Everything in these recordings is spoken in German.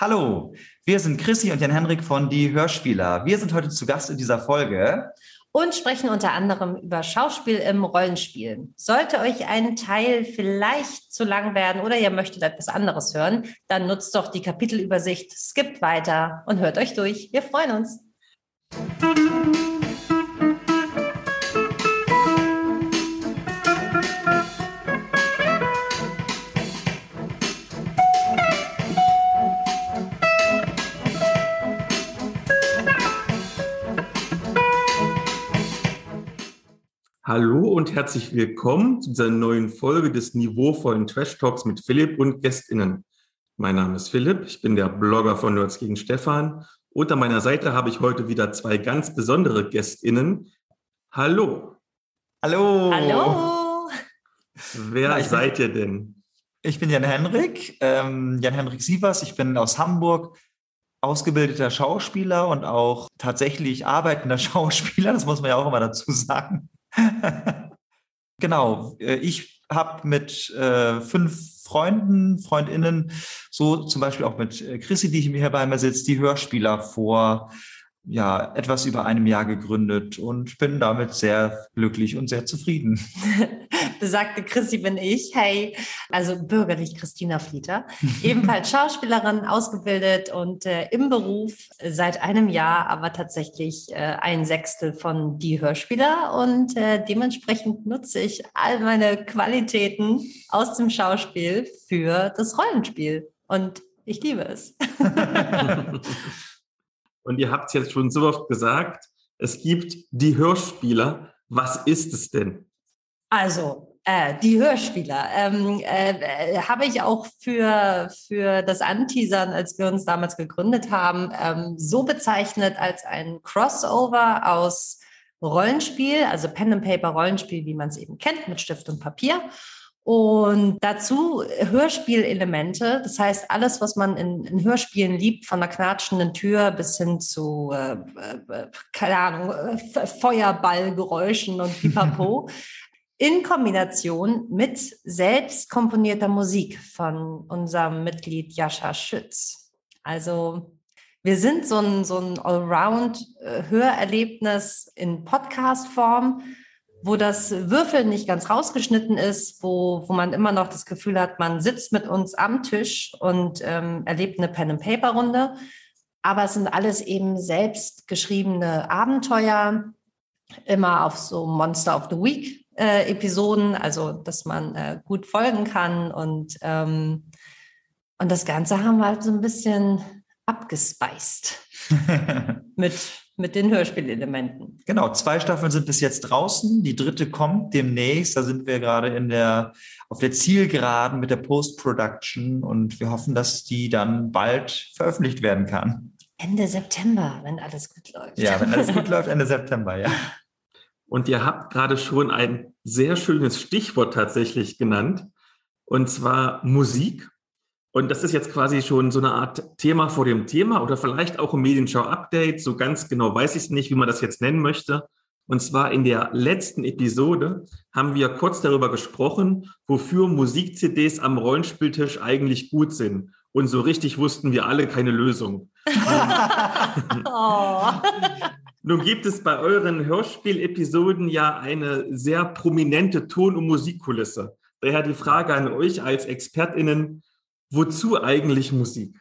Hallo, wir sind Chrissy und Jan-Henrik von Die Hörspieler. Wir sind heute zu Gast in dieser Folge. Und sprechen unter anderem über Schauspiel im Rollenspiel. Sollte euch ein Teil vielleicht zu lang werden oder ihr möchtet etwas anderes hören, dann nutzt doch die Kapitelübersicht, skippt weiter und hört euch durch. Wir freuen uns. Hallo und herzlich willkommen zu dieser neuen Folge des niveauvollen Trash Talks mit Philipp und GästInnen. Mein Name ist Philipp, ich bin der Blogger von Nerds gegen Stefan und an meiner Seite habe ich heute wieder zwei ganz besondere GästInnen. Hallo. Hallo. Hallo. Wer Na, ich bin- seid ihr denn? Ich bin Jan-Henrik, ähm, Jan-Henrik Sievers. Ich bin aus Hamburg, ausgebildeter Schauspieler und auch tatsächlich arbeitender Schauspieler. Das muss man ja auch immer dazu sagen. genau, äh, ich habe mit äh, fünf Freunden, Freundinnen, so zum Beispiel auch mit äh, Chrissy, die hier bei mir sitzt, die Hörspieler vor ja, etwas über einem Jahr gegründet und bin damit sehr glücklich und sehr zufrieden. Besagte Chrissy bin ich. Hey, also bürgerlich Christina Flieter, ebenfalls Schauspielerin, ausgebildet und äh, im Beruf seit einem Jahr, aber tatsächlich äh, ein Sechstel von die Hörspieler und äh, dementsprechend nutze ich all meine Qualitäten aus dem Schauspiel für das Rollenspiel und ich liebe es. Und ihr habt es jetzt schon so oft gesagt, es gibt die Hörspieler. Was ist es denn? Also, äh, die Hörspieler ähm, äh, habe ich auch für, für das Anteasern, als wir uns damals gegründet haben, ähm, so bezeichnet als ein Crossover aus Rollenspiel, also Pen and Paper Rollenspiel, wie man es eben kennt, mit Stift und Papier. Und dazu Hörspielelemente, das heißt alles, was man in, in Hörspielen liebt, von der knatschenden Tür bis hin zu, äh, äh, keine Ahnung, äh, Feuerballgeräuschen und Pipapo, in Kombination mit selbst komponierter Musik von unserem Mitglied Jascha Schütz. Also wir sind so ein, so ein Allround-Hörerlebnis in Podcast-Form, wo das Würfeln nicht ganz rausgeschnitten ist, wo, wo man immer noch das Gefühl hat, man sitzt mit uns am Tisch und ähm, erlebt eine Pen-and-Paper-Runde. Aber es sind alles eben selbst geschriebene Abenteuer, immer auf so Monster of the Week äh, Episoden, also dass man äh, gut folgen kann und ähm, und das Ganze haben wir halt so ein bisschen abgespeist mit mit den Hörspielelementen. Genau, zwei Staffeln sind bis jetzt draußen. Die dritte kommt demnächst. Da sind wir gerade in der, auf der Zielgeraden mit der Post-Production und wir hoffen, dass die dann bald veröffentlicht werden kann. Ende September, wenn alles gut läuft. Ja, wenn alles gut läuft, Ende September, ja. Und ihr habt gerade schon ein sehr schönes Stichwort tatsächlich genannt, und zwar Musik. Und das ist jetzt quasi schon so eine Art Thema vor dem Thema oder vielleicht auch ein Medienschau-Update. So ganz genau weiß ich es nicht, wie man das jetzt nennen möchte. Und zwar in der letzten Episode haben wir kurz darüber gesprochen, wofür Musik-CDs am Rollenspieltisch eigentlich gut sind. Und so richtig wussten wir alle keine Lösung. oh. Nun gibt es bei euren Hörspiel-Episoden ja eine sehr prominente Ton- und Musikkulisse. Daher die Frage an euch als ExpertInnen, wozu eigentlich Musik?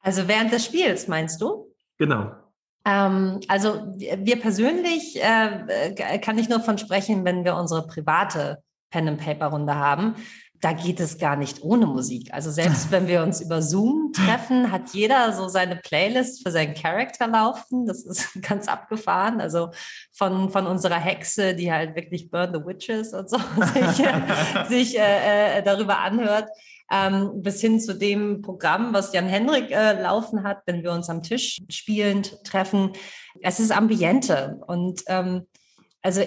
Also während des Spiels, meinst du? Genau. Ähm, also wir persönlich äh, kann ich nur von sprechen, wenn wir unsere private Pen and Paper Runde haben. Da geht es gar nicht ohne Musik. Also selbst wenn wir uns über Zoom treffen, hat jeder so seine Playlist für seinen Charakter laufen. Das ist ganz abgefahren. Also von, von unserer Hexe, die halt wirklich Burn the Witches und so sich, sich äh, äh, darüber anhört, ähm, bis hin zu dem Programm, was Jan Henrik äh, laufen hat, wenn wir uns am Tisch spielend treffen. Es ist Ambiente und ähm, also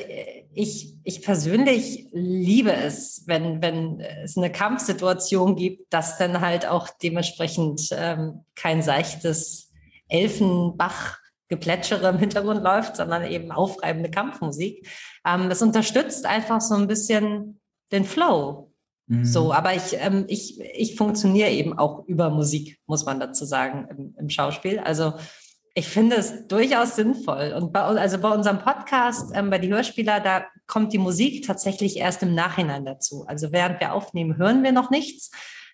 ich, ich persönlich liebe es, wenn, wenn es eine Kampfsituation gibt, dass dann halt auch dementsprechend ähm, kein seichtes Elfenbach-Geplätschere im Hintergrund läuft, sondern eben aufreibende Kampfmusik. Ähm, das unterstützt einfach so ein bisschen den Flow Mhm. So, aber ich, ähm, ich, ich funktioniere eben auch über Musik, muss man dazu sagen, im, im Schauspiel. Also ich finde es durchaus sinnvoll. Und bei, also bei unserem Podcast, ähm, bei die Hörspieler, da kommt die Musik tatsächlich erst im Nachhinein dazu. Also während wir aufnehmen, hören wir noch nichts.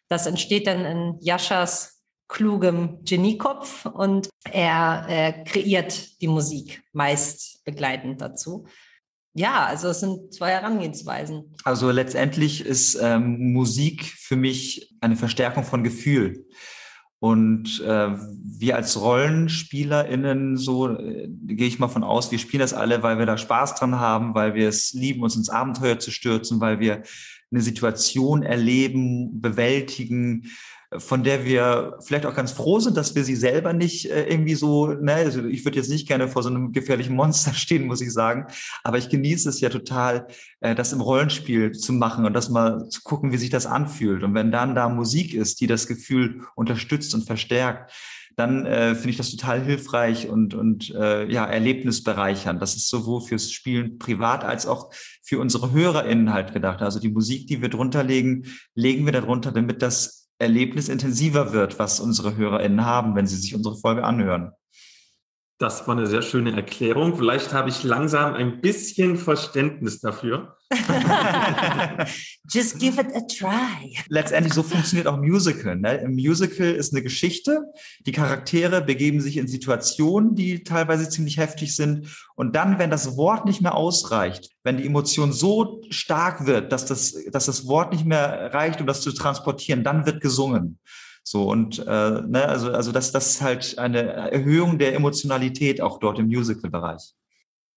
Das entsteht dann in Jaschas klugem Geniekopf und er äh, kreiert die Musik meist begleitend dazu. Ja, also es sind zwei Herangehensweisen. Also letztendlich ist ähm, Musik für mich eine Verstärkung von Gefühl. Und äh, wir als RollenspielerInnen, so äh, gehe ich mal von aus, wir spielen das alle, weil wir da Spaß dran haben, weil wir es lieben, uns ins Abenteuer zu stürzen, weil wir eine Situation erleben, bewältigen, von der wir vielleicht auch ganz froh sind, dass wir sie selber nicht äh, irgendwie so, ne, also ich würde jetzt nicht gerne vor so einem gefährlichen Monster stehen, muss ich sagen, aber ich genieße es ja total, äh, das im Rollenspiel zu machen und das mal zu gucken, wie sich das anfühlt. Und wenn dann da Musik ist, die das Gefühl unterstützt und verstärkt, dann äh, finde ich das total hilfreich und, und äh, ja, erlebnisbereichernd. Das ist sowohl fürs Spielen privat als auch für unsere HörerInnen halt gedacht. Also die Musik, die wir drunter legen, legen wir darunter, damit das Erlebnis intensiver wird, was unsere HörerInnen haben, wenn sie sich unsere Folge anhören. Das war eine sehr schöne Erklärung. Vielleicht habe ich langsam ein bisschen Verständnis dafür. Just give it a try. Letztendlich so funktioniert auch Musical. Ne? Im Musical ist eine Geschichte. Die Charaktere begeben sich in Situationen, die teilweise ziemlich heftig sind. Und dann, wenn das Wort nicht mehr ausreicht, wenn die Emotion so stark wird, dass das, dass das Wort nicht mehr reicht, um das zu transportieren, dann wird gesungen. So und äh, ne, also, also das, das ist halt eine Erhöhung der Emotionalität auch dort im Musical-Bereich.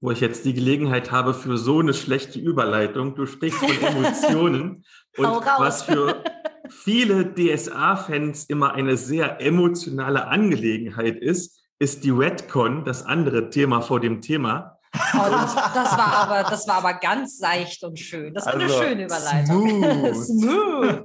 Wo ich jetzt die Gelegenheit habe für so eine schlechte Überleitung. Du sprichst von Emotionen und was für viele DSA-Fans immer eine sehr emotionale Angelegenheit ist, ist die Redcon, das andere Thema vor dem Thema. Oh, das, das, war aber, das war aber ganz seicht und schön. Das war also, eine schöne Überleitung. Smooth.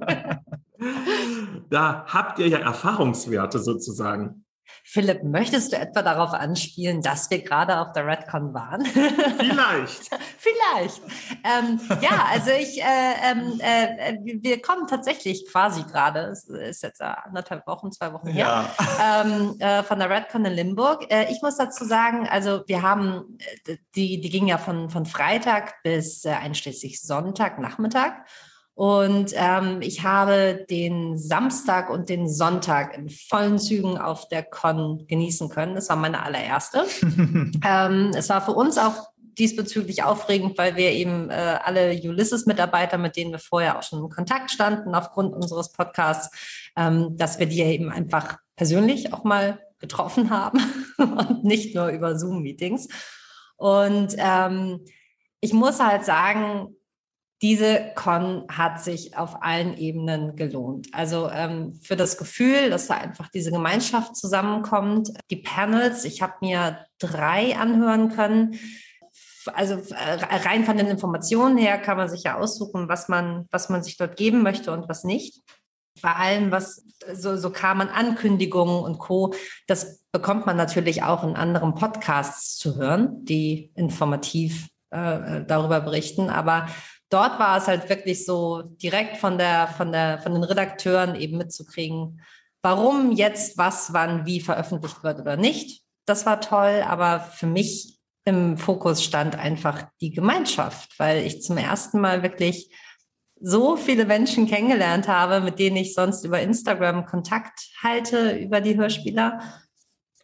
smooth. Da habt ihr ja Erfahrungswerte sozusagen. Philipp, möchtest du etwa darauf anspielen, dass wir gerade auf der Redcon waren? Vielleicht. Vielleicht. Ähm, ja, also ich, äh, ähm, äh, wir kommen tatsächlich quasi gerade, es ist jetzt anderthalb Wochen, zwei Wochen her, ja. ähm, äh, von der Redcon in Limburg. Äh, ich muss dazu sagen, also wir haben, äh, die, die ging ja von, von Freitag bis äh, einschließlich Sonntag, Nachmittag. Und ähm, ich habe den Samstag und den Sonntag in vollen Zügen auf der Con genießen können. Das war meine allererste. ähm, es war für uns auch diesbezüglich aufregend, weil wir eben äh, alle Ulysses-Mitarbeiter, mit denen wir vorher auch schon in Kontakt standen, aufgrund unseres Podcasts, ähm, dass wir die eben einfach persönlich auch mal getroffen haben und nicht nur über Zoom-Meetings. Und ähm, ich muss halt sagen, diese Con hat sich auf allen Ebenen gelohnt. Also ähm, für das Gefühl, dass da einfach diese Gemeinschaft zusammenkommt. Die Panels, ich habe mir drei anhören können. Also äh, rein von den Informationen her kann man sich ja aussuchen, was man, was man sich dort geben möchte und was nicht. Bei allem, was so, so kam an Ankündigungen und Co., das bekommt man natürlich auch in anderen Podcasts zu hören, die informativ äh, darüber berichten. Aber dort war es halt wirklich so direkt von der, von der, von den Redakteuren eben mitzukriegen, warum jetzt was, wann, wie veröffentlicht wird oder nicht. Das war toll, aber für mich im Fokus stand einfach die Gemeinschaft, weil ich zum ersten Mal wirklich so viele Menschen kennengelernt habe, mit denen ich sonst über Instagram Kontakt halte, über die Hörspieler.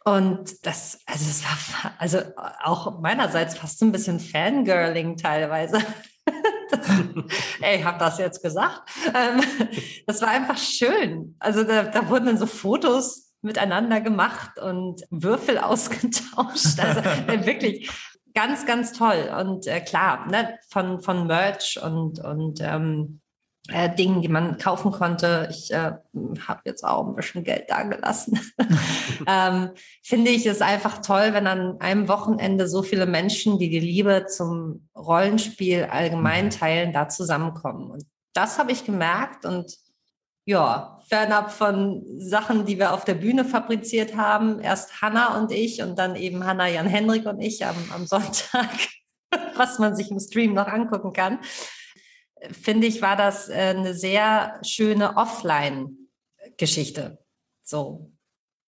Und das, also es war also auch meinerseits fast ein bisschen Fangirling teilweise. Ey, ich habe das jetzt gesagt. Ähm, das war einfach schön. Also da, da wurden dann so Fotos miteinander gemacht und Würfel ausgetauscht. Also wirklich ganz, ganz toll. Und äh, klar, ne, von, von Merch und, und ähm, äh, Dingen, die man kaufen konnte. Ich äh, habe jetzt auch ein bisschen Geld da gelassen. ähm, finde ich es einfach toll, wenn an einem Wochenende so viele Menschen, die die Liebe zum Rollenspiel allgemein mhm. teilen, da zusammenkommen. Und das habe ich gemerkt und ja, fernab von Sachen, die wir auf der Bühne fabriziert haben, erst Hanna und ich und dann eben Hanna, Jan Henrik und ich am, am Sonntag, was man sich im Stream noch angucken kann finde ich, war das äh, eine sehr schöne Offline-Geschichte. So,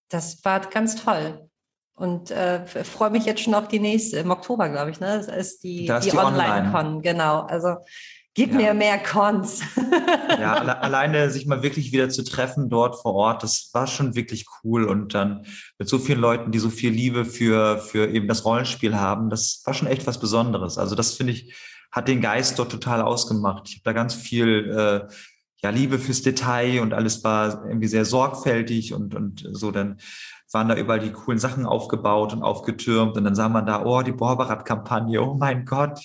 das war ganz toll. Und äh, freue mich jetzt schon auf die nächste, im Oktober, glaube ich, ne? Das ist die, die, die Online-Con, Online. genau. Also gib Ja. mir mehr Cons. Ja, alle, alleine sich mal wirklich wieder zu treffen dort vor Ort, das war schon wirklich cool. Und dann mit so vielen Leuten, die so viel Liebe für, für eben das Rollenspiel haben, das war schon echt was Besonderes. Also das finde ich, hat den Geist dort total ausgemacht. Ich habe da ganz viel äh, ja, Liebe fürs Detail und alles war irgendwie sehr sorgfältig und, und so. Dann waren da überall die coolen Sachen aufgebaut und aufgetürmt und dann sah man da, oh, die Borberat-Kampagne, oh mein Gott,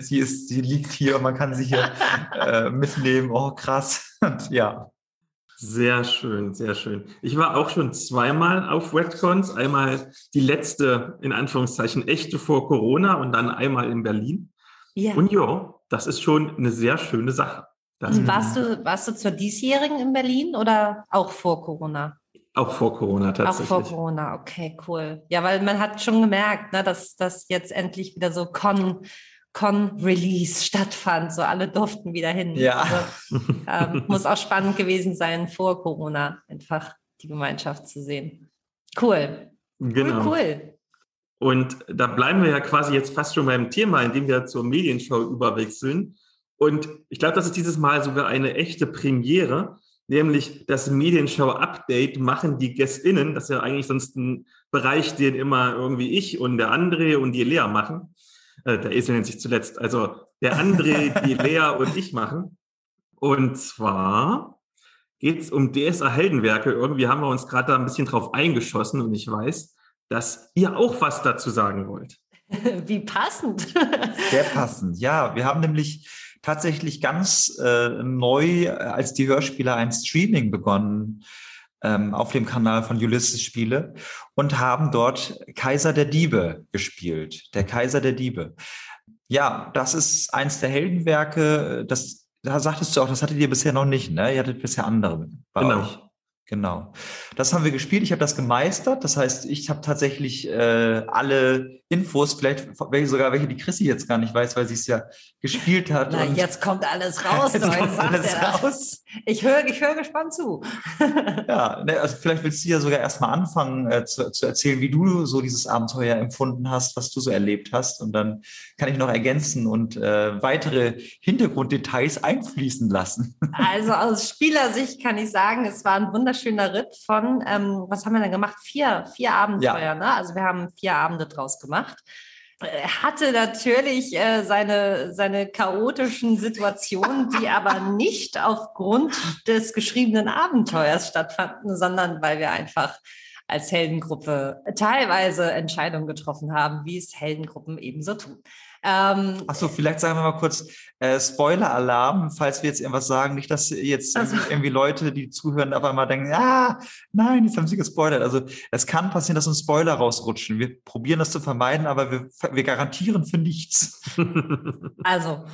sie ist, sie liegt hier, man kann sie hier äh, mitnehmen, oh krass. Und ja, Sehr schön, sehr schön. Ich war auch schon zweimal auf Redcons. Einmal die letzte, in Anführungszeichen, echte vor Corona und dann einmal in Berlin. Ja. Und ja, das ist schon eine sehr schöne Sache. Das Und warst du, warst du zur diesjährigen in Berlin oder auch vor Corona? auch vor Corona Auch tatsächlich. vor Corona, okay, cool. Ja, weil man hat schon gemerkt, ne, dass das jetzt endlich wieder so Con, Con-Release stattfand. So alle durften wieder hin. Ja. Also, ähm, muss auch spannend gewesen sein, vor Corona einfach die Gemeinschaft zu sehen. Cool. Genau. Cool, cool. Und da bleiben wir ja quasi jetzt fast schon beim Thema, indem wir zur Medienshow überwechseln. Und ich glaube, das ist dieses Mal sogar eine echte Premiere, nämlich das Medienshow-Update machen die GästInnen. Das ist ja eigentlich sonst ein Bereich, den immer irgendwie ich und der André und die Lea machen. Äh, der Esel nennt sich zuletzt. Also der André, die Lea und ich machen. Und zwar geht es um DSA Heldenwerke. Irgendwie haben wir uns gerade da ein bisschen drauf eingeschossen und ich weiß, dass ihr auch was dazu sagen wollt. Wie passend. sehr passend. Ja, wir haben nämlich tatsächlich ganz äh, neu äh, als die Hörspieler ein Streaming begonnen ähm, auf dem Kanal von Ulysses Spiele und haben dort Kaiser der Diebe gespielt. Der Kaiser der Diebe. Ja, das ist eins der Heldenwerke. Das, da sagtest du auch, das hattet ihr bisher noch nicht, ne? Ihr hattet bisher andere bei Genau. euch. Genau. Das haben wir gespielt. Ich habe das gemeistert. Das heißt, ich habe tatsächlich äh, alle Infos, vielleicht welche sogar welche die Chrissy jetzt gar nicht weiß, weil sie es ja gespielt hat. Na, jetzt kommt alles raus. Jetzt kommt alles raus. Ich höre ich hör gespannt zu. Ja, ne, also vielleicht willst du ja sogar erstmal anfangen äh, zu, zu erzählen, wie du so dieses Abenteuer empfunden hast, was du so erlebt hast. Und dann kann ich noch ergänzen und äh, weitere Hintergrunddetails einfließen lassen. Also aus Spielersicht kann ich sagen, es war ein wunderschöner Ritt von, ähm, was haben wir denn gemacht? Vier, vier Abenteuer, Ja. ne? Also wir haben vier Abende draus gemacht. Er hatte natürlich äh, seine, seine chaotischen Situationen, die aber nicht aufgrund des geschriebenen Abenteuers stattfanden, sondern weil wir einfach als Heldengruppe teilweise Entscheidungen getroffen haben, wie es Heldengruppen ebenso tun. Ähm, Achso, vielleicht sagen wir mal kurz äh, Spoiler-Alarm, falls wir jetzt irgendwas sagen. Nicht, dass jetzt Also- irgendwie Leute, die zuhören, auf einmal denken, ah, nein, jetzt haben sie gespoilert. Also es kann passieren, dass uns Spoiler rausrutschen. Wir probieren das zu vermeiden, aber wir, wir garantieren für nichts. Also,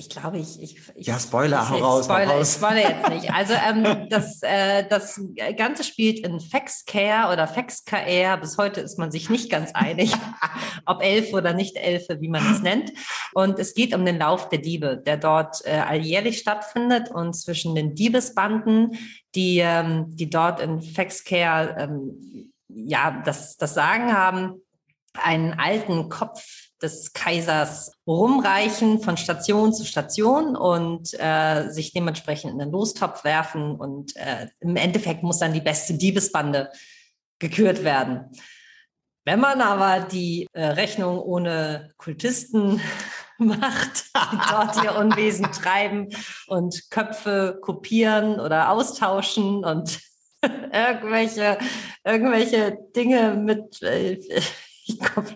ich glaube, ich. ich, ich Ja, Spoiler, ich, hau ich raus, hau Spoiler, raus. ich spoiler jetzt nicht. Also, ähm, das, äh, das Ganze spielt in FexCare oder FexKR. Bis heute ist man sich nicht ganz einig, ob Elfe oder nicht Elfe, wie man es nennt. Und es geht um den Lauf der Diebe, der dort äh, alljährlich stattfindet und zwischen den Diebesbanden, die, ähm, die dort in FexCare ähm, ja, das, das Sagen haben, einen alten Kopf des Kaisers rumreichen von Station zu Station und äh, sich dementsprechend in den Lostopf werfen. Und äh, im Endeffekt muss dann die beste Diebesbande gekürt werden. Wenn man aber die äh, Rechnung ohne Kultisten macht, die dort ihr Unwesen treiben und Köpfe kopieren oder austauschen und irgendwelche, irgendwelche Dinge mit, äh, ich komme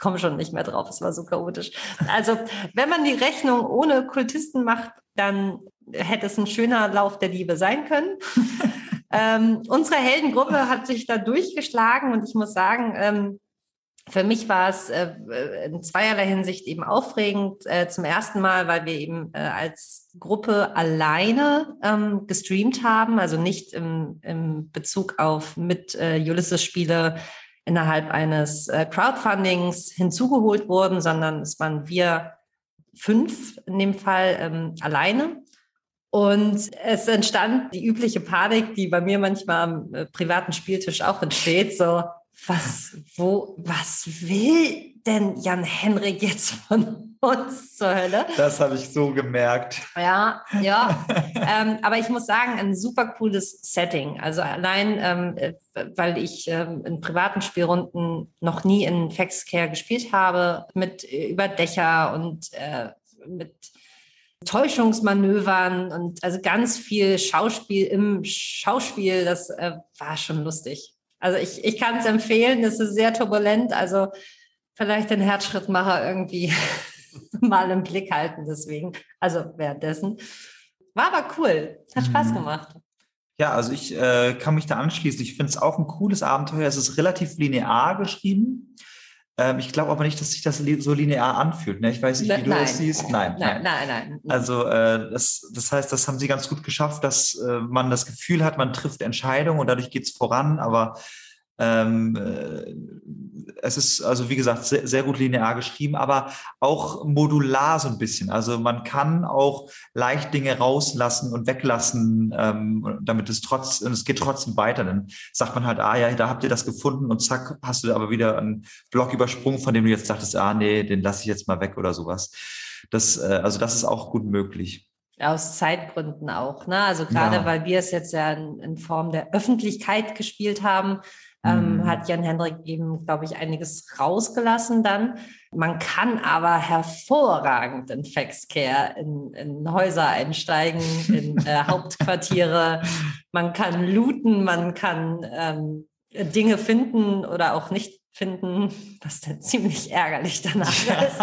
komm schon nicht mehr drauf, es war so chaotisch. Also, wenn man die Rechnung ohne Kultisten macht, dann hätte es ein schöner Lauf der Liebe sein können. ähm, unsere Heldengruppe hat sich da durchgeschlagen und ich muss sagen, ähm, für mich war es äh, in zweierlei Hinsicht eben aufregend. Äh, zum ersten Mal, weil wir eben äh, als Gruppe alleine ähm, gestreamt haben, also nicht im, im Bezug auf mit äh, Ulysses-Spiele innerhalb eines äh, Crowdfundings hinzugeholt wurden, sondern es waren wir fünf, in dem Fall ähm, alleine. Und es entstand die übliche Panik, die bei mir manchmal am äh, privaten Spieltisch auch entsteht. So, was, wo, was will denn Jan Henrik jetzt von uns zur Hölle? Das habe ich so gemerkt. Ja, ja. ähm, aber ich muss sagen, ein super cooles Setting. Also allein, ähm, äh, weil ich ähm, in privaten Spielrunden noch nie in Faxcare gespielt habe, mit äh, über Dächer und äh, mit Täuschungsmanövern und also ganz viel Schauspiel im Schauspiel. Das äh, war schon lustig. Also ich, ich kann es empfehlen. Es ist sehr turbulent. Also vielleicht den Herzschrittmacher irgendwie mal im Blick halten. Deswegen, also währenddessen. War aber cool. Hat Spaß mhm. gemacht. Ja, also ich äh, kann mich da anschließen. Ich finde es auch ein cooles Abenteuer. Es ist relativ linear geschrieben. Ähm, ich glaube aber nicht, dass sich das so linear anfühlt. Ne? Ich weiß nicht, wie du nein. das siehst. Nein, nein, nein, nein. nein. Also äh, das, das heißt, das haben sie ganz gut geschafft, dass äh, man das Gefühl hat, man trifft Entscheidungen und dadurch geht es voran. Aber ähm, äh, es ist also, wie gesagt, sehr, sehr, gut linear geschrieben, aber auch modular so ein bisschen. Also man kann auch leicht Dinge rauslassen und weglassen, ähm, damit es trotz, und es geht trotzdem weiter. Dann sagt man halt, ah ja, da habt ihr das gefunden und zack, hast du aber wieder einen Block übersprungen, von dem du jetzt dachtest, ah nee, den lasse ich jetzt mal weg oder sowas. Das, äh, also das ist auch gut möglich aus Zeitgründen auch. Ne? Also gerade ja. weil wir es jetzt ja in, in, Form der Öffentlichkeit gespielt haben, ähm, mhm. hat Jan Hendrik eben, glaube ich, einiges rausgelassen dann. Man kann aber hervorragend in Faxcare in, in Häuser einsteigen, in äh, Hauptquartiere. Man kann looten, man kann ähm, Dinge finden oder auch nicht finden, was dann ziemlich ärgerlich danach ist.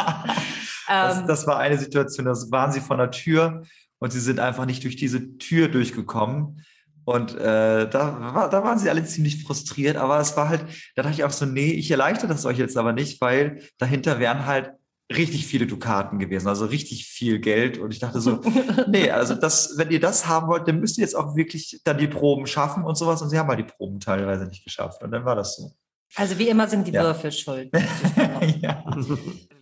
das, ähm, das war eine Situation, da waren sie vor der Tür und sie sind einfach nicht durch diese Tür durchgekommen. Und äh, da, da waren sie alle ziemlich frustriert, aber es war halt, da dachte ich auch so, nee, ich erleichtere das euch jetzt aber nicht, weil dahinter wären halt richtig viele Dukaten gewesen, also richtig viel Geld. Und ich dachte so, nee, also das, wenn ihr das haben wollt, dann müsst ihr jetzt auch wirklich dann die Proben schaffen und sowas. Und sie haben halt die Proben teilweise nicht geschafft. Und dann war das so. Also wie immer sind die ja. Würfel schuld. ja.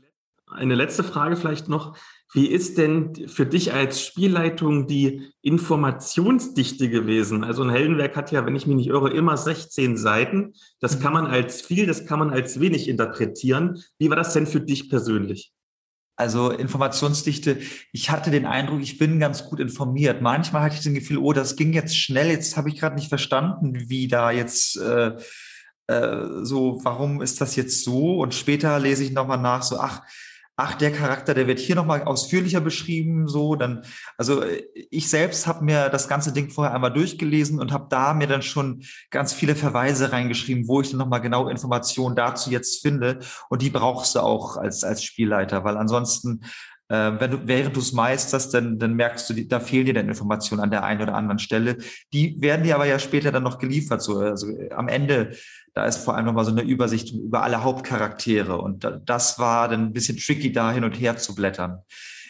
Eine letzte Frage vielleicht noch. Wie ist denn für dich als Spielleitung die Informationsdichte gewesen? Also ein Heldenwerk hat ja, wenn ich mich nicht irre, immer 16 Seiten. Das kann man als viel, das kann man als wenig interpretieren. Wie war das denn für dich persönlich? Also Informationsdichte, ich hatte den Eindruck, ich bin ganz gut informiert. Manchmal hatte ich das Gefühl, oh, das ging jetzt schnell, jetzt habe ich gerade nicht verstanden, wie da jetzt äh, äh, so, warum ist das jetzt so? Und später lese ich nochmal nach, so, ach, ach, der Charakter, der wird hier nochmal ausführlicher beschrieben, so, dann, also ich selbst habe mir das ganze Ding vorher einmal durchgelesen und habe da mir dann schon ganz viele Verweise reingeschrieben, wo ich dann nochmal genau Informationen dazu jetzt finde. Und die brauchst du auch als, als Spielleiter, weil ansonsten wenn du, während du es meisterst, dann, dann merkst du, da fehlen dir dann Informationen an der einen oder anderen Stelle. Die werden dir aber ja später dann noch geliefert. So, also am Ende da ist vor allem nochmal so eine Übersicht über alle Hauptcharaktere. Und das war dann ein bisschen tricky, da hin und her zu blättern.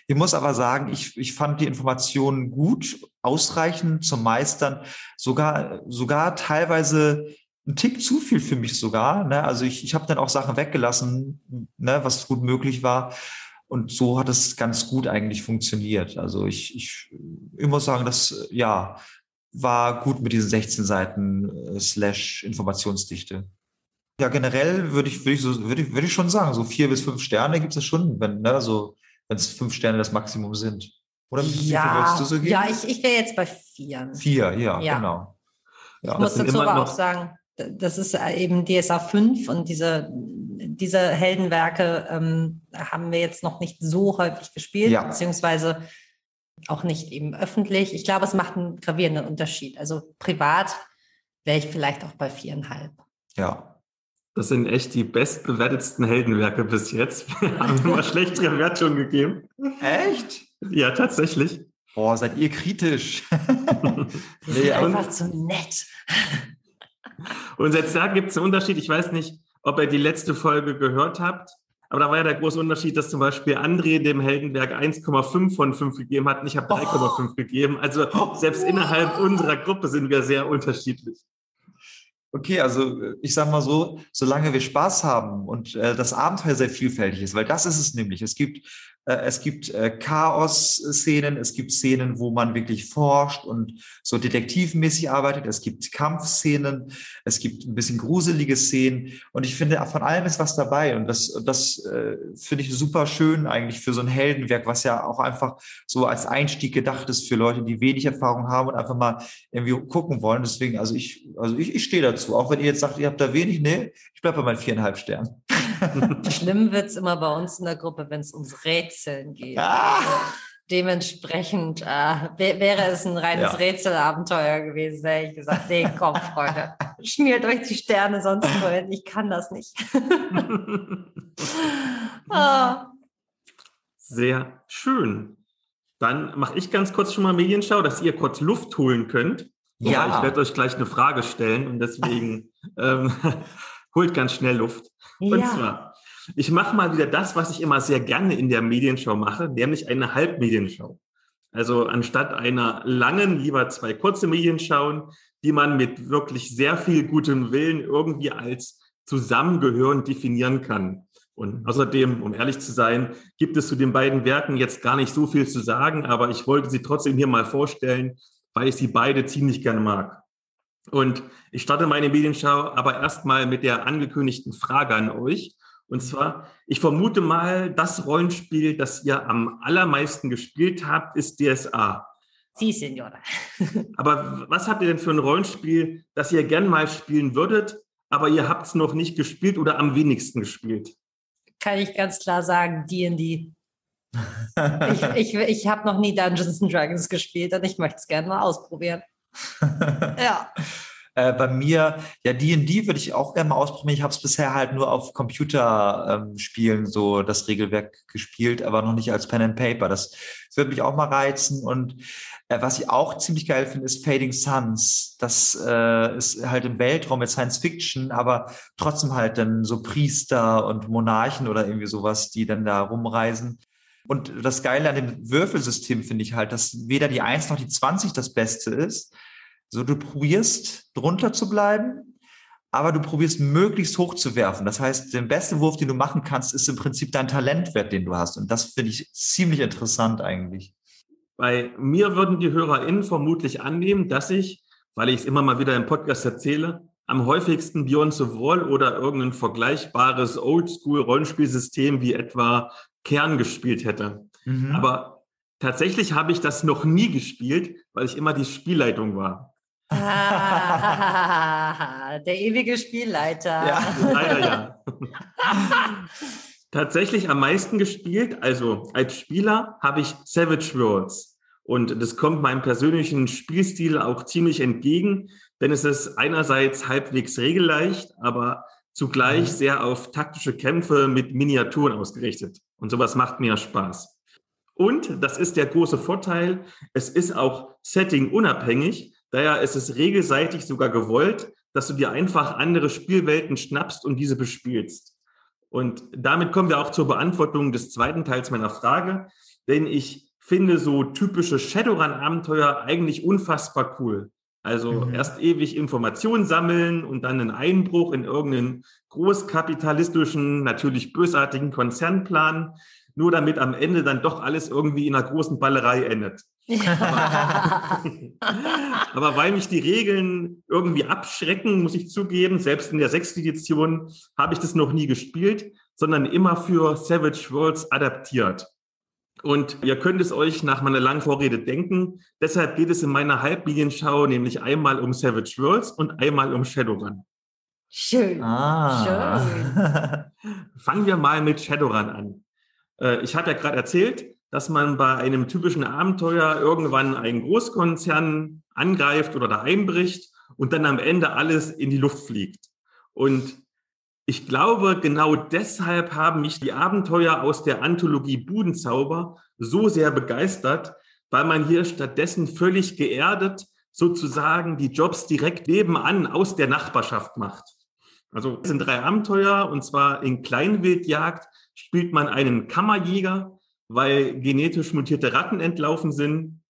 Ich muss aber sagen, ich, ich fand die Informationen gut, ausreichend zum Meistern, sogar, sogar teilweise ein Tick zu viel für mich sogar. Ne? Also ich, ich habe dann auch Sachen weggelassen, ne, was gut möglich war. Und so hat es ganz gut eigentlich funktioniert. Also ich, ich, ich muss sagen, dass ja, war gut mit diesen 16 Seiten äh, slash Informationsdichte. Ja, generell würde ich, würde ich, so, würde ich, würde ich schon sagen, so vier bis fünf Sterne gibt es schon, wenn, ne, so, wenn es fünf Sterne das Maximum sind. Oder wie ja, viel würdest du so geben? Ja, ich, ich wäre jetzt bei vier. Vier, ja, ja. genau. Ja. Ich muss dazu aber auch sagen, das ist äh, eben DSA 5 und diese, diese Heldenwerke ähm, haben wir jetzt noch nicht so häufig gespielt, ja. beziehungsweise auch nicht eben öffentlich. Ich glaube, es macht einen gravierenden Unterschied. Also privat wäre ich vielleicht auch bei viereinhalb. Ja. Das sind echt die bestbewertetsten Heldenwerke bis jetzt. Wir haben immer schlechtere Wertungen gegeben. Echt? Ja, tatsächlich. Boah, seid ihr kritisch. Sind einfach zu nett. Und jetzt da gibt es einen Unterschied. Ich weiß nicht, ob ihr die letzte Folge gehört habt. Aber da war ja der große Unterschied, dass zum Beispiel André dem Heldenberg 1,5 von 5 gegeben hat und ich habe 3,5 oh. gegeben. Also selbst oh. innerhalb unserer Gruppe sind wir sehr unterschiedlich. Okay, also ich sage mal so, solange wir Spaß haben und äh, das Abenteuer sehr vielfältig ist, weil das ist es nämlich. Es gibt Äh, es gibt äh, Chaos-Szenen, es gibt Szenen, wo man wirklich forscht und so detektivmäßig arbeitet. Es gibt Kampfszenen, es gibt ein bisschen gruselige Szenen. Und ich finde, von allem ist was dabei. Und das, das äh, finde ich super schön eigentlich für so ein Heldenwerk, was ja auch einfach so als Einstieg gedacht ist für Leute, die wenig Erfahrung haben und einfach mal irgendwie gucken wollen. Deswegen, also ich, also ich, ich stehe dazu. Auch wenn ihr jetzt sagt, ihr habt da wenig, nee, ich bleibe bei meinen viereinhalb Sternen. Schlimm wird es immer bei uns in der Gruppe, wenn es ums Rätseln geht. Ah. Also dementsprechend äh, wäre es ein reines ja. Rätselabenteuer gewesen, hätte ich gesagt, nee, komm, Freunde, schmiert euch die Sterne sonst wohin, ich kann das nicht. oh. Sehr schön. Dann mache ich ganz kurz schon mal Medienschau, dass ihr kurz Luft holen könnt. Ja. Ich werde euch gleich eine Frage stellen und deswegen ähm, holt ganz schnell Luft. Und ja. zwar, ich mache mal wieder das, was ich immer sehr gerne in der Medienschau mache, nämlich eine Halbmedienschau. Also anstatt einer langen, lieber zwei kurze Medienschauen, die man mit wirklich sehr viel gutem Willen irgendwie als zusammengehörend definieren kann. Und außerdem, um ehrlich zu sein, gibt es zu den beiden Werken jetzt gar nicht so viel zu sagen, aber ich wollte sie trotzdem hier mal vorstellen, weil ich sie beide ziemlich gerne mag. Und ich starte meine Medienschau aber erstmal mit der angekündigten Frage an euch. Und zwar, ich vermute mal, das Rollenspiel, das ihr am allermeisten gespielt habt, ist DSA. Sie, Signora. aber was habt ihr denn für ein Rollenspiel, das ihr gern mal spielen würdet, aber ihr habt es noch nicht gespielt oder am wenigsten gespielt? Kann ich ganz klar sagen, D&D. ich ich, ich habe noch nie Dungeons and Dragons gespielt und ich möchte es gerne mal ausprobieren. ja. Äh, bei mir, ja, D&D würde ich auch gerne mal ausprobieren. Ich habe es bisher halt nur auf Computerspielen ähm, so das Regelwerk gespielt, aber noch nicht als Pen and Paper. Das, das würde mich auch mal reizen. Und äh, was ich auch ziemlich geil finde, ist Fading Suns. Das äh, ist halt im Weltraum mit Science Fiction, aber trotzdem halt dann so Priester und Monarchen oder irgendwie sowas, die dann da rumreisen. Und das Geile an dem Würfelsystem finde ich halt, dass weder die 1 noch die 20 das Beste ist, so, du probierst drunter zu bleiben, aber du probierst möglichst hoch zu werfen. Das heißt, der beste Wurf, den du machen kannst, ist im Prinzip dein Talentwert, den du hast. Und das finde ich ziemlich interessant eigentlich. Bei mir würden die HörerInnen vermutlich annehmen, dass ich, weil ich es immer mal wieder im Podcast erzähle, am häufigsten Beyond the Wall oder irgendein vergleichbares Oldschool-Rollenspielsystem wie etwa Kern gespielt hätte. Mhm. Aber tatsächlich habe ich das noch nie gespielt, weil ich immer die Spielleitung war. Ah, der ewige Spielleiter. Ja, leider ja. Tatsächlich am meisten gespielt, also als Spieler habe ich Savage Worlds. Und das kommt meinem persönlichen Spielstil auch ziemlich entgegen, denn es ist einerseits halbwegs regelleicht, aber zugleich mhm. sehr auf taktische Kämpfe mit Miniaturen ausgerichtet. Und sowas macht mir Spaß. Und das ist der große Vorteil, es ist auch setting unabhängig. Daher ist es regelseitig sogar gewollt, dass du dir einfach andere Spielwelten schnappst und diese bespielst. Und damit kommen wir auch zur Beantwortung des zweiten Teils meiner Frage, denn ich finde so typische Shadowrun-Abenteuer eigentlich unfassbar cool. Also mhm. erst ewig Informationen sammeln und dann einen Einbruch in irgendeinen großkapitalistischen, natürlich bösartigen Konzernplan, nur damit am Ende dann doch alles irgendwie in einer großen Ballerei endet. Ja. Aber weil mich die Regeln irgendwie abschrecken, muss ich zugeben, selbst in der sechsten Edition habe ich das noch nie gespielt, sondern immer für Savage Worlds adaptiert. Und ihr könnt es euch nach meiner langen Vorrede denken. Deshalb geht es in meiner Halbmedienschau nämlich einmal um Savage Worlds und einmal um Shadowrun. Schön. Ah. Schön. Fangen wir mal mit Shadowrun an. Äh, ich hatte ja gerade erzählt, dass man bei einem typischen Abenteuer irgendwann einen Großkonzern angreift oder da einbricht und dann am Ende alles in die Luft fliegt. Und ich glaube, genau deshalb haben mich die Abenteuer aus der Anthologie Budenzauber so sehr begeistert, weil man hier stattdessen völlig geerdet sozusagen die Jobs direkt nebenan aus der Nachbarschaft macht. Also es sind drei Abenteuer und zwar in Kleinwildjagd spielt man einen Kammerjäger, weil genetisch mutierte Ratten entlaufen sind.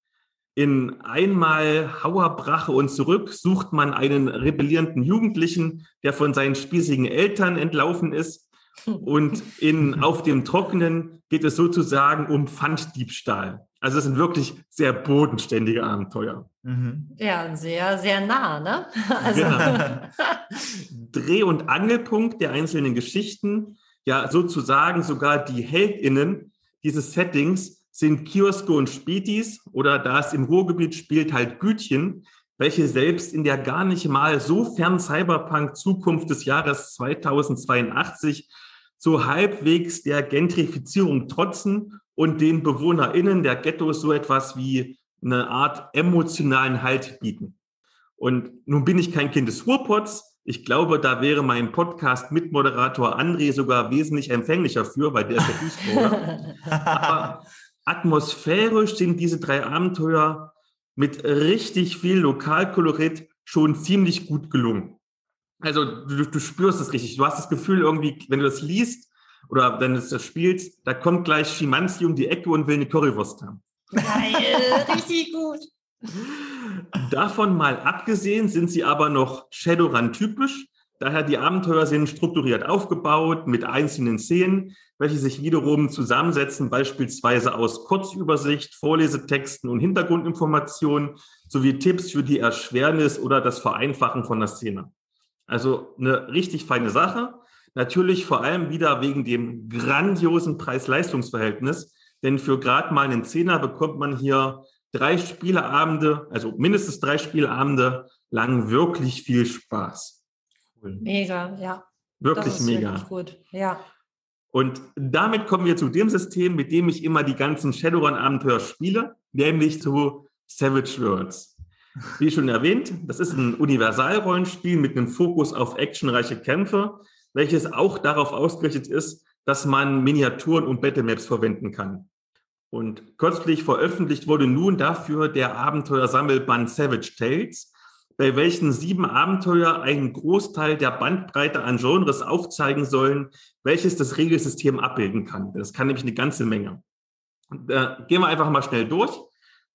In einmal Hauerbrache und zurück sucht man einen rebellierenden Jugendlichen, der von seinen spießigen Eltern entlaufen ist. Und in Auf dem Trockenen geht es sozusagen um Pfanddiebstahl. Also es sind wirklich sehr bodenständige Abenteuer. Mhm. Ja, sehr, sehr nah, ne? Also. Genau. Dreh- und Angelpunkt der einzelnen Geschichten, ja sozusagen sogar die HeldInnen dieses Settings sind Kioske und Spätis oder da es im Ruhrgebiet spielt halt Gütchen, welche selbst in der gar nicht mal so fern Cyberpunk-Zukunft des Jahres 2082 so halbwegs der Gentrifizierung trotzen und den BewohnerInnen der Ghettos so etwas wie eine Art emotionalen Halt bieten. Und nun bin ich kein Kind des Ruhrpots. Ich glaube, da wäre mein Podcast-Mitmoderator André sogar wesentlich empfänglicher für, weil der ist der Duisburger. Aber atmosphärisch sind diese drei Abenteuer mit richtig viel Lokalkolorit schon ziemlich gut gelungen. Also du, du spürst es richtig. Du hast das Gefühl irgendwie, wenn du das liest oder wenn du das spielst, da kommt gleich Schimanski um die Ecke und will eine Currywurst haben. Geil, richtig gut. Davon mal abgesehen sind sie aber noch Shadowrun-typisch. Daher die Abenteuer sind strukturiert aufgebaut mit einzelnen Szenen, welche sich wiederum zusammensetzen, beispielsweise aus Kurzübersicht, Vorlesetexten und Hintergrundinformationen sowie Tipps für die Erschwernis oder das Vereinfachen von der Szene. Also eine richtig feine Sache. Natürlich vor allem wieder wegen dem grandiosen Preis-Leistungs-Verhältnis. Denn für gerade mal einen Zehner bekommt man hier drei Spieleabende, also mindestens drei Spieleabende lang wirklich viel Spaß. Cool. Mega, ja. Wirklich mega. Wirklich gut, ja. Und damit kommen wir zu dem System, mit dem ich immer die ganzen Shadowrun-Abenteuer spiele, nämlich zu Savage Worlds. Wie schon erwähnt, das ist ein Universalrollenspiel mit einem Fokus auf actionreiche Kämpfe, welches auch darauf ausgerichtet ist, dass man Miniaturen und Battlemaps verwenden kann. Und kürzlich veröffentlicht wurde nun dafür der Abenteuersammelband Savage Tales, bei welchen sieben Abenteuer einen Großteil der Bandbreite an Genres aufzeigen sollen, welches das Regelsystem abbilden kann. Das kann nämlich eine ganze Menge. Da gehen wir einfach mal schnell durch.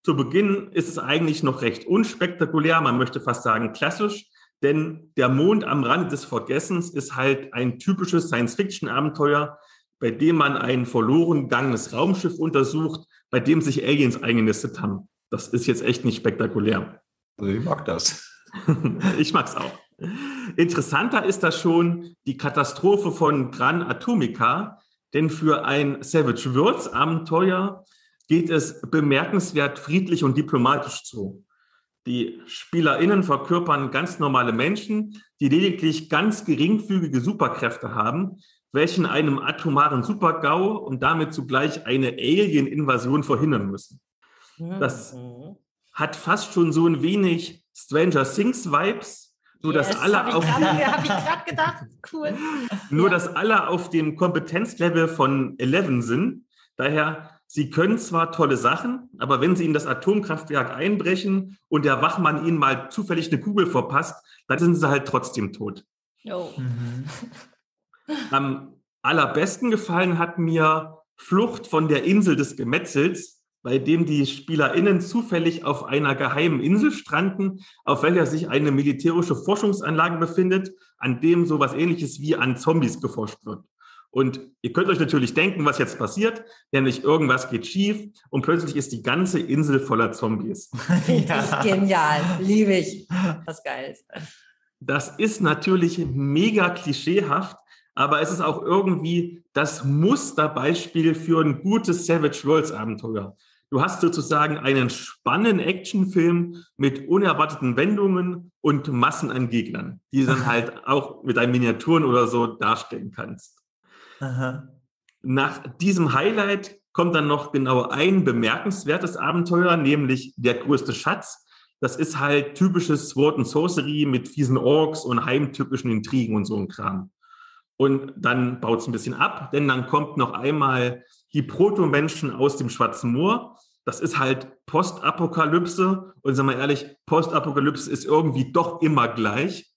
Zu Beginn ist es eigentlich noch recht unspektakulär, man möchte fast sagen klassisch, denn der Mond am Rande des Vergessens ist halt ein typisches Science-Fiction-Abenteuer, bei dem man ein verloren gegangenes Raumschiff untersucht, bei dem sich Aliens eingenistet haben. Das ist jetzt echt nicht spektakulär. Also ich mag das. ich mag's auch. Interessanter ist das schon die Katastrophe von Gran Atomica, denn für ein Savage Worlds Abenteuer geht es bemerkenswert friedlich und diplomatisch zu. Die SpielerInnen verkörpern ganz normale Menschen, die lediglich ganz geringfügige Superkräfte haben, welchen einem atomaren Supergau und damit zugleich eine Alien-Invasion verhindern müssen. Das mhm. hat fast schon so ein wenig Stranger Things-Vibes, nur yes, dass alle auf cool. nur ja. dass alle auf dem Kompetenzlevel von 11 sind. Daher Sie können zwar tolle Sachen, aber wenn Sie in das Atomkraftwerk einbrechen und der Wachmann Ihnen mal zufällig eine Kugel verpasst, dann sind Sie halt trotzdem tot. Oh. Mhm. Am allerbesten gefallen hat mir Flucht von der Insel des Gemetzels, bei dem die SpielerInnen zufällig auf einer geheimen Insel stranden, auf welcher sich eine militärische Forschungsanlage befindet, an dem sowas ähnliches wie an Zombies geforscht wird. Und ihr könnt euch natürlich denken, was jetzt passiert, nämlich irgendwas geht schief und plötzlich ist die ganze Insel voller Zombies. ja. Genial, liebe ich. Was geil ist. Das ist natürlich mega klischeehaft, aber es ist auch irgendwie das Musterbeispiel für ein gutes Savage Worlds Abenteuer. Du hast sozusagen einen spannenden Actionfilm mit unerwarteten Wendungen und Massen an Gegnern, die du dann halt auch mit deinen Miniaturen oder so darstellen kannst. Aha. Nach diesem Highlight kommt dann noch genau ein bemerkenswertes Abenteuer, nämlich der größte Schatz. Das ist halt typisches Sword and Sorcery mit fiesen Orks und heimtypischen Intrigen und so ein Kram. Und dann baut es ein bisschen ab, denn dann kommt noch einmal die Proto-Menschen aus dem Schwarzen Moor. Das ist halt Postapokalypse. Und sagen wir ehrlich, Postapokalypse ist irgendwie doch immer gleich.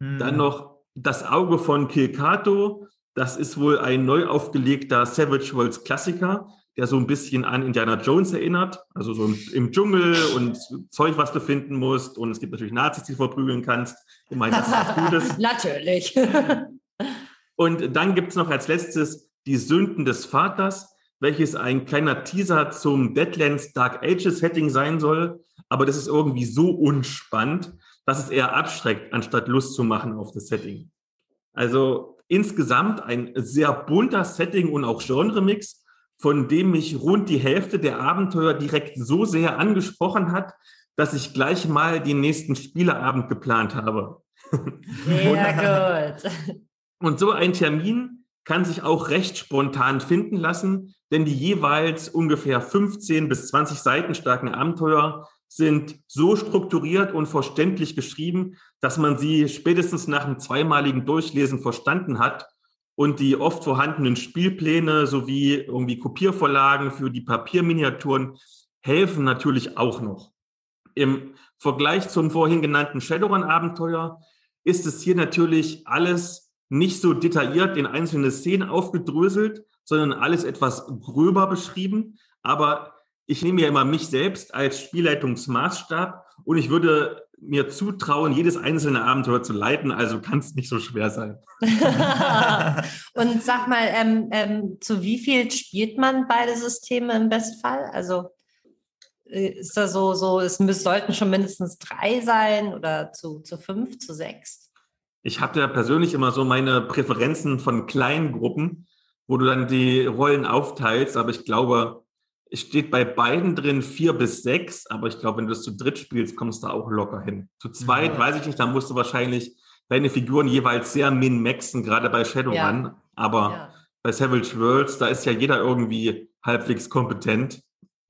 Hm. Dann noch das Auge von Kilkato. Das ist wohl ein neu aufgelegter Savage Worlds Klassiker, der so ein bisschen an Indiana Jones erinnert. Also so im Dschungel und Zeug, was du finden musst. Und es gibt natürlich Nazis, die du verprügeln kannst. Immerhin, das ist was Gutes. natürlich. Und dann gibt es noch als letztes die Sünden des Vaters, welches ein kleiner Teaser zum Deadlands Dark Ages Setting sein soll. Aber das ist irgendwie so unspannend, dass es eher abschreckt, anstatt Lust zu machen auf das Setting. Also insgesamt ein sehr bunter Setting und auch Genre-Mix, von dem mich rund die Hälfte der Abenteuer direkt so sehr angesprochen hat, dass ich gleich mal den nächsten Spieleabend geplant habe. Sehr gut. Und so ein Termin kann sich auch recht spontan finden lassen, denn die jeweils ungefähr 15 bis 20 Seiten starken Abenteuer sind so strukturiert und verständlich geschrieben, dass man sie spätestens nach einem zweimaligen Durchlesen verstanden hat und die oft vorhandenen Spielpläne sowie irgendwie Kopiervorlagen für die Papierminiaturen helfen natürlich auch noch. Im Vergleich zum vorhin genannten Shadowrun-Abenteuer ist es hier natürlich alles nicht so detailliert in einzelne Szenen aufgedröselt, sondern alles etwas gröber beschrieben. Aber ich nehme ja immer mich selbst als Spielleitungsmaßstab und ich würde mir zutrauen, jedes einzelne Abenteuer zu leiten, also kann es nicht so schwer sein. und sag mal, ähm, ähm, zu wie viel spielt man beide Systeme im Bestfall? Also äh, ist da so, so es sollten schon mindestens drei sein oder zu, zu fünf, zu sechs? Ich habe ja persönlich immer so meine Präferenzen von kleinen Gruppen, wo du dann die Rollen aufteilst, aber ich glaube, es steht bei beiden drin vier bis sechs, aber ich glaube, wenn du das zu dritt spielst, kommst du auch locker hin. Zu zweit, ja. weiß ich nicht, da musst du wahrscheinlich deine Figuren jeweils sehr min-maxen, gerade bei Shadowrun. Ja. Aber ja. bei Savage Worlds, da ist ja jeder irgendwie halbwegs kompetent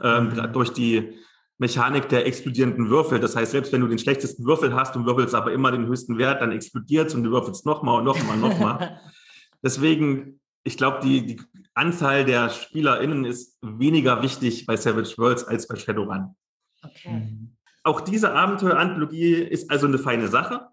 ähm, mhm. durch die Mechanik der explodierenden Würfel. Das heißt, selbst wenn du den schlechtesten Würfel hast und würfelst aber immer den höchsten Wert, dann explodiert es und du würfelst nochmal und nochmal und nochmal. Deswegen, ich glaube, die, die Anzahl der SpielerInnen ist weniger wichtig bei Savage Worlds als bei Shadowrun. Okay. Mhm. Auch diese Abenteueranthologie ist also eine feine Sache,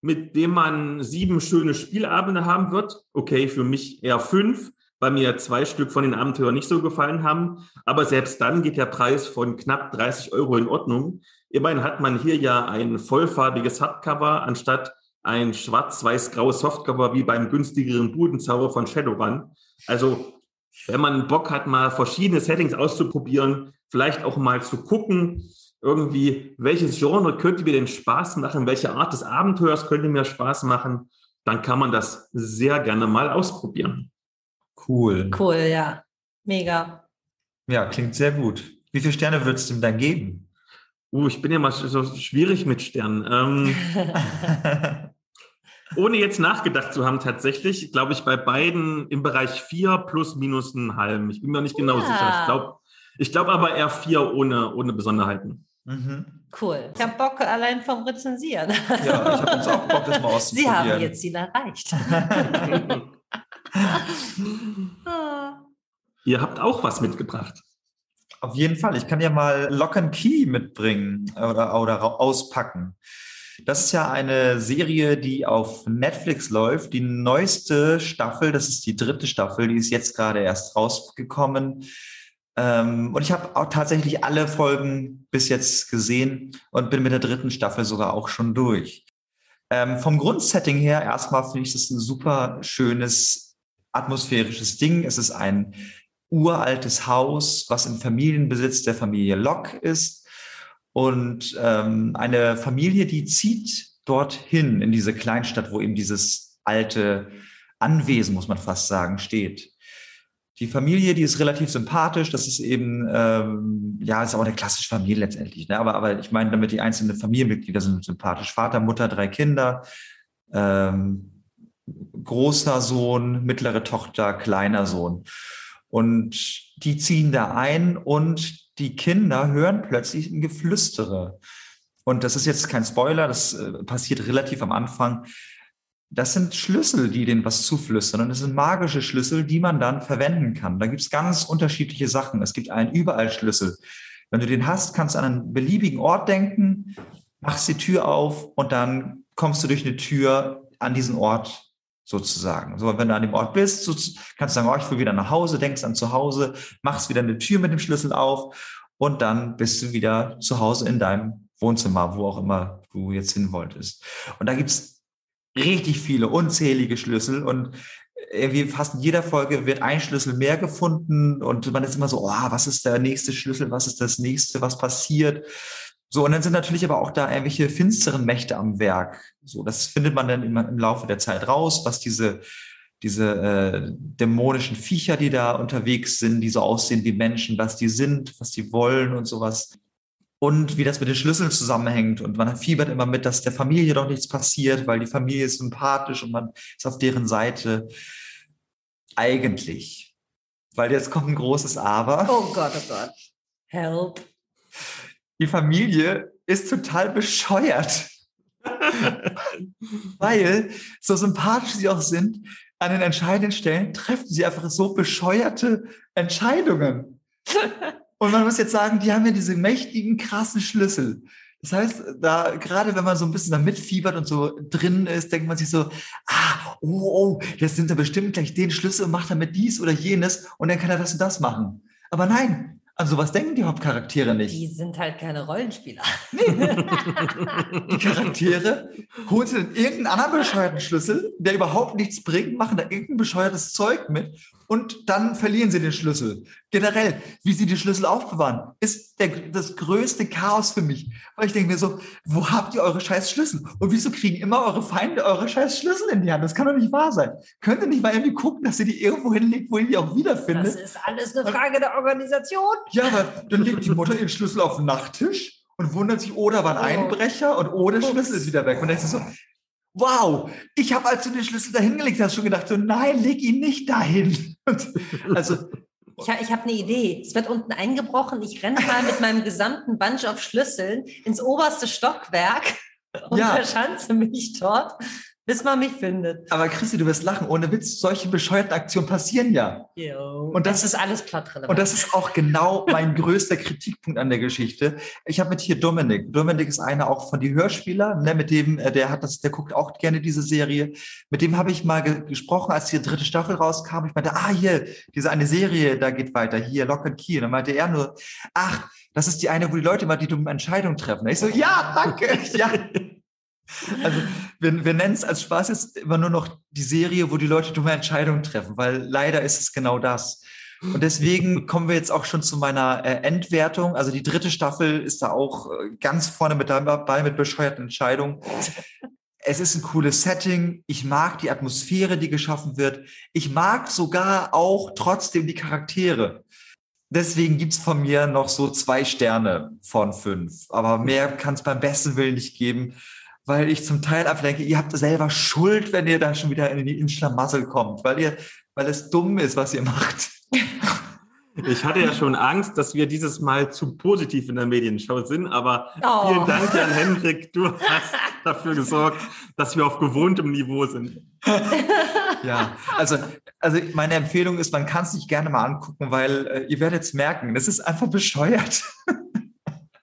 mit dem man sieben schöne Spielabende haben wird. Okay, für mich eher fünf, weil mir zwei Stück von den Abenteuern nicht so gefallen haben. Aber selbst dann geht der Preis von knapp 30 Euro in Ordnung. Immerhin hat man hier ja ein vollfarbiges Hardcover anstatt ein schwarz-weiß-graues Softcover wie beim günstigeren Budenzauber von Shadowrun. Also wenn man Bock hat, mal verschiedene Settings auszuprobieren, vielleicht auch mal zu gucken, irgendwie, welches Genre könnte mir denn Spaß machen, welche Art des Abenteuers könnte mir Spaß machen, dann kann man das sehr gerne mal ausprobieren. Cool. Cool, ja. Mega. Ja, klingt sehr gut. Wie viele Sterne würdest du ihm dann geben? Uh, ich bin ja mal so schwierig mit Sternen. Ähm, ohne jetzt nachgedacht zu haben, tatsächlich, glaube ich, bei beiden im Bereich 4 plus minus ein halben. Ich bin mir nicht genau ja. sicher. Ich glaube ich glaub aber eher 4 ohne, ohne Besonderheiten. Mhm. Cool. Ich habe Bock allein vom Rezensieren. Ja, ich habe uns auch Bock, das mal auszuprobieren. Sie haben ihr Ziel erreicht. Ihr habt auch was mitgebracht. Auf jeden Fall. Ich kann ja mal Lock and Key mitbringen oder, oder auspacken. Das ist ja eine Serie, die auf Netflix läuft. Die neueste Staffel, das ist die dritte Staffel, die ist jetzt gerade erst rausgekommen. Ähm, und ich habe auch tatsächlich alle Folgen bis jetzt gesehen und bin mit der dritten Staffel sogar auch schon durch. Ähm, vom Grundsetting her erstmal finde ich das ein super schönes atmosphärisches Ding. Es ist ein uraltes Haus, was im Familienbesitz der Familie Locke ist und ähm, eine Familie, die zieht dorthin in diese Kleinstadt, wo eben dieses alte Anwesen, muss man fast sagen, steht. Die Familie, die ist relativ sympathisch. Das ist eben, ähm, ja, ist auch eine klassische Familie letztendlich. Ne? Aber, aber ich meine, damit die einzelnen Familienmitglieder sind sympathisch. Vater, Mutter, drei Kinder, ähm, großer Sohn, mittlere Tochter, kleiner Sohn. Und die ziehen da ein und die Kinder hören plötzlich ein Geflüstere. Und das ist jetzt kein Spoiler, das äh, passiert relativ am Anfang. Das sind Schlüssel, die denen was zuflüstern. Und das sind magische Schlüssel, die man dann verwenden kann. Da gibt es ganz unterschiedliche Sachen. Es gibt einen Überall-Schlüssel. Wenn du den hast, kannst du an einen beliebigen Ort denken, machst die Tür auf und dann kommst du durch eine Tür an diesen Ort sozusagen. So, wenn du an dem Ort bist, so, kannst du sagen, oh, ich will wieder nach Hause, denkst an zu Hause, machst wieder eine Tür mit dem Schlüssel auf und dann bist du wieder zu Hause in deinem Wohnzimmer, wo auch immer du jetzt hin wolltest. Und da gibt's richtig viele, unzählige Schlüssel und irgendwie fast in jeder Folge wird ein Schlüssel mehr gefunden und man ist immer so, oh, was ist der nächste Schlüssel, was ist das nächste, was passiert? So, und dann sind natürlich aber auch da irgendwelche finsteren Mächte am Werk. So, das findet man dann immer im Laufe der Zeit raus, was diese, diese äh, dämonischen Viecher, die da unterwegs sind, die so aussehen wie Menschen, was die sind, was die wollen und sowas und wie das mit den Schlüsseln zusammenhängt. Und man fiebert immer mit, dass der Familie doch nichts passiert, weil die Familie ist sympathisch und man ist auf deren Seite. Eigentlich. Weil jetzt kommt ein großes Aber. Oh Gott, oh Gott. Help. Die Familie ist total bescheuert. weil, so sympathisch sie auch sind, an den entscheidenden Stellen treffen sie einfach so bescheuerte Entscheidungen. Und man muss jetzt sagen, die haben ja diese mächtigen, krassen Schlüssel. Das heißt, da, gerade wenn man so ein bisschen da mitfiebert und so drin ist, denkt man sich so, ah, oh, oh, jetzt nimmt er bestimmt gleich den Schlüssel und macht damit dies oder jenes und dann kann er das und das machen. Aber nein, an sowas denken die Hauptcharaktere nicht. Die sind halt keine Rollenspieler. Nee. die Charaktere holen sich dann irgendeinen anderen bescheuerten Schlüssel, der überhaupt nichts bringt, machen da irgendein bescheuertes Zeug mit und dann verlieren sie den Schlüssel. Generell, wie sie die Schlüssel aufbewahren, ist der, das größte Chaos für mich. Weil ich denke mir so, wo habt ihr eure scheiß Schlüssel? Und wieso kriegen immer eure Feinde eure scheiß Schlüssel in die Hand? Das kann doch nicht wahr sein. Könnt ihr nicht mal irgendwie gucken, dass ihr die irgendwo hinlegt, wo ihr die auch wiederfindet? Das ist alles eine Frage der Organisation. Ja, aber dann legt die Mutter ihren Schlüssel auf den Nachttisch und wundert sich, oh, da war ein oh. Einbrecher und oh, der Schlüssel ist wieder weg. Und dann ist so, wow, ich habe, als du den Schlüssel da hingelegt hast, schon gedacht, so nein, leg ihn nicht dahin. also ich, ich habe eine Idee. Es wird unten eingebrochen. Ich renne mal mit meinem gesamten Bunch of Schlüsseln ins oberste Stockwerk und ja. verschanze mich dort bis man mich findet. Aber Christi, du wirst lachen. Ohne Witz, solche bescheuerten Aktionen passieren ja. Yo. Und das, das ist alles plottrelevant. Und das ist auch genau mein größter Kritikpunkt an der Geschichte. Ich habe mit hier Dominik. Dominik ist einer auch von die Hörspieler, ne, mit dem, äh, der hat das, der guckt auch gerne diese Serie. Mit dem habe ich mal ge gesprochen, als die dritte Staffel rauskam. Ich meinte, ah, hier, diese eine Serie, da geht weiter, hier, Lock and Key. Und dann meinte er nur, ach, das ist die eine, wo die Leute mal die dummen Entscheidungen treffen. Ich so, ja, danke, ja. Also wir, wir nennen es als Spaß jetzt immer nur noch die Serie, wo die Leute dumme Entscheidungen treffen, weil leider ist es genau das. Und deswegen kommen wir jetzt auch schon zu meiner äh, Endwertung. Also die dritte Staffel ist da auch äh, ganz vorne mit dabei mit bescheuerten Entscheidungen. Es ist ein cooles Setting. Ich mag die Atmosphäre, die geschaffen wird. Ich mag sogar auch trotzdem die Charaktere. Deswegen gibt's von mir noch so zwei Sterne von fünf. Aber mehr kann es beim besten Willen nicht geben weil ich zum Teil einfach denke, ihr habt selber Schuld, wenn ihr da schon wieder in die in Schlamassel kommt, weil ihr, weil es dumm ist, was ihr macht. Ich hatte ja schon Angst, dass wir dieses Mal zu positiv in der Medienschau sind, aber oh. vielen Dank, Jan Hendrik. Du hast dafür gesorgt, dass wir auf gewohntem Niveau sind. Ja, also, also meine Empfehlung ist, man kann es sich gerne mal angucken, weil äh, ihr werdet es merken, das ist einfach bescheuert.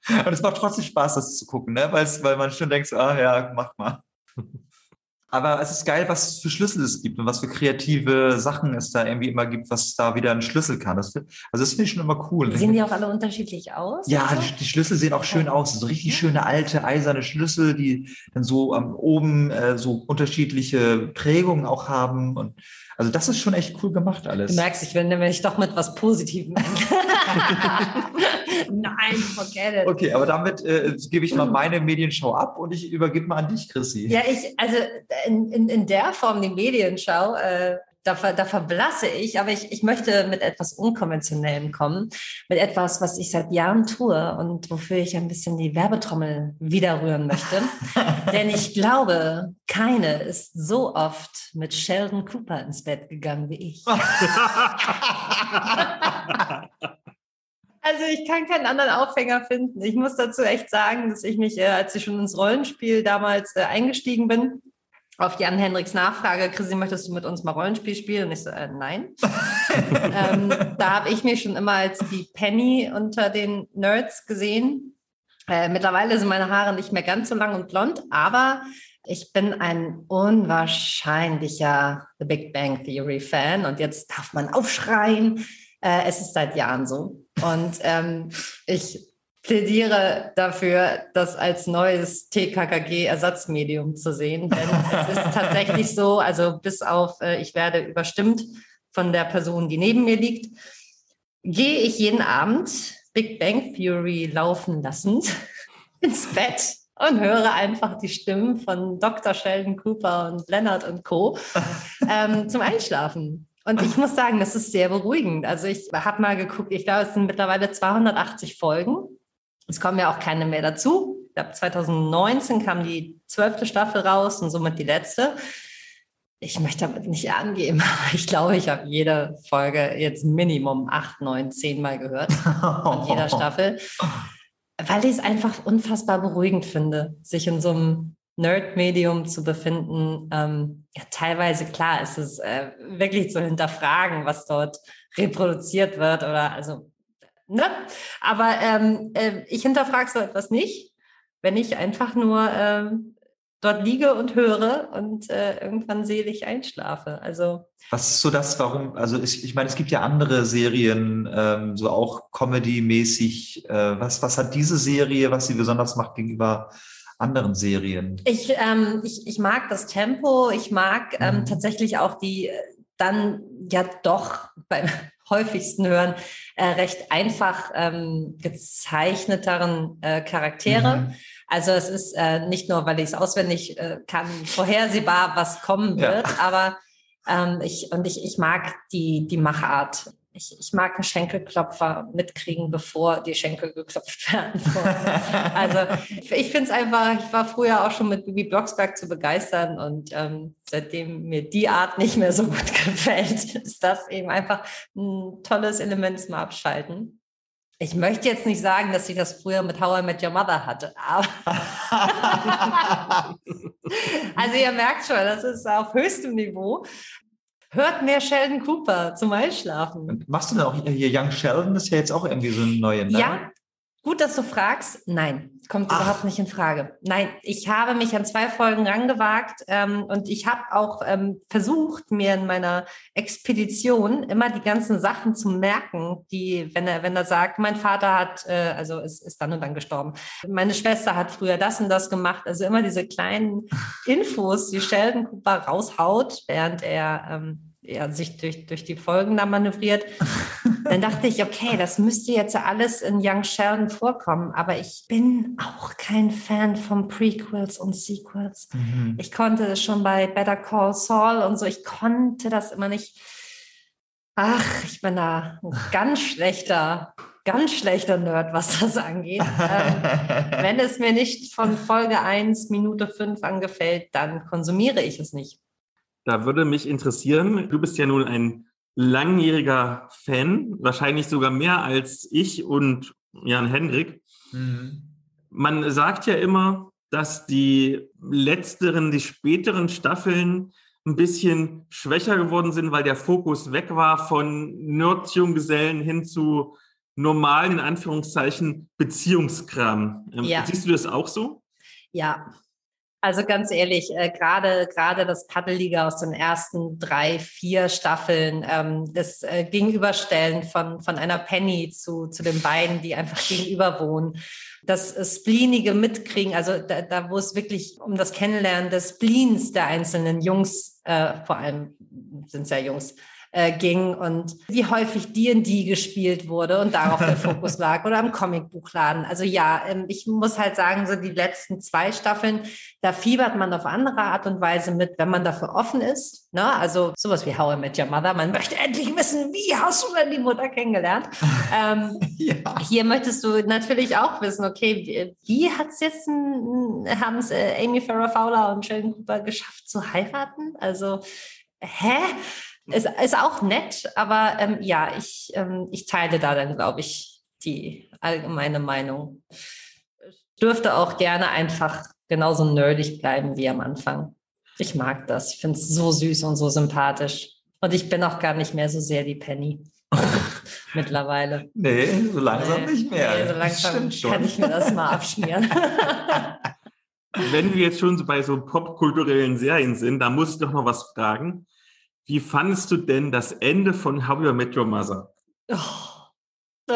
Und es macht trotzdem Spaß, das zu gucken, ne? Weil's, weil man schon denkt, ah ja, mach mal. Aber es ist geil, was für Schlüssel es gibt und was für kreative Sachen es da irgendwie immer gibt, was da wieder ein Schlüssel kann. Das, also das finde ich schon immer cool. Sehen die auch alle unterschiedlich aus? Ja, also? die, die, Schlüssel sehen auch schön aus. So richtig schöne alte eiserne Schlüssel, die dann so ähm, oben äh, so unterschiedliche Prägungen auch haben. Und also das ist schon echt cool gemacht alles. Du merkst, ich will nämlich doch mit was Positivem. Nein, forget it. Okay, aber damit äh, gebe ich mal meine Medienschau ab und ich übergebe mal an dich, Chrissy. Ja, ich, also in, in, in der Form die Medienschau, äh, da, da verblasse ich, aber ich, ich möchte mit etwas Unkonventionellem kommen, mit etwas, was ich seit Jahren tue und wofür ich ein bisschen die Werbetrommel wieder rühren möchte. Denn ich glaube, keine ist so oft mit Sheldon Cooper ins Bett gegangen wie ich. Also ich kann keinen anderen Aufhänger finden. Ich muss dazu echt sagen, dass ich mich, äh, als ich schon ins Rollenspiel damals äh, eingestiegen bin, auf Jan Hendricks Nachfrage, Chrissy, möchtest du mit uns mal Rollenspiel spielen? Und ich so, äh, nein. ähm, da habe ich mich schon immer als die Penny unter den Nerds gesehen. Äh, mittlerweile sind meine Haare nicht mehr ganz so lang und blond, aber ich bin ein unwahrscheinlicher The Big Bang Theory Fan und jetzt darf man aufschreien. Äh, es ist seit Jahren so. Und ähm, ich plädiere dafür, das als neues TKKG-Ersatzmedium zu sehen. Denn es ist tatsächlich so, also bis auf, äh, ich werde überstimmt von der Person, die neben mir liegt, gehe ich jeden Abend Big Bang Theory laufen lassend ins Bett und höre einfach die Stimmen von Dr. Sheldon Cooper und Leonard und Co. Ähm, zum Einschlafen. Und ich muss sagen, das ist sehr beruhigend. Also ich habe mal geguckt, ich glaube, es sind mittlerweile 280 Folgen. Es kommen ja auch keine mehr dazu. Ich glaube, 2019 kam die zwölfte Staffel raus und somit die letzte. Ich möchte damit nicht angeben, aber ich glaube, ich habe jede Folge jetzt Minimum acht, neun, zehn Mal gehört von jeder Staffel, weil ich es einfach unfassbar beruhigend finde, sich in so einem Nerd-Medium zu befinden. Ähm, ja, teilweise klar ist es äh, wirklich zu hinterfragen, was dort reproduziert wird oder also, ne? Aber ähm, äh, ich hinterfrage so etwas nicht, wenn ich einfach nur ähm, dort liege und höre und äh, irgendwann selig einschlafe. Also was ist so das, warum? Also ich, ich meine, es gibt ja andere Serien, ähm, so auch Comedy-mäßig. Äh, was was hat diese Serie, was sie besonders macht gegenüber anderen Serien? Ich, ähm, ich, ich mag das Tempo, ich mag ähm, mhm. tatsächlich auch die äh, dann ja doch beim häufigsten Hören äh, recht einfach ähm, gezeichneteren äh, Charaktere. Mhm. Also es ist äh, nicht nur, weil ich es auswendig äh, kann, vorhersehbar, was kommen wird, ja. aber ähm, ich und ich, ich mag die, die Machart ich, ich mag einen Schenkelklopfer mitkriegen, bevor die Schenkel geklopft werden. also ich finde es einfach, ich war früher auch schon mit Bibi Blocksberg zu begeistern und ähm, seitdem mir die Art nicht mehr so gut gefällt, ist das eben einfach ein tolles Element zum Abschalten. Ich möchte jetzt nicht sagen, dass ich das früher mit How I Met Your Mother hatte, aber also ihr merkt schon, das ist auf höchstem Niveau. Hört mehr Sheldon Cooper zum Einschlafen. Und machst du denn auch hier Young Sheldon? Das ist ja jetzt auch irgendwie so ein neuer, ne? Ja, gut, dass du fragst. Nein, kommt Ach. überhaupt nicht in Frage. Nein, ich habe mich an zwei Folgen rangewagt ähm, und ich habe auch ähm, versucht, mir in meiner Expedition immer die ganzen Sachen zu merken, die, wenn er, wenn er sagt, mein Vater hat, äh, also ist, ist dann und dann gestorben. Meine Schwester hat früher das und das gemacht. Also immer diese kleinen Infos, die Sheldon Cooper raushaut, während er ähm, ja, sich durch, durch die Folgen da manövriert. Dann dachte ich, okay, das müsste jetzt alles in Young Sheldon vorkommen, aber ich bin auch kein Fan von Prequels und Sequels. Mhm. Ich konnte es schon bei Better Call Saul und so, ich konnte das immer nicht. Ach, ich bin da ein ganz schlechter, ganz schlechter Nerd, was das angeht. ähm, wenn es mir nicht von Folge 1, Minute 5 angefällt, dann konsumiere ich es nicht. Da würde mich interessieren, du bist ja nun ein langjähriger Fan, wahrscheinlich sogar mehr als ich und Jan Hendrik. Mhm. Man sagt ja immer, dass die letzteren, die späteren Staffeln ein bisschen schwächer geworden sind, weil der Fokus weg war von Nerdjunggesellen hin zu normalen, in Anführungszeichen, Beziehungskram. Ähm, ja. Siehst du das auch so? Ja, also ganz ehrlich, äh, gerade gerade das Paddelliga aus den ersten drei, vier Staffeln, ähm, das äh, Gegenüberstellen von von einer Penny zu zu den beiden, die einfach gegenüber wohnen, das Spleenige mitkriegen, also da, da wo es wirklich um das Kennenlernen des Spleens der einzelnen Jungs, äh, vor allem sind es ja Jungs, äh, ging und wie häufig D&D gespielt wurde und darauf der Fokus lag oder im Comicbuchladen. Also ja, ähm, ich muss halt sagen, so die letzten zwei Staffeln, da fiebert man auf andere Art und Weise mit, wenn man dafür offen ist. Ne? Also sowas wie How I Met Your Mother. Man möchte endlich wissen, wie hast du denn die Mutter kennengelernt? ähm, ja. Hier möchtest du natürlich auch wissen, okay, wie, wie hat es jetzt, haben es äh, Amy Farrah Fowler und Sheldon Cooper geschafft zu heiraten? Also, hä? Ist, ist auch nett, aber ähm, ja, ich, ähm, ich teile da dann, glaube ich, die allgemeine Meinung. Dürfte auch gerne einfach genauso nerdig bleiben wie am Anfang. Ich mag das. Ich finde es so süß und so sympathisch. Und ich bin auch gar nicht mehr so sehr die Penny. Mittlerweile. Nee, so langsam nee, nicht mehr. Nee, so langsam kann ich mir das mal abschmieren. Wenn wir jetzt schon bei so popkulturellen Serien sind, da muss ich doch noch was fragen. Wie fandest du denn das Ende von How You Met Your Mother? Oh.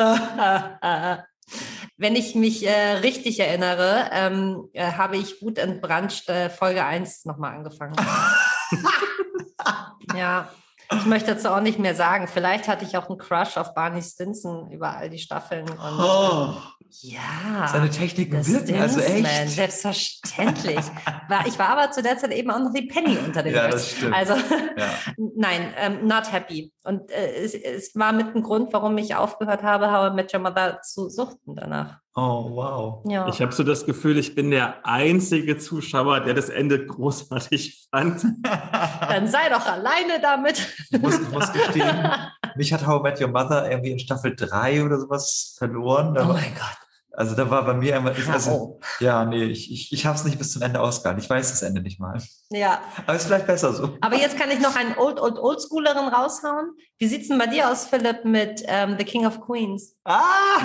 wenn ich mich äh, richtig erinnere, ähm, äh, habe ich Wut entbrannt äh, Folge 1 nochmal angefangen. ja, ich möchte dazu auch nicht mehr sagen. Vielleicht hatte ich auch einen Crush auf Barney Stinson über all die Staffeln. Und, Oh, ja. seine Techniken wirken, also echt. Selbstverständlich. War, ich war aber zu der Zeit eben auch noch die Penny unter den Ja, das stimmt. Also Ja. nein, ähm, not happy. Und äh, es, es war mit ein Grund, warum ich aufgehört habe, How I Met Your Mother zu suchten danach. Oh, wow. Ja. Ich habe so das Gefühl, ich bin der einzige Zuschauer, der das Ende großartig fand. Dann sei doch alleine damit. Ich muss, muss gestehen, mich hat How I Met Your Mother irgendwie in Staffel 3 oder sowas verloren. Da Oh mein Gott. Also da war bei mir einmal, also, Warum? ja, nee, ich, ich, ich habe es nicht bis zum Ende ausgehalten. Ich weiß das Ende nicht mal. Ja, Aber ist vielleicht besser so. aber jetzt kann ich noch einen Old, Old, Oldschoolerin raushauen. Wie sieht's denn bei dir aus, Philipp, mit ähm, The King of Queens? Ah!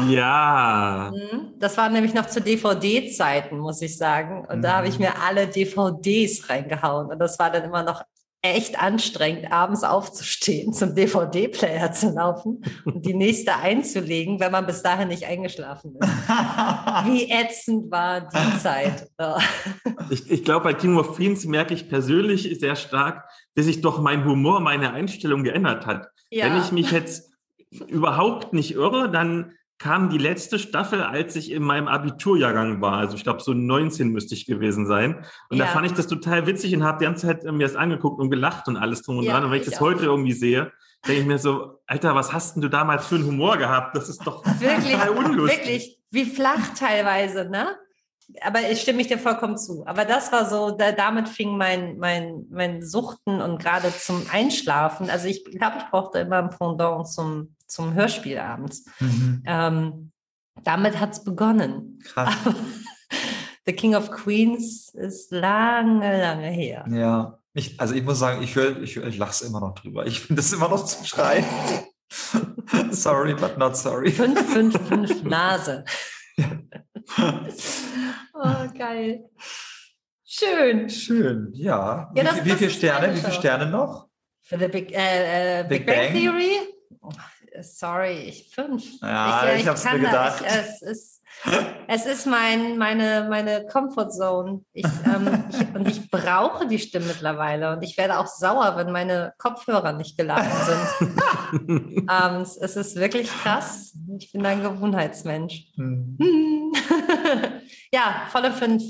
Ja, Mhm. Das war nämlich noch zu DVD-Zeiten, muss ich sagen. Und da habe ich Mhm. mir alle DVDs reingehauen. Und das war dann immer noch echt anstrengend, abends aufzustehen, zum DVD-Player zu laufen und die nächste einzulegen, wenn man bis dahin nicht eingeschlafen ist. Wie ätzend war die Zeit. Ja. ich, ich glaube, bei King of Queens merke ich persönlich sehr stark, dass sich doch mein Humor, meine Einstellung geändert hat. Wenn ich mich jetzt überhaupt nicht irre, dann kam die letzte Staffel, als ich in meinem Abiturjahrgang war. Also ich glaube, so 19 müsste ich gewesen sein. Und da Ja. fand ich das total witzig und habe die ganze Zeit äh, mir das angeguckt und gelacht und alles drum und Ja, dran. Und wenn ich, ich das auch. heute irgendwie sehe, denke ich mir so, Alter, was hast denn du damals für einen Humor gehabt? Das ist doch Wirklich, total unlustig. wirklich, wie flach teilweise, ne? Aber ich stimme ich dir vollkommen zu. Aber das war so, da, damit fing mein, mein, mein Suchten und gerade zum Einschlafen. Also ich glaube, ich brauchte immer ein Pendant zum, zum Hörspiel abends. Mhm. Ähm, damit hat es begonnen. Krass. The King of Queens ist lange, lange her. Ja. Ich, also ich muss sagen, ich, höre- ich, ich lache immer noch drüber. Ich finde das immer noch zum Schreien. sorry, but not sorry. 555 Nase. oh, geil. Schön. Schön, ja. Ja, das- wie, wie viele Sterne? Wie viele. Sterne noch? Für the Big, äh, äh, Big, Big Bang, Bang? Theory? Oh, sorry, ich fünf. Ja, ich hab's mir kann da- gedacht. Ich, es, ist, es ist mein, meine, meine Comfort Zone. Ich, ähm, ich, und ich brauche die Stimme mittlerweile. Und ich werde auch sauer, wenn meine Kopfhörer nicht geladen sind. Abends. Es ist wirklich krass. Ich bin ein Gewohnheitsmensch. Hm. Hm. ja, volle fünf.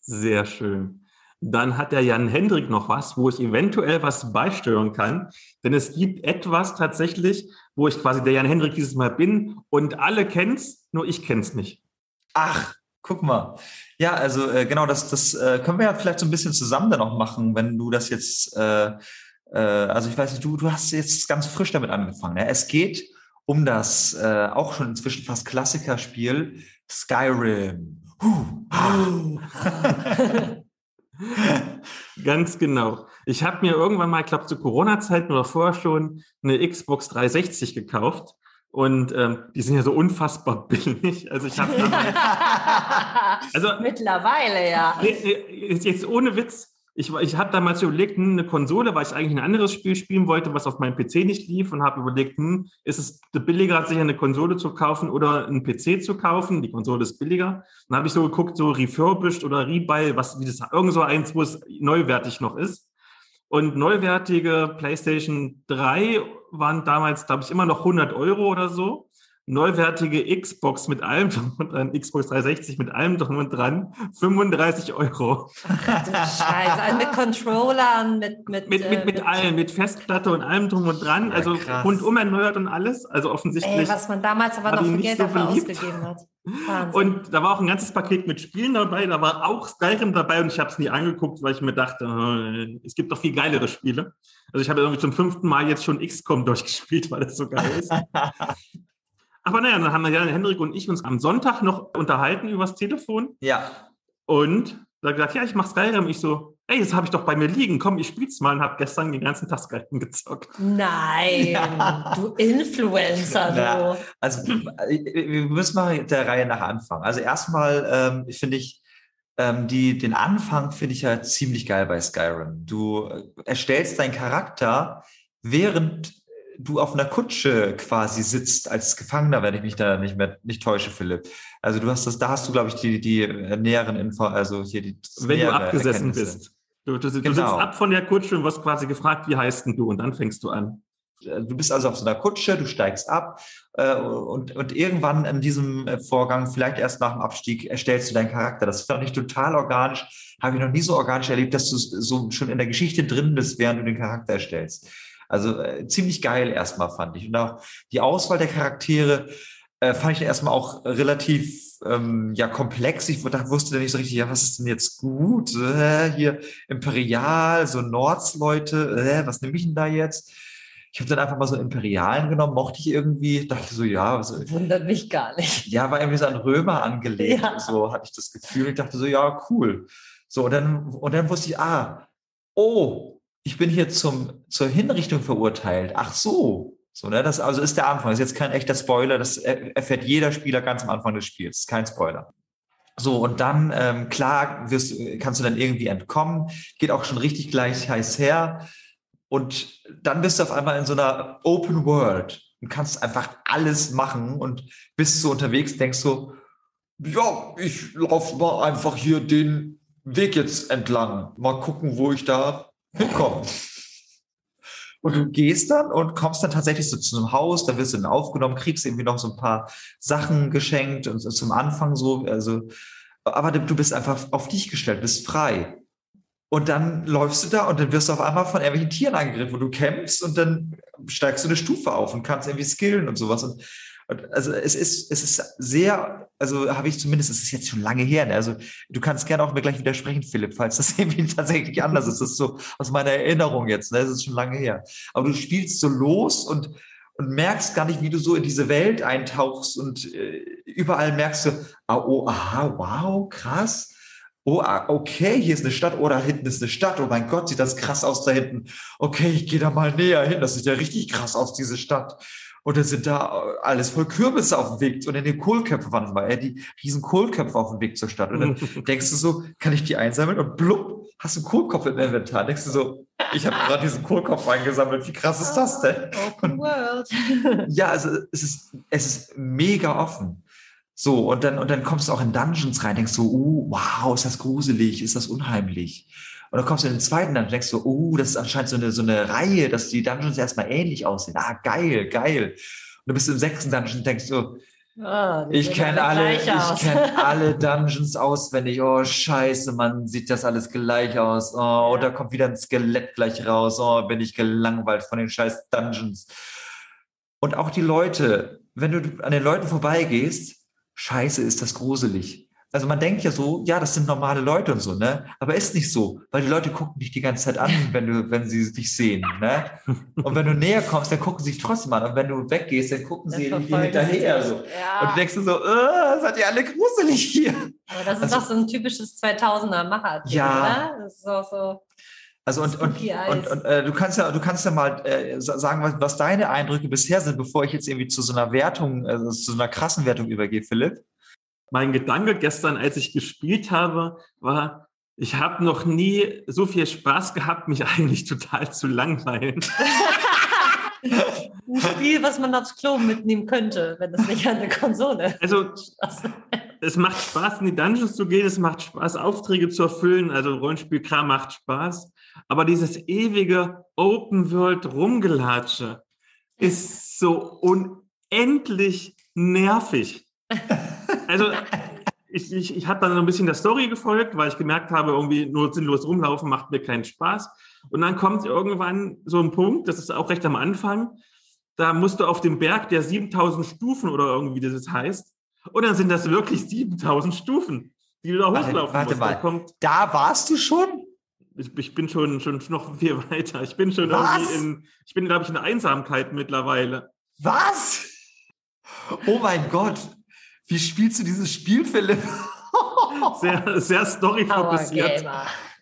Sehr schön. Dann hat der Jan Hendrik noch was, wo ich eventuell was beisteuern kann. Denn es gibt etwas tatsächlich, wo ich quasi der Jan Hendrik dieses Mal bin und alle kennen's, nur ich kenn's nicht. Ach, guck mal. Ja, also äh, genau, das, das äh, können wir ja vielleicht so ein bisschen zusammen dann auch machen, wenn du das jetzt, äh, äh, also ich weiß nicht, du, du hast jetzt ganz frisch damit angefangen. Ja? Es geht um das äh, auch schon inzwischen fast Klassikerspiel Skyrim. Huh. Ganz genau. Ich habe mir irgendwann mal, ich glaube zu Corona-Zeiten oder vorher schon, eine Xbox 360 gekauft. Und ähm, die sind ja so unfassbar billig. Also ich habe Also- Mittlerweile, ja. Jetzt- ohne Witz. Ich, ich habe damals überlegt, hm, eine Konsole, weil ich eigentlich ein anderes Spiel spielen wollte, was auf meinem PC nicht lief und habe überlegt, hm, ist es billiger, sich eine Konsole zu kaufen oder einen PC zu kaufen? Die Konsole ist billiger. Dann habe ich so geguckt, so refurbished oder rebuy, was wie das irgend so eins, wo es neuwertig noch ist. Und neuwertige PlayStation 3 waren damals, glaube ich, immer noch 100 Euro oder so. Neuwertige Xbox mit allem drum und dran, Xbox 360 mit allem drum und dran, 35 Euro. Du Scheiße. Also mit Controllern, mit mit Mit, äh, mit, mit allem, mit Festplatte und allem drum und dran. Ja, also krass. rundum erneuert und alles. Also offensichtlich. Ey, was man damals aber noch für nicht Geld so dafür beliebt. ausgegeben hat. Wahnsinn. und da war auch ein ganzes Paket mit Spielen dabei. Da war auch Skyrim dabei und ich habe es nie angeguckt, weil ich mir dachte, äh, es gibt doch viel geilere Spiele. Also ich habe irgendwie zum fünften Mal jetzt schon XCOM durchgespielt, weil das so geil ist. Aber naja, dann haben wir Jan, Hendrik und ich uns am Sonntag noch unterhalten übers Telefon ja. und da gesagt, ja, ich mach Skyrim. Ich so, ey, das habe ich doch bei mir liegen. Komm, ich spiel's mal und habe gestern den ganzen Tag Skyrim gezockt. Nein, Ja. du Influencer, Ja. du. Also äh, wir müssen mal der Reihe nach anfangen. Also erstmal ähm, finde ich ähm, die, den Anfang finde ich ja ziemlich geil bei Skyrim. Du äh, erstellst deinen Charakter, während du auf einer Kutsche quasi sitzt als Gefangener, wenn ich mich da nicht mehr nicht täusche, Philipp. Also du hast das, da hast du, glaube ich, die, die äh, näheren Info, also hier die. Wenn du abgesessen bist. Du, du, du genau. sitzt ab von der Kutsche und wirst quasi gefragt, wie heißt denn du? Und dann fängst du an. Äh, du bist also auf so einer Kutsche, du steigst ab äh, und, und irgendwann in diesem äh, Vorgang, vielleicht erst nach dem Abstieg, erstellst du deinen Charakter. Das fand ich total organisch. Habe ich noch nie so organisch erlebt, dass du so schon in der Geschichte drin bist, während du den Charakter erstellst. Also äh, ziemlich geil erstmal fand ich. Und auch die Auswahl der Charaktere äh, fand ich erstmal auch relativ ähm, ja komplex. Ich wusste nicht so richtig, ja, was ist denn jetzt gut? Äh, hier Imperial, so Nordsleute, äh, was nehme ich denn da jetzt? Ich habe dann einfach mal so Imperialen genommen, mochte ich irgendwie, dachte so, ja. Was, Wundert mich gar nicht. Ja, war irgendwie so an Römer angelegt. Ja. So hatte ich das Gefühl. Ich dachte so, ja, cool. So, und dann, und dann wusste ich, ah, oh, ich bin hier zum, zur Hinrichtung verurteilt. Ach so. So, ne, das also ist der Anfang. Das ist jetzt kein echter Spoiler. Das erfährt jeder Spieler ganz am Anfang des Spiels. Das ist kein Spoiler. So, und dann, ähm, klar, wirst, kannst du dann irgendwie entkommen. Geht auch schon richtig gleich heiß her. Und dann bist du auf einmal in so einer Open World und kannst einfach alles machen und bist so unterwegs, denkst so, ja, ich laufe mal einfach hier den Weg jetzt entlang. Mal gucken, wo ich da hinkomme. Und du gehst dann und kommst dann tatsächlich so zu einem Haus, da wirst du dann aufgenommen, kriegst irgendwie noch so ein paar Sachen geschenkt und zum Anfang so, also, aber du bist einfach auf dich gestellt, bist frei. Und dann läufst du da und dann wirst du auf einmal von irgendwelchen Tieren angegriffen, wo du kämpfst und dann steigst du eine Stufe auf und kannst irgendwie skillen und sowas. Und also es ist, es ist sehr, also habe ich zumindest, es ist jetzt schon lange her. Ne? Also du kannst gerne auch mir gleich widersprechen, Philipp, falls das irgendwie tatsächlich anders ist. Das ist so aus meiner Erinnerung jetzt. Ne? Das ist schon lange her. Aber du spielst so los und und merkst gar nicht, wie du so in diese Welt eintauchst und äh, überall merkst du, ah, oh, aha, wow, krass oh, ah, okay, hier ist eine Stadt, oh, da hinten ist eine Stadt, oh mein Gott, sieht das krass aus da hinten. Okay, ich gehe da mal näher hin, das sieht ja richtig krass aus, diese Stadt. Und dann sind da äh, alles voll Kürbisse auf dem Weg. Und in den Kohlköpfe waren mal, äh, die riesen Kohlköpfe auf dem Weg zur Stadt. Und dann denkst du so, kann ich die einsammeln? Und blub, hast du einen Kohlkopf im Inventar. Denkst du so, ich habe gerade diesen Kohlkopf eingesammelt. Wie krass ist das denn? Open World. ja, also es ist, es ist mega offen. So, und dann, und dann kommst du auch in Dungeons rein, denkst du, uh, wow, ist das gruselig, ist das unheimlich. Und dann kommst du in den zweiten Dungeon, denkst du, uh, das ist anscheinend so eine, so eine Reihe, dass die Dungeons erstmal ähnlich aussehen. Ah, geil, geil. Und dann bist du im sechsten Dungeon und denkst du, Oh, ich kenne alle, ich kenne alle Dungeons auswendig. Oh, scheiße, man sieht das alles gleich aus. Oh, ja. und da kommt wieder ein Skelett gleich raus. Oh, bin ich gelangweilt von den scheiß Dungeons. Und auch die Leute, wenn du an den Leuten vorbeigehst, scheiße, ist das gruselig. Also man denkt ja so, ja, das sind normale Leute und so, ne? Aber ist nicht so, weil die Leute gucken dich die ganze Zeit an, wenn du, wenn sie dich sehen, ne? Und wenn du näher kommst, dann gucken sie dich trotzdem an. Und wenn du weggehst, dann gucken sie dir hinterher. So. Ja. Und du denkst so, äh, seid ihr alle gruselig hier. Aber das ist also, doch so ein typisches 2000er Macher. Ja. Ne? Das ist auch so. Also und, und, und, und äh, du kannst ja, du kannst ja mal äh, sagen, was, was deine Eindrücke bisher sind, bevor ich jetzt irgendwie zu so einer Wertung, also zu so einer krassen Wertung übergehe, Philipp. Mein Gedanke gestern, als ich gespielt habe, war, ich habe noch nie so viel Spaß gehabt, mich eigentlich total zu langweilen. Ein Spiel, was man aufs Klo mitnehmen könnte, wenn es nicht an der Konsole. Also es macht Spaß, in die Dungeons zu gehen, es macht Spaß, Aufträge zu erfüllen. Also Rollenspielkram macht Spaß. Aber dieses ewige Open World Rumgelatsche ist so unendlich nervig. Also ich, ich, ich habe dann ein bisschen der Story gefolgt, weil ich gemerkt habe, irgendwie nur sinnlos rumlaufen macht mir keinen Spaß. Und dann kommt irgendwann so ein Punkt, das ist auch recht am Anfang, da musst du auf dem Berg der 7000 Stufen oder irgendwie das heißt. Und dann sind das wirklich 7000 Stufen, die du da hochlaufen warte, musst. Warte mal, da warst du schon? Ich, ich, bin schon, schon noch viel weiter. Ich bin schon Was? irgendwie in, ich bin, glaube ich, in Einsamkeit mittlerweile. Was? Oh mein Gott. Wie spielst du dieses Spiel, Philipp? sehr, sehr storyfokussiert.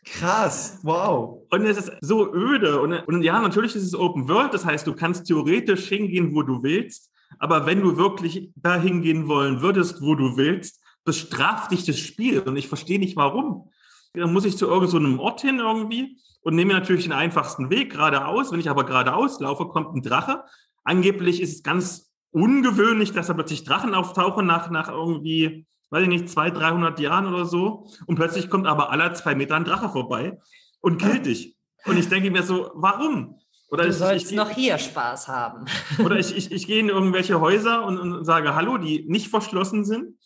Krass, wow. Und es ist so öde. Und, und ja, natürlich ist es Open World. Das heißt, du kannst theoretisch hingehen, wo du willst. Aber wenn du wirklich dahin gehen wollen würdest, wo du willst, bestraft dich das Spiel. Und ich verstehe nicht, warum. Dann muss ich zu irgendeinem so Ort hin irgendwie. und nehme natürlich den einfachsten Weg geradeaus. Wenn ich aber geradeaus laufe, kommt ein Drache. Angeblich ist es ganz ungewöhnlich, dass da plötzlich Drachen auftauchen nach, nach irgendwie, weiß ich nicht, 200, 300 Jahren oder so. Und plötzlich kommt aber aller zwei Meter ein Drache vorbei und killt dich. Und ich denke mir so, warum? Oder du ich, sollst ich, noch hier Spaß haben. Oder ich, ich, ich gehe in irgendwelche Häuser und, und sage Hallo, die nicht verschlossen sind.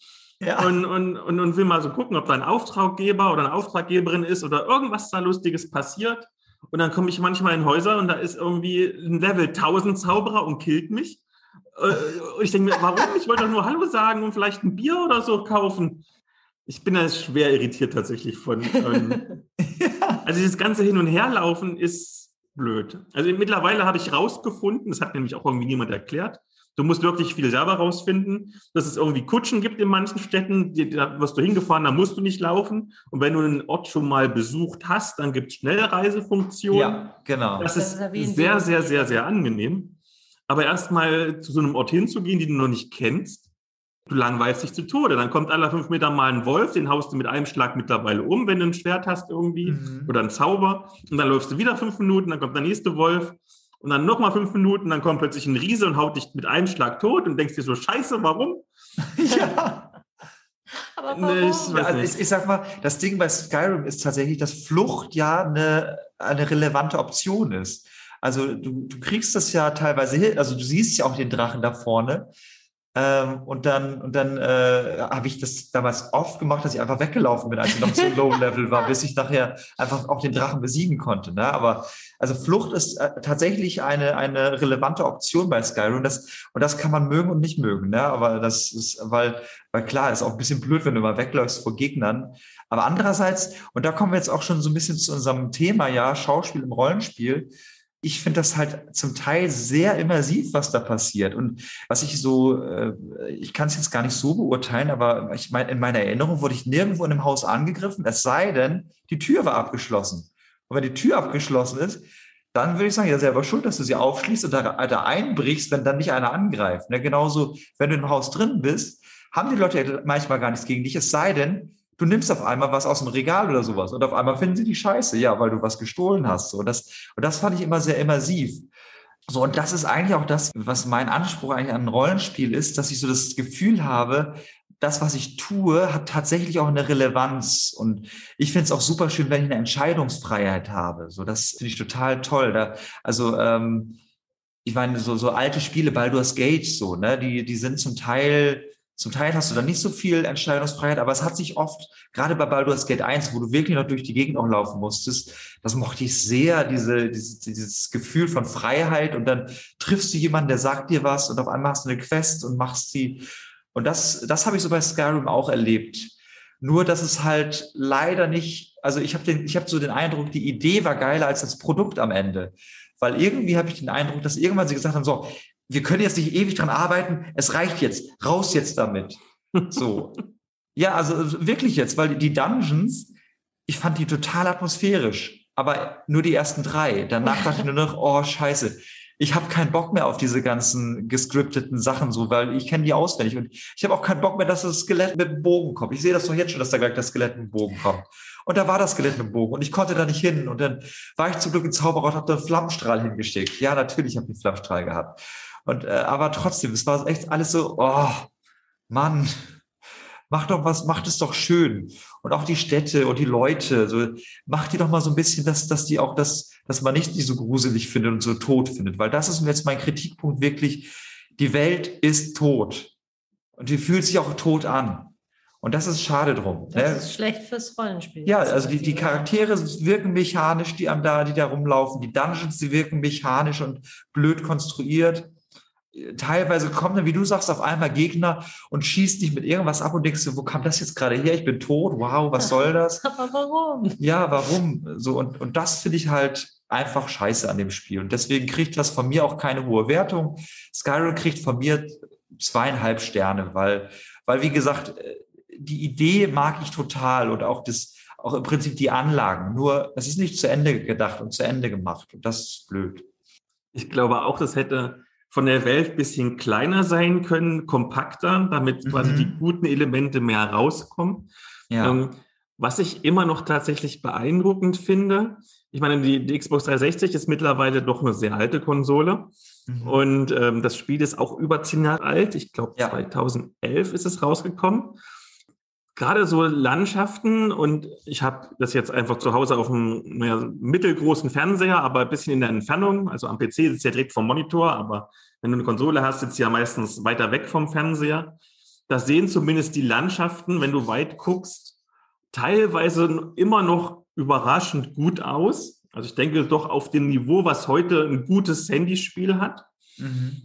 Ja. Und, und, und, und will mal so gucken, ob da ein Auftraggeber oder eine Auftraggeberin ist oder irgendwas da Lustiges passiert. Und dann komme ich manchmal in Häuser und da ist irgendwie ein Level 1000 Zauberer und killt mich. Äh, und ich denke mir, warum? Ich wollte doch nur Hallo sagen und vielleicht ein Bier oder so kaufen. Ich bin da schwer irritiert tatsächlich von. Ähm, ja. Also dieses ganze Hin- und Herlaufen ist blöd. Also mittlerweile habe ich rausgefunden, das hat nämlich auch irgendwie niemand erklärt, Du musst wirklich viel selber rausfinden, dass es irgendwie Kutschen gibt in manchen Städten, da wirst du hingefahren, da musst du nicht laufen. Und wenn du einen Ort schon mal besucht hast, dann gibt es Schnellreisefunktionen. Ja, genau. Das, das ist, ist sehr, sehr, sehr, sehr angenehm. Aber erstmal zu so einem Ort hinzugehen, den du noch nicht kennst, du langweilst dich zu Tode. Dann kommt alle fünf Meter mal ein Wolf, den haust du mit einem Schlag mittlerweile um, wenn du ein Schwert hast irgendwie mhm. oder ein Zauber. Und dann läufst du wieder fünf Minuten, dann kommt der nächste Wolf und dann nochmal fünf Minuten, dann kommt plötzlich ein Riese und haut dich mit einem Schlag tot und denkst dir so, scheiße, warum? ja. Aber warum? Ich, also ich, ich, sag mal, das Ding bei Skyrim ist tatsächlich, dass Flucht ja eine, eine relevante Option ist. Also du, du kriegst das ja teilweise hin, also du siehst ja auch den Drachen da vorne, ähm, und dann, und dann äh, habe ich das damals oft gemacht, dass ich einfach weggelaufen bin, als ich noch so Low-Level war, bis ich nachher einfach auch den Drachen besiegen konnte. Ne? Aber also Flucht ist äh, tatsächlich eine, eine relevante Option bei Skyrim. Das, und das kann man mögen und nicht mögen. Ne? Aber das ist, weil, weil klar, ist auch ein bisschen blöd, wenn du mal wegläufst vor Gegnern. Aber andererseits, und da kommen wir jetzt auch schon so ein bisschen zu unserem Thema, ja, Schauspiel im Rollenspiel ich finde das halt zum Teil sehr immersiv, was da passiert. Und was ich so, äh, ich kann es jetzt gar nicht so beurteilen, aber ich meine, in meiner Erinnerung wurde ich nirgendwo in einem Haus angegriffen, es sei denn, die Tür war abgeschlossen. Und wenn die Tür abgeschlossen ist, dann würde ich sagen, ja, selber schuld, dass du sie aufschließt und da, da einbrichst, wenn dann nicht einer angreift. Ne? Genauso, wenn du im Haus drin bist, haben die Leute manchmal gar nichts gegen dich, es sei denn, du nimmst auf einmal was aus dem Regal oder sowas und auf einmal finden sie die Scheiße, ja, weil du was gestohlen hast. So, das, und das fand ich immer sehr immersiv. So, und das ist eigentlich auch das, was mein Anspruch eigentlich an ein Rollenspiel ist, dass ich so das Gefühl habe, das, was ich tue, hat tatsächlich auch eine Relevanz. Und ich finde es auch super schön, wenn ich eine Entscheidungsfreiheit habe. So, das finde ich total toll. Da, also, ähm, ich meine, so, so alte Spiele, Baldur's Gate, so, ne, die, die sind zum Teil zum Teil hast du dann nicht so viel Entscheidungsfreiheit, aber es hat sich oft, gerade bei Baldur's Gate 1, wo du wirklich noch durch die Gegend auch laufen musstest, das mochte ich sehr, diese, dieses, dieses Gefühl von Freiheit und dann triffst du jemanden, der sagt dir was und auf einmal hast du eine Quest und machst sie. Und das, das habe ich so bei Skyrim auch erlebt. Nur, dass es halt leider nicht, also ich habe habe so den Eindruck, die Idee war geiler als das Produkt am Ende. Weil irgendwie habe ich den Eindruck, dass irgendwann sie gesagt haben, so, wir können jetzt nicht ewig dran arbeiten, es reicht jetzt, raus jetzt damit. So. ja, also wirklich jetzt, weil die Dungeons, ich fand die total atmosphärisch, aber nur die ersten drei. Danach dachte ich nur noch, oh scheiße, ich habe keinen Bock mehr auf diese ganzen gescripteten Sachen, so, weil ich kenne die auswendig und ich habe auch keinen Bock mehr, dass das Skelett mit dem Bogen kommt. Ich sehe das doch jetzt schon, dass da gleich das Skelett mit dem Bogen kommt. Und da war das Skelett mit dem Bogen und ich konnte da nicht hin und dann war ich zum Glück ein Zauberer und habe da einen Flammenstrahl hingeschickt. Ja, natürlich habe ich einen Flammenstrahl gehabt. Und, äh, aber trotzdem, es war echt alles so, oh, Mann, mach doch was, macht es doch schön. Und auch die Städte und die Leute, so, macht die doch mal so ein bisschen, dass, dass die auch das, dass man nicht die so gruselig findet und so tot findet. Weil das ist jetzt mein Kritikpunkt wirklich. Die Welt ist tot. Und die fühlt sich auch tot an. Und das ist schade drum. Das ne? ist schlecht fürs Rollenspiel. Ja, also die, die Charaktere wirken mechanisch, die am da, die da rumlaufen. Die Dungeons, die wirken mechanisch und blöd konstruiert teilweise kommen dann, wie du sagst, auf einmal Gegner und schießt dich mit irgendwas ab und denkst du, wo kam das jetzt gerade her? Ich bin tot, wow, was soll das? Aber warum? Ja, warum? So, und, und das finde ich halt einfach scheiße an dem Spiel. Und deswegen kriegt das von mir auch keine hohe Wertung. Skyrim kriegt von mir zweieinhalb Sterne, weil, weil, wie gesagt, die Idee mag ich total und auch das, auch im Prinzip die Anlagen. Nur, es ist nicht zu Ende gedacht und zu Ende gemacht. Und das ist blöd. Ich glaube auch, das hätte von der Welt bisschen kleiner sein können, kompakter, damit mhm. quasi die guten Elemente mehr rauskommen. Ja. Ähm, Was ich immer noch tatsächlich beeindruckend finde, ich meine, die, die Xbox 360 ist mittlerweile doch eine sehr alte Konsole. Mhm. Und ähm, das Spiel ist auch über zehn Jahre alt. Ich glaube, ja. 2011 ist es rausgekommen. Gerade so Landschaften und ich habe das jetzt einfach zu Hause auf einem naja, mittelgroßen Fernseher, aber ein bisschen in der Entfernung. Also am PC sitzt ja direkt vom Monitor, aber wenn du eine Konsole hast, sitzt ja meistens weiter weg vom Fernseher. Da sehen zumindest die Landschaften, wenn du weit guckst, teilweise immer noch überraschend gut aus. Also ich denke doch auf dem Niveau, was heute ein gutes Handyspiel hat. Mhm.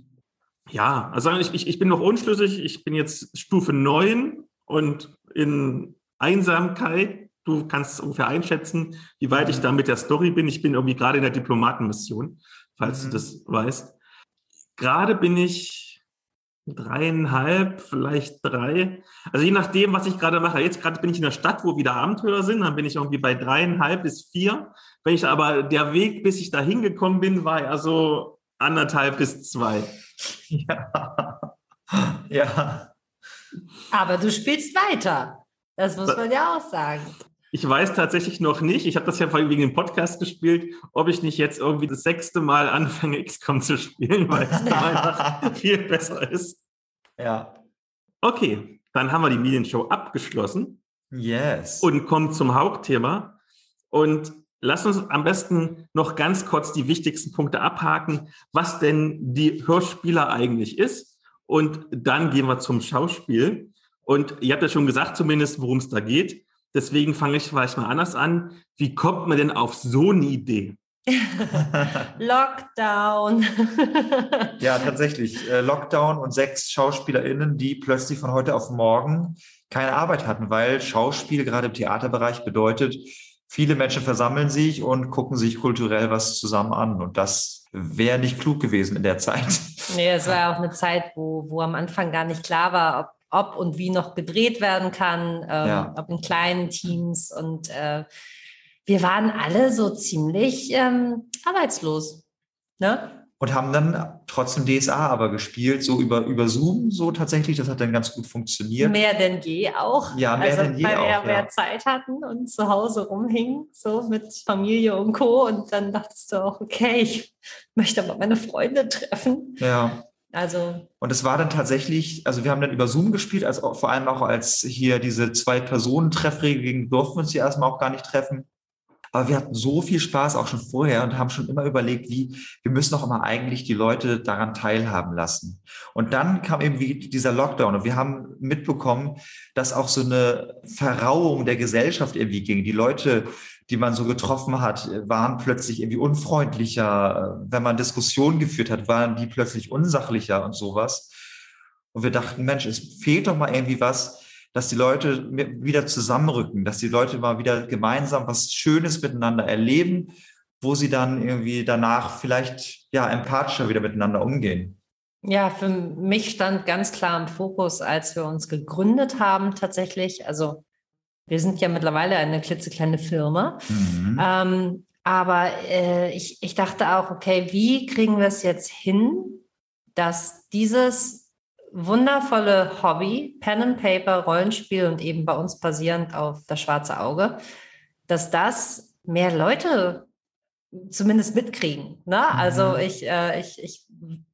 Ja, also ich, ich, ich bin noch unschlüssig. Ich bin jetzt Stufe 9 und in Einsamkeit. Du kannst ungefähr einschätzen, wie weit ich mhm. da mit der Story bin. Ich bin irgendwie gerade in der Diplomatenmission, falls mhm. du das weißt. Gerade bin ich dreieinhalb, vielleicht drei. Also je nachdem, was ich gerade mache. Jetzt gerade bin ich in der Stadt, wo wieder Abenteuer sind. Dann bin ich irgendwie bei dreieinhalb bis vier. Wenn ich aber der Weg, bis ich da hingekommen bin, war ja so anderthalb bis zwei. Ja. ja. Aber du spielst weiter. Das muss man ja auch sagen. Ich weiß tatsächlich noch nicht, ich habe das ja wegen dem Podcast gespielt, ob ich nicht jetzt irgendwie das sechste Mal anfange, XCOM zu spielen, weil es da einfach viel besser ist. Ja. Okay, dann haben wir die Medienshow abgeschlossen. Yes. Und kommen zum Hauptthema. Und lass uns am besten noch ganz kurz die wichtigsten Punkte abhaken, was denn die Hörspieler eigentlich ist. Und dann gehen wir zum Schauspiel. Und ihr habt ja schon gesagt, zumindest, worum es da geht. Deswegen fange ich vielleicht mal anders an. Wie kommt man denn auf so eine Idee? Lockdown. ja, tatsächlich. Äh, Lockdown und sechs SchauspielerInnen, die plötzlich von heute auf morgen keine Arbeit hatten, weil Schauspiel gerade im Theaterbereich bedeutet, viele Menschen versammeln sich und gucken sich kulturell was zusammen an. Und das wäre nicht klug gewesen in der Zeit. Nee, es war auch eine Zeit, wo, wo am Anfang gar nicht klar war, ob ob und wie noch gedreht werden kann, ähm, ja. ob in kleinen Teams. Und äh, wir waren alle so ziemlich ähm, arbeitslos. Ne? Und haben dann trotzdem DSA aber gespielt, so über, über Zoom, so tatsächlich. Das hat dann ganz gut funktioniert. Mehr denn je auch. Ja, mehr also, denn je weil auch. Weil wir mehr Zeit hatten und zu Hause rumhingen, so mit Familie und Co. Und dann dachtest du auch, okay, ich möchte aber meine Freunde treffen. Ja. Also. Und es war dann tatsächlich, also wir haben dann über Zoom gespielt, als auch, vor allem auch als hier diese zwei Personen Treffregel ging, durften wir uns hier erstmal auch gar nicht treffen. Aber wir hatten so viel Spaß auch schon vorher und haben schon immer überlegt, wie, wir müssen doch immer eigentlich die Leute daran teilhaben lassen. Und dann kam eben dieser Lockdown und wir haben mitbekommen, dass auch so eine Verrauung der Gesellschaft irgendwie ging. Die Leute die man so getroffen hat, waren plötzlich irgendwie unfreundlicher. Wenn man Diskussionen geführt hat, waren die plötzlich unsachlicher und sowas. Und wir dachten, Mensch, es fehlt doch mal irgendwie was, dass die Leute wieder zusammenrücken, dass die Leute mal wieder gemeinsam was Schönes miteinander erleben, wo sie dann irgendwie danach vielleicht ja empathischer wieder miteinander umgehen. Ja, für mich stand ganz klar im Fokus, als wir uns gegründet haben, tatsächlich, also wir sind ja mittlerweile eine klitzekleine Firma. Mhm. Ähm, aber äh, ich, ich dachte auch, okay, wie kriegen wir es jetzt hin, dass dieses wundervolle Hobby, Pen and Paper, Rollenspiel und eben bei uns basierend auf das schwarze Auge, dass das mehr Leute zumindest mitkriegen. Ne? Also mhm. ich, äh, ich, ich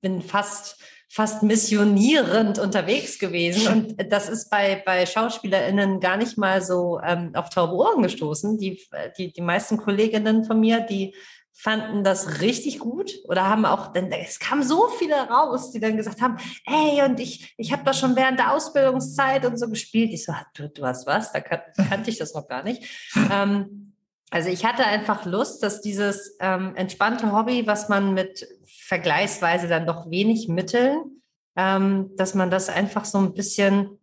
bin fast fast missionierend unterwegs gewesen. Und das ist bei, bei SchauspielerInnen gar nicht mal so ähm, auf taube Ohren gestoßen. Die, die, die meisten Kolleginnen von mir, die fanden das richtig gut oder haben auch, denn es kamen so viele raus, die dann gesagt haben, ey, und ich, ich habe das schon während der Ausbildungszeit und so gespielt. Ich so, du, du hast was, da kan kannte ich das noch gar nicht. Ähm, also ich hatte einfach Lust, dass dieses ähm, entspannte Hobby, was man mit vergleichsweise dann doch wenig Mitteln, ähm, dass man das einfach so ein bisschen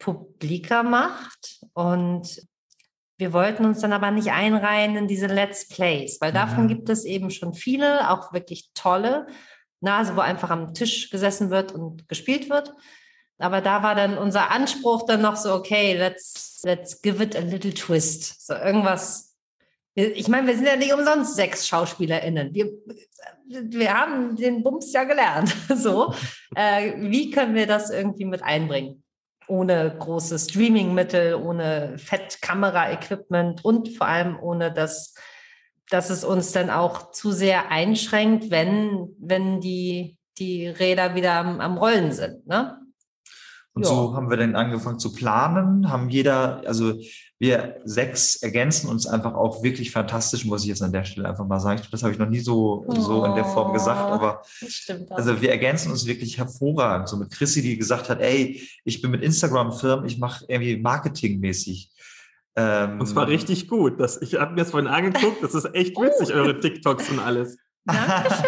publiker macht. Und wir wollten uns dann aber nicht einreihen in diese Let's Plays, weil davon mhm. gibt es eben schon viele, auch wirklich tolle, na, also wo einfach am Tisch gesessen wird und gespielt wird. Aber da war dann unser Anspruch dann noch so, okay, let's, let's give it a little twist. So irgendwas ich meine, wir sind ja nicht umsonst sechs SchauspielerInnen. Wir, wir haben den Bums ja gelernt. So, äh, wie können wir das irgendwie mit einbringen? Ohne große Streaming-Mittel, ohne Fettkamera-Equipment und vor allem ohne das, dass es uns dann auch zu sehr einschränkt, wenn, wenn die, die Räder wieder am, am Rollen sind. Ne? Und ja. so haben wir dann angefangen zu planen, haben jeder, also wir sechs ergänzen uns einfach auch wirklich fantastisch, muss ich jetzt an der Stelle einfach mal sagen. Das habe ich noch nie so, oh, so in der Form gesagt, aber also wir ergänzen uns wirklich hervorragend. So mit Chrissy, die gesagt hat, ey, ich bin mit Instagram firm, ich mache irgendwie marketingmäßig. Ähm, und zwar richtig gut. Das, ich habe mir das vorhin angeguckt, das ist echt witzig, oh. eure TikToks und alles. Dankeschön,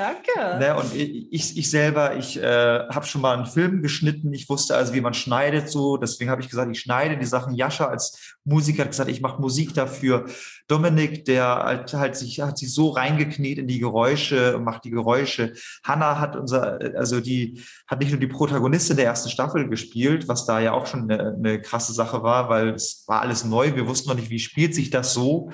danke. Ne, und ich, ich selber, ich äh, habe schon mal einen Film geschnitten. Ich wusste also, wie man schneidet so. Deswegen habe ich gesagt, ich schneide die Sachen. Jascha als Musiker hat gesagt, ich mache Musik dafür. Dominik, der halt, halt sich hat sich so reingekniet in die Geräusche und macht die Geräusche. Hanna hat unser, also die hat nicht nur die Protagonistin der ersten Staffel gespielt, was da ja auch schon eine, eine krasse Sache war, weil es war alles neu. Wir wussten noch nicht, wie spielt sich das so.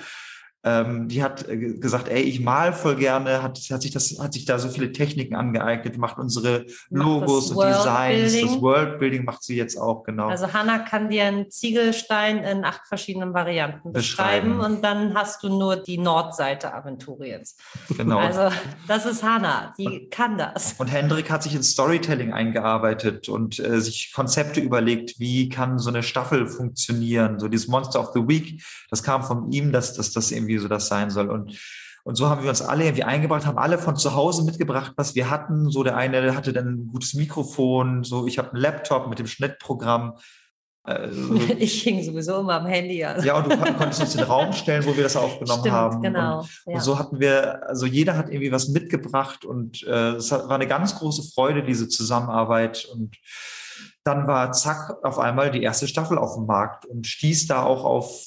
Ähm, die hat äh, gesagt, ey, ich mal voll gerne, hat, hat, sich das, hat sich da so viele Techniken angeeignet, macht unsere Logos und Designs, das Worldbuilding macht sie jetzt auch, genau. Also Hanna kann dir einen Ziegelstein in acht verschiedenen Varianten beschreiben, beschreiben und dann hast du nur die Nordseite Aventuriens. Genau. Also das ist Hanna, die und, kann das. Und Hendrik hat sich in Storytelling eingearbeitet und äh, sich Konzepte überlegt, wie kann so eine Staffel funktionieren, so dieses Monster of the Week, das kam von ihm, dass, dass das irgendwie irgendwie so das sein soll. Und, und so haben wir uns alle irgendwie eingebracht, haben alle von zu Hause mitgebracht, was wir hatten. So der eine hatte dann ein gutes Mikrofon, so ich habe einen Laptop mit dem Schnittprogramm. Also, ich hing sowieso immer am Handy. Also. Ja, und du konntest uns den Raum stellen, wo wir das aufgenommen Stimmt, haben. Genau. Und, ja. und, so hatten wir, also jeder hat irgendwie was mitgebracht und äh, es war eine ganz große Freude, diese Zusammenarbeit. Und dann war zack auf einmal die erste Staffel auf dem Markt und stieß da auch auf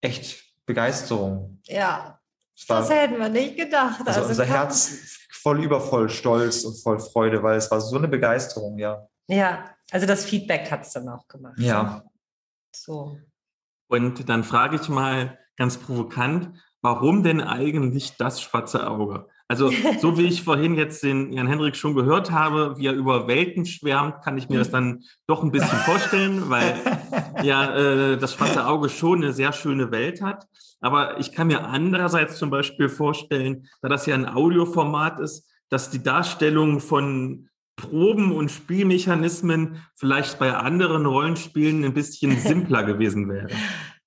echt Begeisterung. Ja, das hätten wir nicht gedacht. Also, also unser Herz voll übervoll Stolz und voll Freude, weil es war so eine Begeisterung, ja. Ja, also das Feedback hat es dann auch gemacht. Ja. So. Und dann frage ich mal ganz provokant, warum denn eigentlich das schwarze Auge? Also, so wie ich vorhin jetzt den Jan Hendrik schon gehört habe, wie er über Welten schwärmt, kann ich mir das dann doch ein bisschen vorstellen, weil ja äh, das schwarze Auge schon eine sehr schöne Welt hat. Aber ich kann mir andererseits zum Beispiel vorstellen, da das ja ein Audioformat ist, dass die Darstellung von Proben und Spielmechanismen vielleicht bei anderen Rollenspielen ein bisschen simpler gewesen wäre.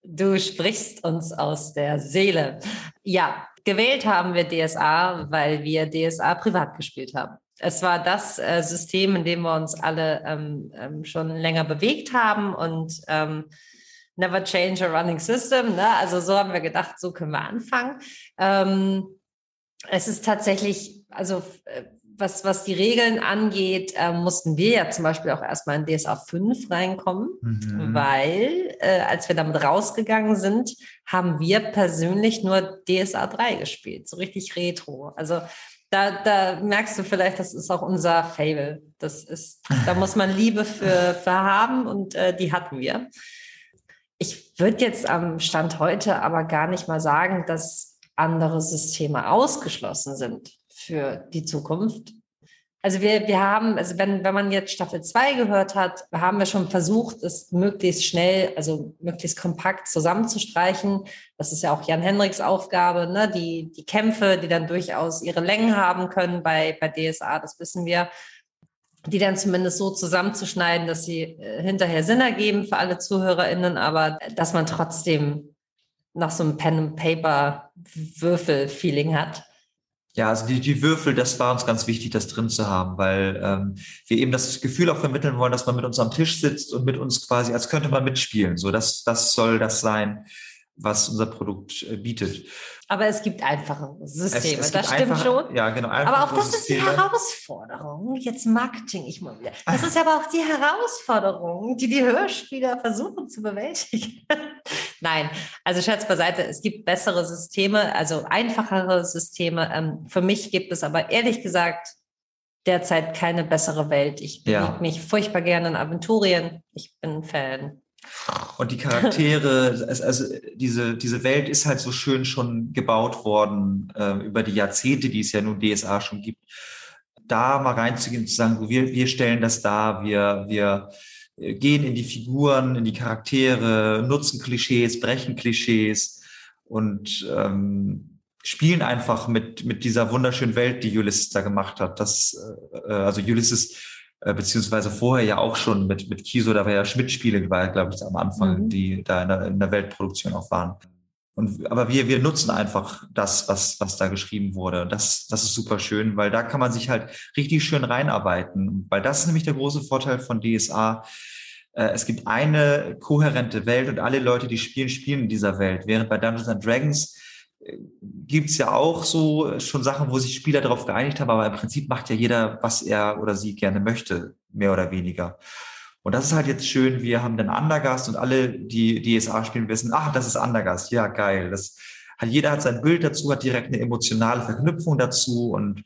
Du sprichst uns aus der Seele. Ja, Gewählt haben wir DSA, weil wir DSA privat gespielt haben. Es war das äh, System, in dem wir uns alle ähm, ähm, schon länger bewegt haben und ähm, never change a running system. Ne? Also so haben wir gedacht, so können wir anfangen. Ähm, es ist tatsächlich, also äh, was, was die Regeln angeht, äh, mussten wir ja zum Beispiel auch erstmal in DSA 5 reinkommen, mhm. weil äh, als wir damit rausgegangen sind, haben wir persönlich nur DSA 3 gespielt, so richtig retro. Also da, da merkst du vielleicht, das ist auch unser Fable. Das ist, da muss man Liebe für, für haben und äh, die hatten wir. Ich würde jetzt am Stand heute aber gar nicht mal sagen, dass andere Systeme ausgeschlossen sind für die Zukunft. Also wir, wir haben, also wenn, wenn man jetzt Staffel 2 gehört hat, haben wir schon versucht, es möglichst schnell, also möglichst kompakt zusammenzustreichen. Das ist ja auch Jan Hendricks Aufgabe, ne? die, die Kämpfe, die dann durchaus ihre Längen haben können bei, bei DSA, das wissen wir, die dann zumindest so zusammenzuschneiden, dass sie äh, hinterher Sinn ergeben für alle ZuhörerInnen, aber dass man trotzdem noch so ein Pen-and-Paper-Würfel-Feeling hat. Ja, also die, die Würfel, das war uns ganz wichtig, das drin zu haben, weil ähm, wir eben das Gefühl auch vermitteln wollen, dass man mit uns am Tisch sitzt und mit uns quasi, als könnte man mitspielen. So, das, das soll das sein, was unser Produkt äh, bietet. Aber es gibt einfache Systeme, es, es das stimmt einfache, schon. Ja, genau. Aber auch das Systeme. ist die Herausforderung. Jetzt Marketing, ich mal wieder. Das ist aber auch die Herausforderung, die die Hörspieler versuchen zu bewältigen. Nein, also Scherz beiseite, es gibt bessere Systeme, also einfachere Systeme. Ähm, für mich gibt es aber ehrlich gesagt derzeit keine bessere Welt. Ich ja. mich furchtbar gerne in Aventurien. Ich bin Fan. Und die Charaktere, also diese, diese Welt ist halt so schön schon gebaut worden äh, über die Jahrzehnte, die es ja nun DSA schon gibt. Da mal reinzugehen und zu sagen, wir, wir stellen das dar, wir, wir gehen in die Figuren, in die Charaktere, nutzen Klischees, brechen Klischees und ähm, spielen einfach mit, mit dieser wunderschönen Welt, die Ulysses da gemacht hat. Das, äh, also Ulysses, äh, beziehungsweise vorher ja auch schon mit, mit Kiso, da war ja Schmidt-Spiele, glaube ich, am Anfang, mhm. die da in der, in der Weltproduktion auch waren. Und, aber wir, wir nutzen einfach das, was, was da geschrieben wurde. Das, das ist super schön, weil da kann man sich halt richtig schön reinarbeiten. Weil das ist nämlich der große Vorteil von DSA. Äh, es gibt eine kohärente Welt und alle Leute, die spielen, spielen in dieser Welt. Während bei Dungeons and Dragons äh, gibt's ja auch so schon Sachen, wo sich Spieler darauf geeinigt haben, aber im Prinzip macht ja jeder, was er oder sie gerne möchte, mehr oder weniger. Und das ist halt jetzt schön, wir haben den Andergast und alle, die DSA spielen, wissen, ach, das ist Andergast, ja, geil. Das hat, jeder hat sein Bild dazu, hat direkt eine emotionale Verknüpfung dazu und,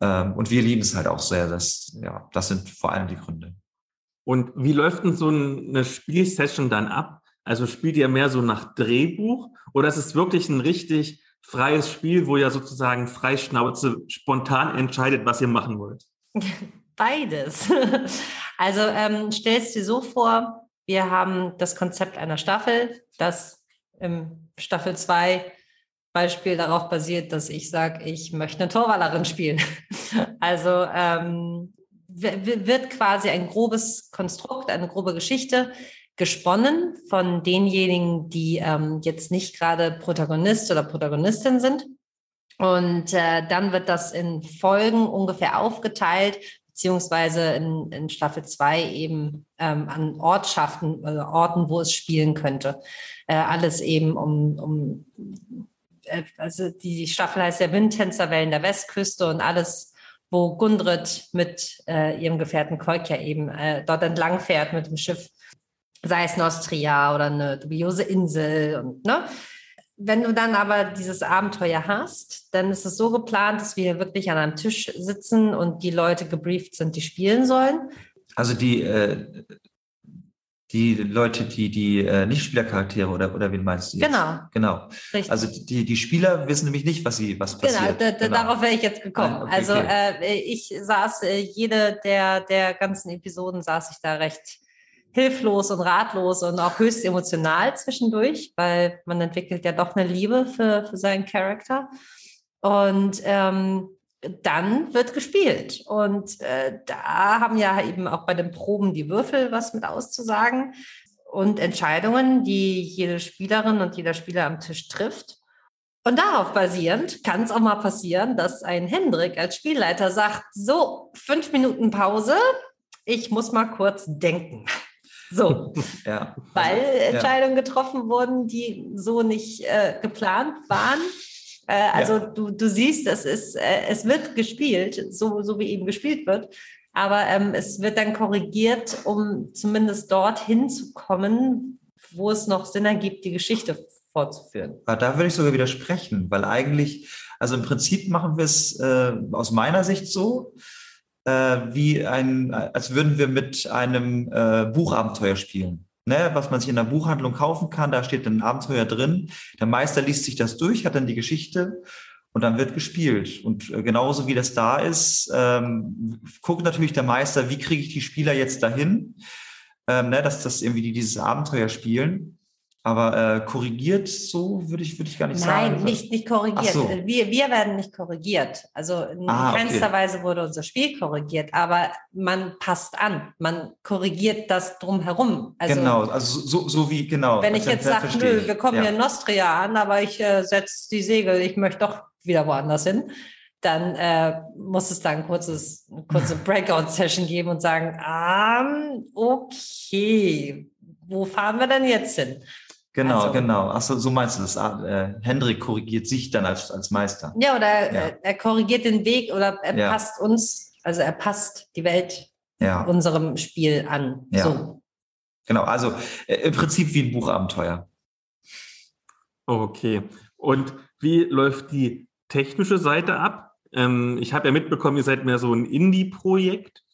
ähm, und wir lieben es halt auch sehr. Das, ja, das sind vor allem die Gründe. Und wie läuft denn so eine Spielsession dann ab? Also spielt ihr mehr so nach Drehbuch oder ist es wirklich ein richtig freies Spiel, wo ihr sozusagen freischnauze spontan entscheidet, was ihr machen wollt? Beides. Also ähm, stell es dir so vor, wir haben das Konzept einer Staffel, das im Staffel 2 Beispiel darauf basiert, dass ich sage, ich möchte eine Torwallerin spielen. Also ähm, wird quasi ein grobes Konstrukt, eine grobe Geschichte gesponnen von denjenigen, die ähm, jetzt nicht gerade Protagonist oder Protagonistin sind. Und äh, dann wird das in Folgen ungefähr aufgeteilt, beziehungsweise in, in Staffel 2 eben ähm, an Ortschaften, äh, Orten, wo es spielen könnte. Äh, alles eben um, um äh, also die Staffel heißt ja Windtänzerwellen der Westküste und alles, wo Gundrit mit äh, ihrem Gefährten Kolkja eben äh, dort entlang fährt mit dem Schiff, sei es Nostria oder eine dubiose Insel und ne, wenn du dann aber dieses Abenteuer hast, dann ist es so geplant, dass wir wirklich an einem Tisch sitzen und die Leute gebrieft sind, die spielen sollen. Also die, äh, die Leute, die die äh, Nicht-Spielercharaktere oder, oder wen meinst du? Jetzt? Genau. Genau. Richtig. Also die, die Spieler wissen nämlich nicht, was sie was genau, passiert. Genau, genau. darauf wäre ich jetzt gekommen. Ah, okay, also okay. Äh, ich saß, äh, jede der, der ganzen Episoden saß ich da recht hilflos und ratlos und auch höchst emotional zwischendurch, weil man entwickelt ja doch eine Liebe für, für seinen Charakter. Und ähm, dann wird gespielt. Und äh, da haben ja eben auch bei den Proben die Würfel was mit auszusagen und Entscheidungen, die jede Spielerin und jeder Spieler am Tisch trifft. Und darauf basierend kann es auch mal passieren, dass ein Hendrik als Spielleiter sagt, so, fünf Minuten Pause, ich muss mal kurz denken. So, ja. weil Entscheidungen ja. getroffen wurden, die so nicht äh, geplant waren. Äh, also ja. du, du siehst, es, ist, äh, es wird gespielt, so, so wie eben gespielt wird. Aber ähm, es wird dann korrigiert, um zumindest dorthin zu kommen, wo es noch Sinn ergibt, die Geschichte fortzuführen. Aber da würde ich sogar widersprechen, weil eigentlich, also im Prinzip machen wir es äh, aus meiner Sicht so, äh, wie ein, als würden wir mit einem äh, Buchabenteuer spielen. Ne, was man sich in der Buchhandlung kaufen kann, da steht ein Abenteuer drin. Der Meister liest sich das durch, hat dann die Geschichte und dann wird gespielt. Und äh, genauso wie das da ist, ähm, guckt natürlich der Meister, wie kriege ich die Spieler jetzt dahin, ähm, ne, dass das irgendwie die dieses Abenteuer spielen. Aber äh, korrigiert so würde ich, würde ich gar nicht Nein, sagen. Nein, nicht, nicht korrigiert. So. Wir, wir werden nicht korrigiert. Also in ah, keinster okay. Weise wurde unser Spiel korrigiert, aber man passt an. Man korrigiert das drumherum. Also, genau, also so, so wie, genau. Wenn ich jetzt sage, nö, wir kommen ja. hier in Nostria an, aber ich äh, setze die Segel, ich möchte doch wieder woanders hin, dann äh, muss es da ein kurzes, eine kurze Breakout-Session geben und sagen, ah, okay, wo fahren wir denn jetzt hin? Genau, also, genau. Achso, so meinst du das. Ah, äh, Hendrik korrigiert sich dann als, als Meister. Ja, oder ja. Er, er, korrigiert den Weg oder er ja. passt uns, also er passt die Welt ja. unserem Spiel an. Ja. So. Genau, also äh, im Prinzip wie ein Buchabenteuer. Okay. Und wie läuft die technische Seite ab? Ähm, ich habe ja mitbekommen, ihr seid mehr so ein Indie-Projekt.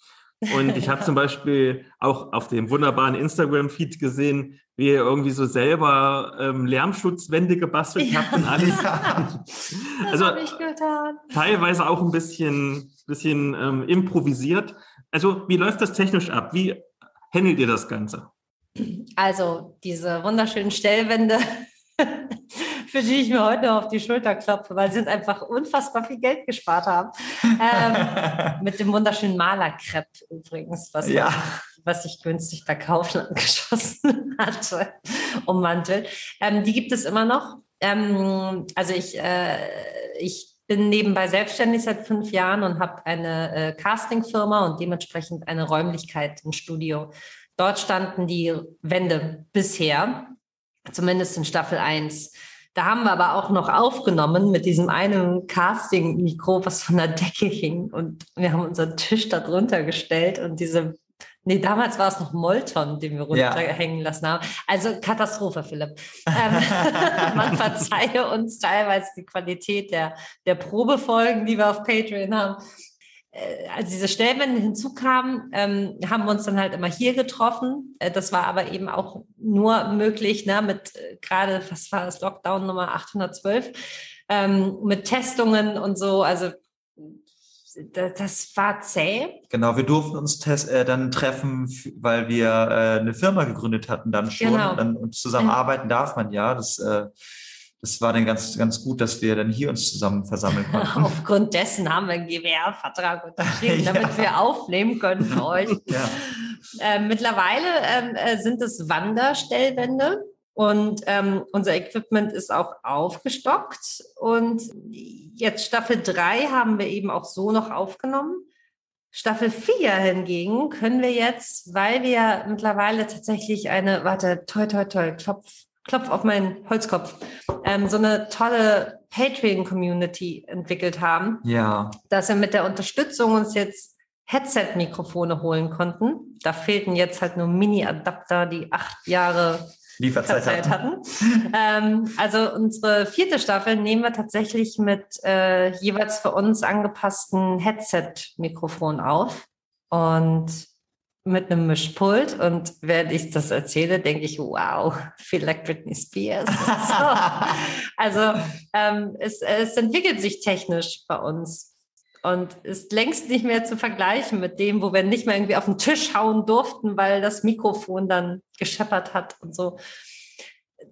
Und ich habe zum Beispiel auch auf dem wunderbaren Instagram-Feed gesehen, wie ihr irgendwie so selber ähm, Lärmschutzwände gebastelt ja. habt und alles. Ja. also teilweise auch ein bisschen, bisschen ähm, improvisiert. Also wie läuft das technisch ab? Wie handelt ihr das Ganze? Also diese wunderschönen Stellwände, für die ich mir heute auf die Schulter klopfe, weil sie uns einfach unfassbar viel Geld gespart haben. Ähm, mit dem wunderschönen Malerkrepp übrigens, was, ja. Was ich günstig bei Kaufland geschossen hatte, ummantelt. Ähm, die gibt es immer noch. Ähm, also ich, äh, ich bin nebenbei selbstständig seit fünf Jahren und habe eine äh, Castingfirma und dementsprechend eine Räumlichkeit im Studio. Dort standen die Wände bisher, zumindest in Staffel 1. Da haben wir aber auch noch aufgenommen mit diesem einen Casting-Mikro, was von der Decke hing. Und wir haben unseren Tisch da drunter gestellt und diese Nee, damals war es noch Molton, den wir runterhängen ja. lassen haben. Also Katastrophe, Philipp. Ähm, man verzeihe uns teilweise die Qualität der, der Probefolgen, die wir auf Patreon haben. Äh, als diese Stellwände hinzukamen, ähm, haben wir uns dann halt immer hier getroffen. Äh, das war aber eben auch nur möglich ne, mit äh, gerade, was war das, Lockdown Nummer 812, ähm, mit Testungen und so. Also das, das war zäh. Genau, wir durften uns äh, dann treffen, weil wir äh, eine Firma gegründet hatten dann schon. Genau. Dann, und zusammenarbeiten darf man ja. Das äh, das war dann ganz, ganz gut, dass wir dann hier uns zusammen versammeln konnten. Aufgrund dessen haben wir einen GWR-Vertrag unterschrieben, ja. damit wir aufnehmen können für euch. ja. äh, mittlerweile ähm, äh, sind es Wanderstellwände und ähm, unser Equipment ist auch aufgestockt. Und jetzt Staffel 3 haben wir eben auch so noch aufgenommen. Staffel 4 hingegen können wir jetzt, weil wir mittlerweile tatsächlich eine, warte, toi, toi, toi, Klopf, Klopf auf meinen Holzkopf, ähm, so eine tolle Patreon-Community entwickelt haben. Ja. Dass wir mit der Unterstützung uns jetzt Headset-Mikrofone holen konnten. Da fehlten jetzt halt nur Mini-Adapter, die acht Jahre Lieferzeit hatten. hatten. ähm, also unsere vierte Staffel nehmen wir tatsächlich mit äh, jeweils für uns angepassten Headset-Mikrofon auf. Und mit einem Mischpult und während ich das erzähle, denke ich, wow, feel like Britney Spears. So. also ähm, es, es entwickelt sich technisch bei uns und ist längst nicht mehr zu vergleichen mit dem, wo wir nicht mehr irgendwie auf den Tisch hauen durften, weil das Mikrofon dann gescheppert hat und so.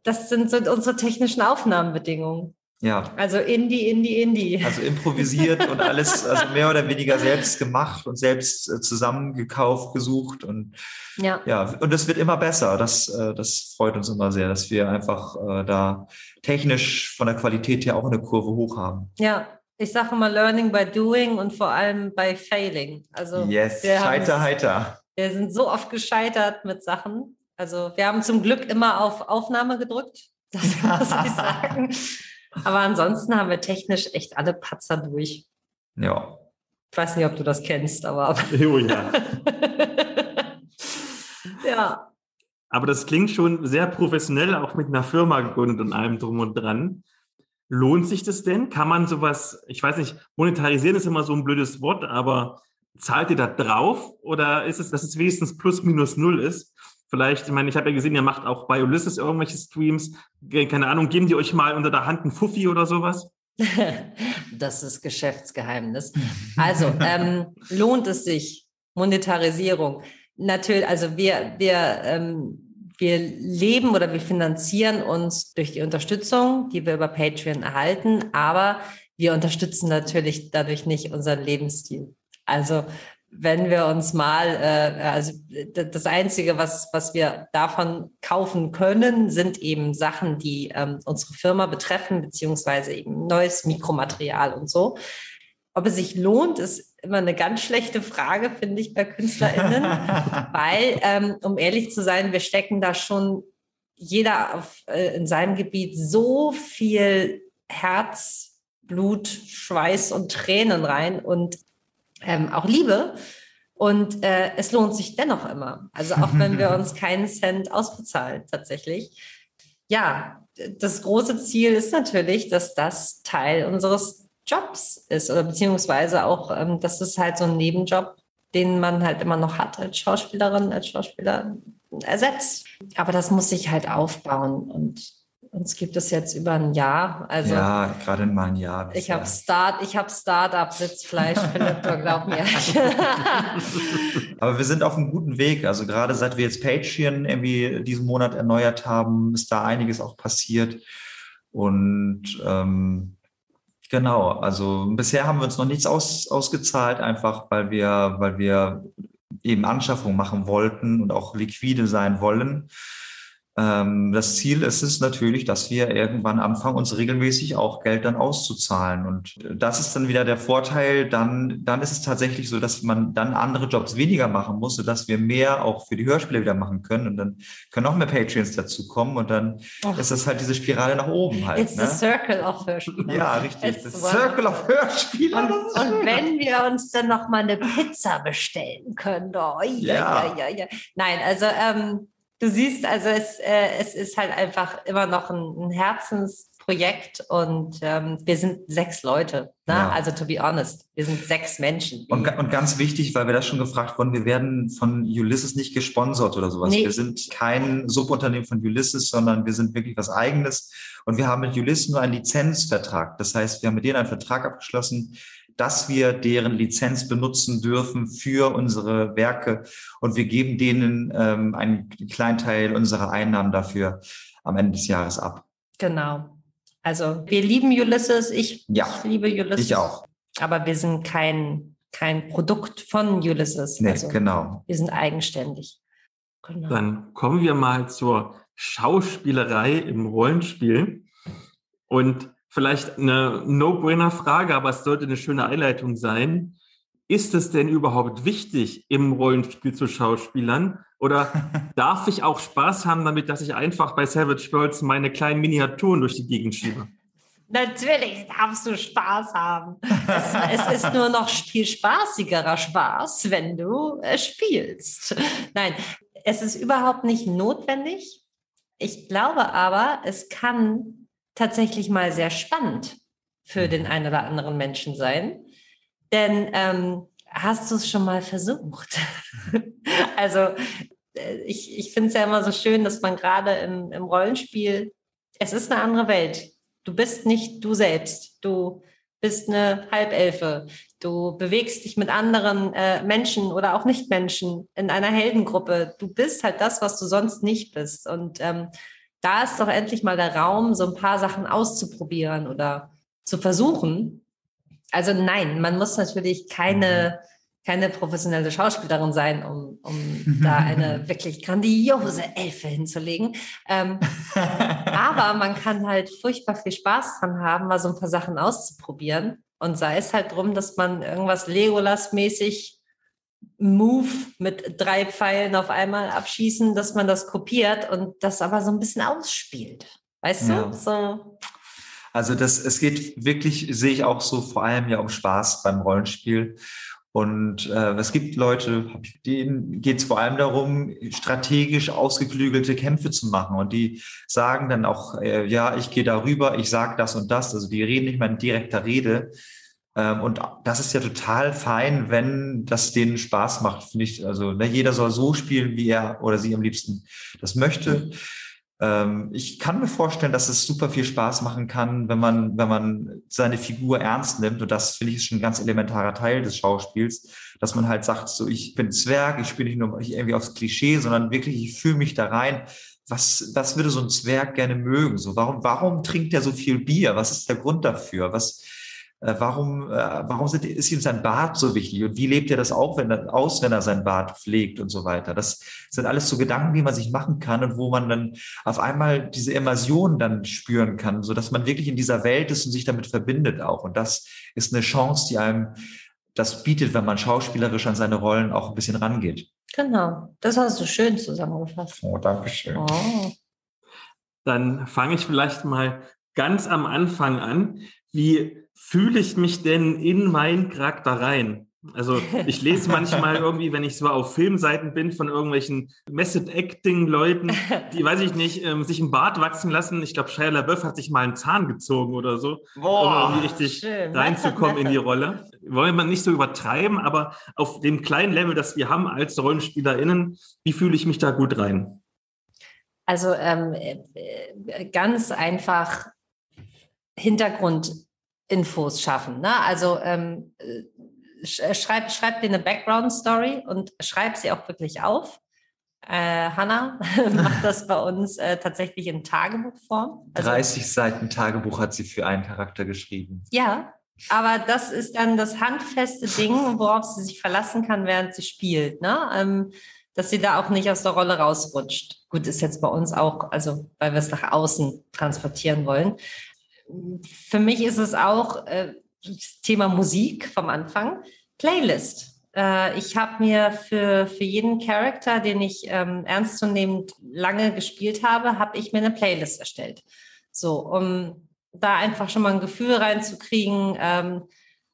Das sind, sind unsere technischen Aufnahmebedingungen. Ja. Also Indie, Indie, Indie. Also improvisiert und alles, also mehr oder weniger selbst gemacht und selbst äh, zusammengekauft, gesucht und ja. ja, und es wird immer besser. Das, äh, das freut uns immer sehr, dass wir einfach äh, da technisch von der Qualität her auch eine Kurve hoch haben. Ja, ich sage immer Learning by Doing und vor allem by Failing. Also yes, scheiter, heiter. Wir sind so oft gescheitert mit Sachen. Also wir haben zum Glück immer auf Aufnahme gedrückt. Das muss ich sagen. Aber ansonsten haben wir technisch echt alle Patzer durch. Ja. Ich weiß nicht, ob du das kennst, aber. Jo, ja. ja. Aber das klingt schon sehr professionell, auch mit einer Firma gegründet und allem drum und dran. Lohnt sich das denn? Kann man sowas, ich weiß nicht, monetarisieren ist immer so ein blödes Wort, aber zahlt ihr da drauf oder ist es, dass es wenigstens plus minus null ist? Vielleicht, ich meine, ich habe ja gesehen, ihr macht auch bei Ulysses irgendwelche Streams. Keine Ahnung, geben die euch mal unter der Hand einen Fuffi oder sowas? das ist Geschäftsgeheimnis. Also, ähm, lohnt es sich? Monetarisierung. Natürlich, also wir, wir, ähm, wir leben oder wir finanzieren uns durch die Unterstützung, die wir über Patreon erhalten, aber wir unterstützen natürlich dadurch nicht unseren Lebensstil. Also wenn wir uns mal, äh, also das Einzige, was, was wir davon kaufen können, sind eben Sachen, die ähm, unsere Firma betreffen, beziehungsweise eben neues Mikromaterial und so. Ob es sich lohnt, ist immer eine ganz schlechte Frage, finde ich, bei KünstlerInnen, weil, ähm, um ehrlich zu sein, wir stecken da schon jeder auf, äh, in seinem Gebiet so viel Herz, Blut, Schweiß und Tränen rein und ähm, auch Liebe. Und äh, es lohnt sich dennoch immer. Also auch wenn wir uns keinen Cent ausbezahlen tatsächlich. Ja, das große Ziel ist natürlich, dass das Teil unseres Jobs ist oder beziehungsweise auch, ähm, das ist halt so ein Nebenjob, den man halt immer noch hat als Schauspielerin, als Schauspieler ersetzt. Aber das muss sich halt aufbauen und Uns gibt es jetzt über ein Jahr. Also ja, gerade mal ein Jahr. Ich habe Start, ich habe Startup Sitzfleisch, Philipp, glaub mir. Aber wir sind auf einem guten Weg. Also gerade seit wir jetzt Patreon irgendwie diesen Monat erneuert haben, ist da einiges auch passiert. Und ähm, genau, also bisher haben wir uns noch nichts aus, ausgezahlt, einfach weil wir, weil wir eben Anschaffung machen wollten und auch liquide sein wollen. Ähm, das Ziel ist es natürlich, dass wir irgendwann anfangen, uns regelmäßig auch Geld dann auszuzahlen. Und das ist dann wieder der Vorteil. Dann, dann ist es tatsächlich so, dass man dann andere Jobs weniger machen muss, sodass wir mehr auch für die Hörspiele wieder machen können. Und dann können noch mehr Patreons dazu kommen. Und dann Och. ist das halt diese Spirale nach oben halt. It's ne? the circle of Hörspiele. Ja, richtig. It's the circle of Hörspiele. Und, und wenn wir uns dann noch mal eine Pizza bestellen können. Oh, ja, ja, ja, ja. Nein, also ähm, du siehst, also es, äh, es ist halt einfach immer noch ein, ein Herzensprojekt und ähm, wir sind sechs Leute. Ne? Ja. Also to be honest, wir sind sechs Menschen. Und, und, ganz wichtig, weil wir das schon gefragt wurden, wir werden von Ulysses nicht gesponsert oder sowas. Nee. Wir sind kein Subunternehmen von Ulysses, sondern wir sind wirklich was eigenes. Und wir haben mit Ulysses nur einen Lizenzvertrag. Das heißt, wir haben mit denen einen Vertrag abgeschlossen, dass wir deren Lizenz benutzen dürfen für unsere Werke und wir geben denen ähm, einen kleinen Teil unserer Einnahmen dafür am Ende des Jahres ab. Genau. Also wir lieben Ulysses. Ich, ja, ich liebe Ulysses. Ich auch. Aber wir sind kein, kein Produkt von Ulysses. Nee, also genau. Wir sind eigenständig. Genau. Dann kommen wir mal zur Schauspielerei im Rollenspiel. Und Vielleicht eine No-Brainer-Frage, aber es sollte eine schöne Einleitung sein. Ist es denn überhaupt wichtig, im Rollenspiel zu Schauspielern? Oder darf ich auch Spaß haben damit, dass ich einfach bei Savage Worlds meine kleinen Miniaturen durch die Gegend schiebe? Natürlich darfst du Spaß haben. Es, es, ist nur noch viel spaßigerer Spaß, wenn du äh, spielst. Nein, es ist überhaupt nicht notwendig. Ich glaube aber, es kann tatsächlich mal sehr spannend für den einen oder anderen Menschen sein. Denn ähm, hast du es schon mal versucht? also äh, ich, ich finde es ja immer so schön, dass man gerade im, im Rollenspiel, es ist eine andere Welt. Du bist nicht du selbst. Du bist eine Halbelfe. Du bewegst dich mit anderen äh, Menschen oder auch Nichtmenschen in einer Heldengruppe. Du bist halt das, was du sonst nicht bist. Und ähm, da ist doch endlich mal der Raum, so ein paar Sachen auszuprobieren oder zu versuchen. Also nein, man muss natürlich keine, keine professionelle Schauspielerin sein, um, um da eine wirklich grandiose Elfe hinzulegen. Ähm, aber man kann halt furchtbar viel Spaß dran haben, mal so ein paar Sachen auszuprobieren. Und sei es halt drum, dass man irgendwas Legolas-mäßig Move mit drei Pfeilen auf einmal abschießen, dass man das kopiert und das aber so ein bisschen ausspielt. Weißt ja. du? So. Also das, es geht wirklich, sehe ich auch so vor allem ja um Spaß beim Rollenspiel. Und äh, es gibt Leute, denen geht es vor allem darum, strategisch ausgeklügelte Kämpfe zu machen. Und die sagen dann auch, äh, ja, ich gehe darüber, ich sage das und das. Also die reden nicht mal in direkter Rede, und das ist ja total fein, wenn das denen Spaß macht, finde ich. Also ne, jeder soll so spielen, wie er oder sie am liebsten das möchte. Ähm, ich kann mir vorstellen, dass es super viel Spaß machen kann, wenn man, wenn man seine Figur ernst nimmt. Und das finde ich ist schon ein ganz elementarer Teil des Schauspiels, dass man halt sagt, so ich bin Zwerg, ich spiele nicht nur irgendwie aufs Klischee, sondern wirklich, ich fühle mich da rein was, was würde so ein Zwerg gerne mögen? So, warum, warum trinkt er so viel Bier? Was ist der Grund dafür? Was, warum, äh, warum sind, ist ihm sein Bart so wichtig und wie lebt er das auch, wenn er, aus, wenn er sein Bart pflegt und so weiter. Das sind alles so Gedanken, die man sich machen kann und wo man dann auf einmal diese Immersion dann spüren kann, so dass man wirklich in dieser Welt ist und sich damit verbindet auch. Und das ist eine Chance, die einem das bietet, wenn man schauspielerisch an seine Rollen auch ein bisschen rangeht. Genau, das hast du schön zusammengefasst. Oh, danke schön. Oh. Dann fange ich vielleicht mal ganz am Anfang an. Wie fühle ich mich denn in meinen Charakter rein? Also ich lese manchmal irgendwie, wenn ich so auf Filmseiten bin von irgendwelchen Method Acting Leuten, die, weiß ich nicht, ähm, sich einen Bart wachsen lassen. Ich glaube, Shia LaBeouf hat sich mal einen Zahn gezogen oder so, Boah, um irgendwie richtig schön. reinzukommen in die Rolle. Wollen wir nicht so übertreiben, aber auf dem kleinen Level, das wir haben als RollenspielerInnen, wie fühle ich mich da gut rein? Also ähm, äh, ganz einfach Hintergrundinfos schaffen. Ne? Also ähm, äh, schreib, schreib dir eine Background-Story und schreib sie auch wirklich auf. Äh, Hanna macht das bei uns äh, tatsächlich in Tagebuchform. Also, 30 Seiten Tagebuch hat sie für einen Charakter geschrieben. Ja, aber das ist dann das handfeste Ding, worauf sie sich verlassen kann, während sie spielt. Ne? Ähm, dass sie da auch nicht aus der Rolle rausrutscht. Gut, ist jetzt bei uns auch, also weil wir es nach außen transportieren wollen. Für mich ist es auch äh, Thema Musik vom Anfang. Playlist. Äh, ich habe mir für, für jeden Charakter, den ich ähm, ernstzunehmend lange gespielt habe, habe ich mir eine Playlist erstellt. So, um da einfach schon mal ein Gefühl reinzukriegen. Ähm,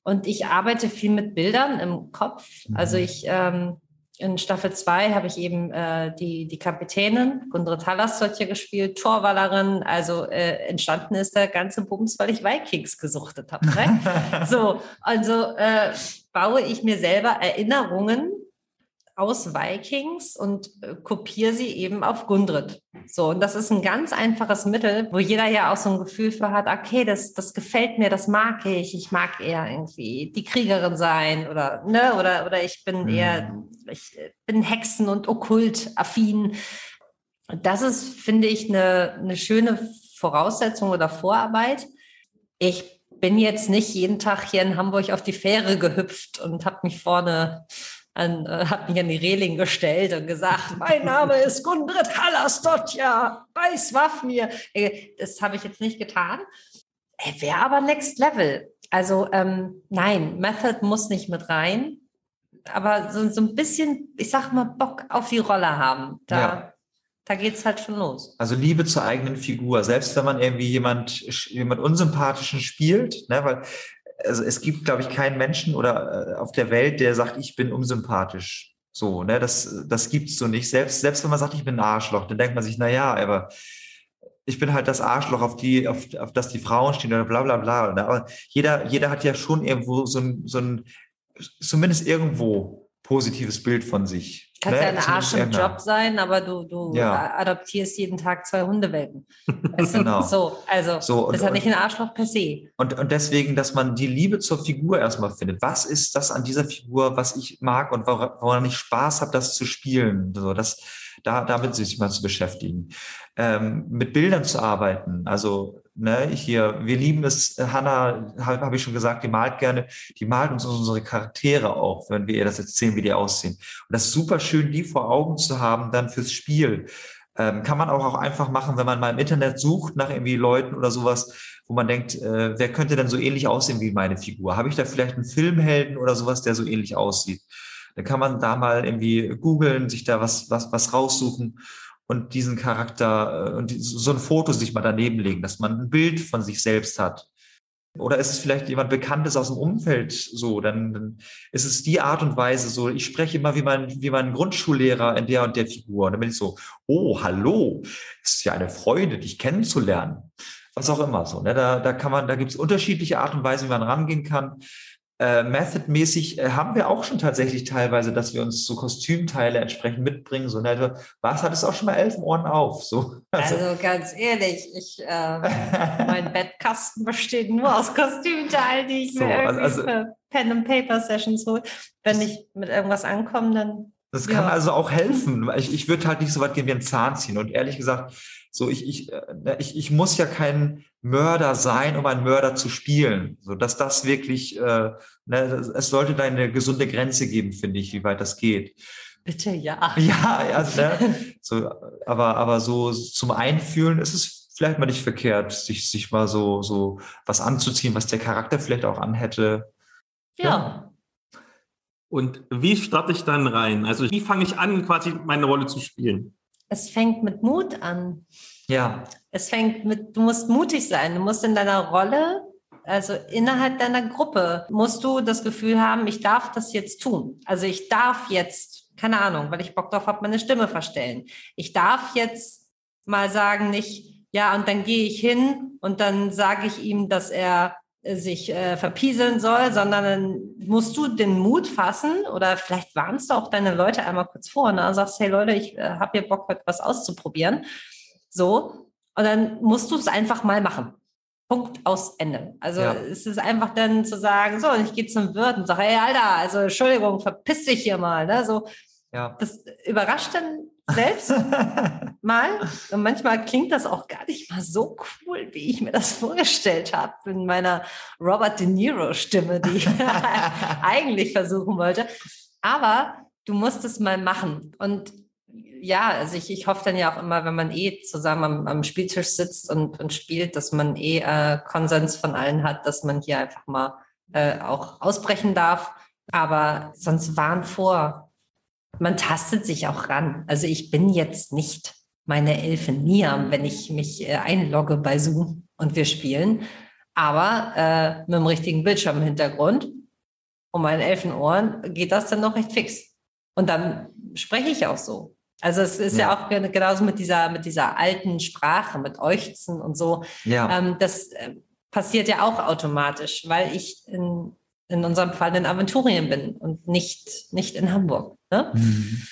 und ich arbeite viel mit Bildern im Kopf. Also mhm. ich ähm, in Staffel 2 habe ich eben äh, die, die Kapitänin, Gundrit Hallersdott hier gespielt, Torwallerin. Also äh, entstanden ist der ganze Bums, weil ich Vikings gesuchtet habe. Ne? so, also äh, baue ich mir selber Erinnerungen aus Vikings und äh, kopiere sie eben auf Gundrit. So, und das ist ein ganz einfaches Mittel, wo jeder ja auch so ein Gefühl für hat, okay, das, das gefällt mir, das mag ich. Ich mag eher irgendwie die Kriegerin sein oder, ne, oder, oder ich bin eher, mhm. ich bin Hexen- und Okkult-affin. Das ist, finde ich, eine, eine schöne Voraussetzung oder Vorarbeit. Ich bin jetzt nicht jeden Tag hier in Hamburg auf die Fähre gehüpft und habe mich vorne an, äh, hat mich an die Reling gestellt und gesagt, mein Name ist Gundrit Hallerstotja bei Swafnir. Äh, das habe ich jetzt nicht getan. Wäre aber Next Level. Also ähm, nein, Method muss nicht mit rein, aber so, so ein bisschen, ich sag mal, Bock auf die Rolle haben. Da, ja. da geht es halt schon los. Also Liebe zur eigenen Figur, selbst wenn man irgendwie jemand, jemand Unsympathischen spielt, ne, weil also es gibt, glaube ich, keinen Menschen oder äh, auf der Welt, der sagt, ich bin unsympathisch. So, ne, das, das gibt's so nicht. Selbst, selbst wenn man sagt, ich bin ein Arschloch, dann denkt man sich, na ja, aber ich bin halt das Arschloch, auf die, auf, auf das die Frauen stehen oder bla, bla, bla. Ne? Aber jeder, jeder hat ja schon irgendwo so ein, so ein, zumindest irgendwo positives Bild von sich. Kannst ne? ja ein Arsch im Job sein, aber du, du ja. adoptierst jeden Tag zwei Hundewelpen. Also, genau. So, also so, und, ist ja nicht ein Arschloch per se. Und, und deswegen, dass man die Liebe zur Figur erstmal findet. Was ist das an dieser Figur, was ich mag und woran ich Spaß habe, das zu spielen? So, das, da, damit sich mal zu beschäftigen. Ähm, mit Bildern zu arbeiten. Also ne, hier, wir lieben es, Hanna, habe hab ich schon gesagt, die malt gerne, die malt uns unsere Charaktere auch, wenn wir ihr das erzählen, wie die aussehen. Und das ist super schön, die vor Augen zu haben, dann fürs Spiel. Ähm, kann man auch, auch einfach machen, wenn man mal im Internet sucht nach irgendwie Leuten oder sowas, wo man denkt, äh, wer könnte denn so ähnlich aussehen wie meine Figur? Habe ich da vielleicht einen Filmhelden oder sowas, der so ähnlich aussieht? Dann kann man da mal irgendwie googeln, sich da was, was, was raussuchen und diesen Charakter äh, und so ein Foto sich mal daneben legen, dass man ein Bild von sich selbst hat. Oder ist es vielleicht jemand Bekanntes aus dem Umfeld so? Dann, ist es die Art und Weise so, ich spreche immer wie mein, wie mein Grundschullehrer in der und der Figur. Und dann bin ich so, oh, hallo, es ist ja eine Freude, dich kennenzulernen. Was auch immer so. Ne? Da, da kann man, da gibt es unterschiedliche Art und Weise, wie man rangehen kann äh, Method-mäßig äh, haben wir auch schon tatsächlich teilweise, dass wir uns so Kostümteile entsprechend mitbringen. So, ne, was hat es auch schon mal elf Ohren auf? So, also, also ganz ehrlich, ich, äh, mein Bettkasten besteht nur aus Kostümteilen, die ich so, mir irgendwie also, für Pen and Paper Sessions hole. Wenn ich mit irgendwas ankomme, dann. Das kann ja. also auch helfen. Ich, ich würde halt nicht so weit gehen wie ein Zahn ziehen. Und ehrlich gesagt, so ich, ich, äh, ne, ich, ich muss ja kein Mörder sein, um einen Mörder zu spielen. So dass das wirklich, äh, ne, es sollte da eine gesunde Grenze geben, finde ich, wie weit das geht. Bitte ja. Ja, ja ne? so, aber, aber so zum Einfühlen ist es vielleicht mal nicht verkehrt, sich, sich mal so, so was anzuziehen, was der Charakter vielleicht auch anhätte. Ja. ja. Und wie starte ich dann rein? Also wie fange ich an, quasi meine Rolle zu spielen? Es fängt mit Mut an. Ja. Es fängt mit, du musst mutig sein. Du musst in deiner Rolle, also innerhalb deiner Gruppe, musst du das Gefühl haben, ich darf das jetzt tun. Also ich darf jetzt, keine Ahnung, weil ich Bock drauf habe, meine Stimme verstellen. Ich darf jetzt mal sagen, nicht, ja, und dann gehe ich hin und dann sage ich ihm, dass er sich äh, verpieseln soll, sondern dann musst du den Mut fassen oder vielleicht warnst du auch deine Leute einmal kurz vor und ne? sagst, hey Leute, ich äh, habe hier Bock, heute was auszuprobieren. So. Und dann musst du es einfach mal machen. Punkt aus Ende. Also ja. es ist einfach dann zu sagen, so, und ich gehe zum Wirt und sage, hey Alter, also Entschuldigung, verpiss dich hier mal. Ne? So, ja. Das überrascht dann selbst mal. Und manchmal klingt das auch gar nicht mal so cool, wie ich mir das vorgestellt habe in meiner Robert De Niro-Stimme, die ich eigentlich versuchen wollte. Aber du musst es mal machen. Und ja, also ich, ich hoffe dann ja auch immer, wenn man eh zusammen am, am Spieltisch sitzt und, und spielt, dass man eh äh, Konsens von allen hat, dass man hier einfach mal äh, auch ausbrechen darf. Aber sonst warn vor. Man tastet sich auch ran. Also ich bin jetzt nicht meine Elfen Niam, wenn ich mich äh, einlogge bei Zoom und wir spielen. Aber äh, mit dem richtigen Bildschirm im Hintergrund und meinen Elfenohren geht das dann noch recht fix. Und dann spreche ich auch so. Also es ist ja, ja auch genauso mit dieser, mit dieser alten Sprache, mit Euchzen und so. Ja. Ähm, das äh, passiert ja auch automatisch, weil ich in, in unserem Fall in Aventurien bin und nicht, nicht in Hamburg. Ne? Mhm.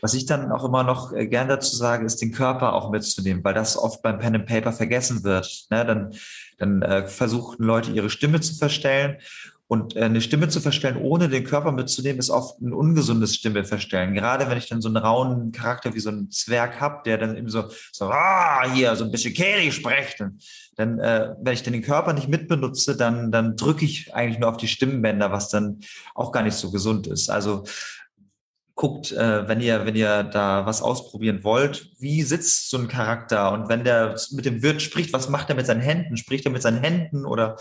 Was ich dann auch immer noch äh, gern dazu sage, ist den Körper auch mitzunehmen, weil das oft beim Pen and Paper vergessen wird. Ne? Dann, dann äh, versuchen Leute ihre Stimme zu verstellen und äh, eine Stimme zu verstellen, ohne den Körper mitzunehmen, ist oft ein ungesundes Stimme verstellen. Gerade wenn ich dann so einen rauen Charakter wie so einen Zwerg habe, der dann eben so, so ah, hier, so ein bisschen kehlig spricht. Dann, äh, wenn ich dann den Körper nicht mitbenutze, dann, dann drücke ich eigentlich nur auf die Stimmbänder, was dann auch gar nicht so gesund ist. Also guckt, äh, wenn ihr, wenn ihr da was ausprobieren wollt, wie sitzt so ein Charakter? Und wenn der mit dem Wirt spricht, was macht er mit seinen Händen? Spricht er mit seinen Händen oder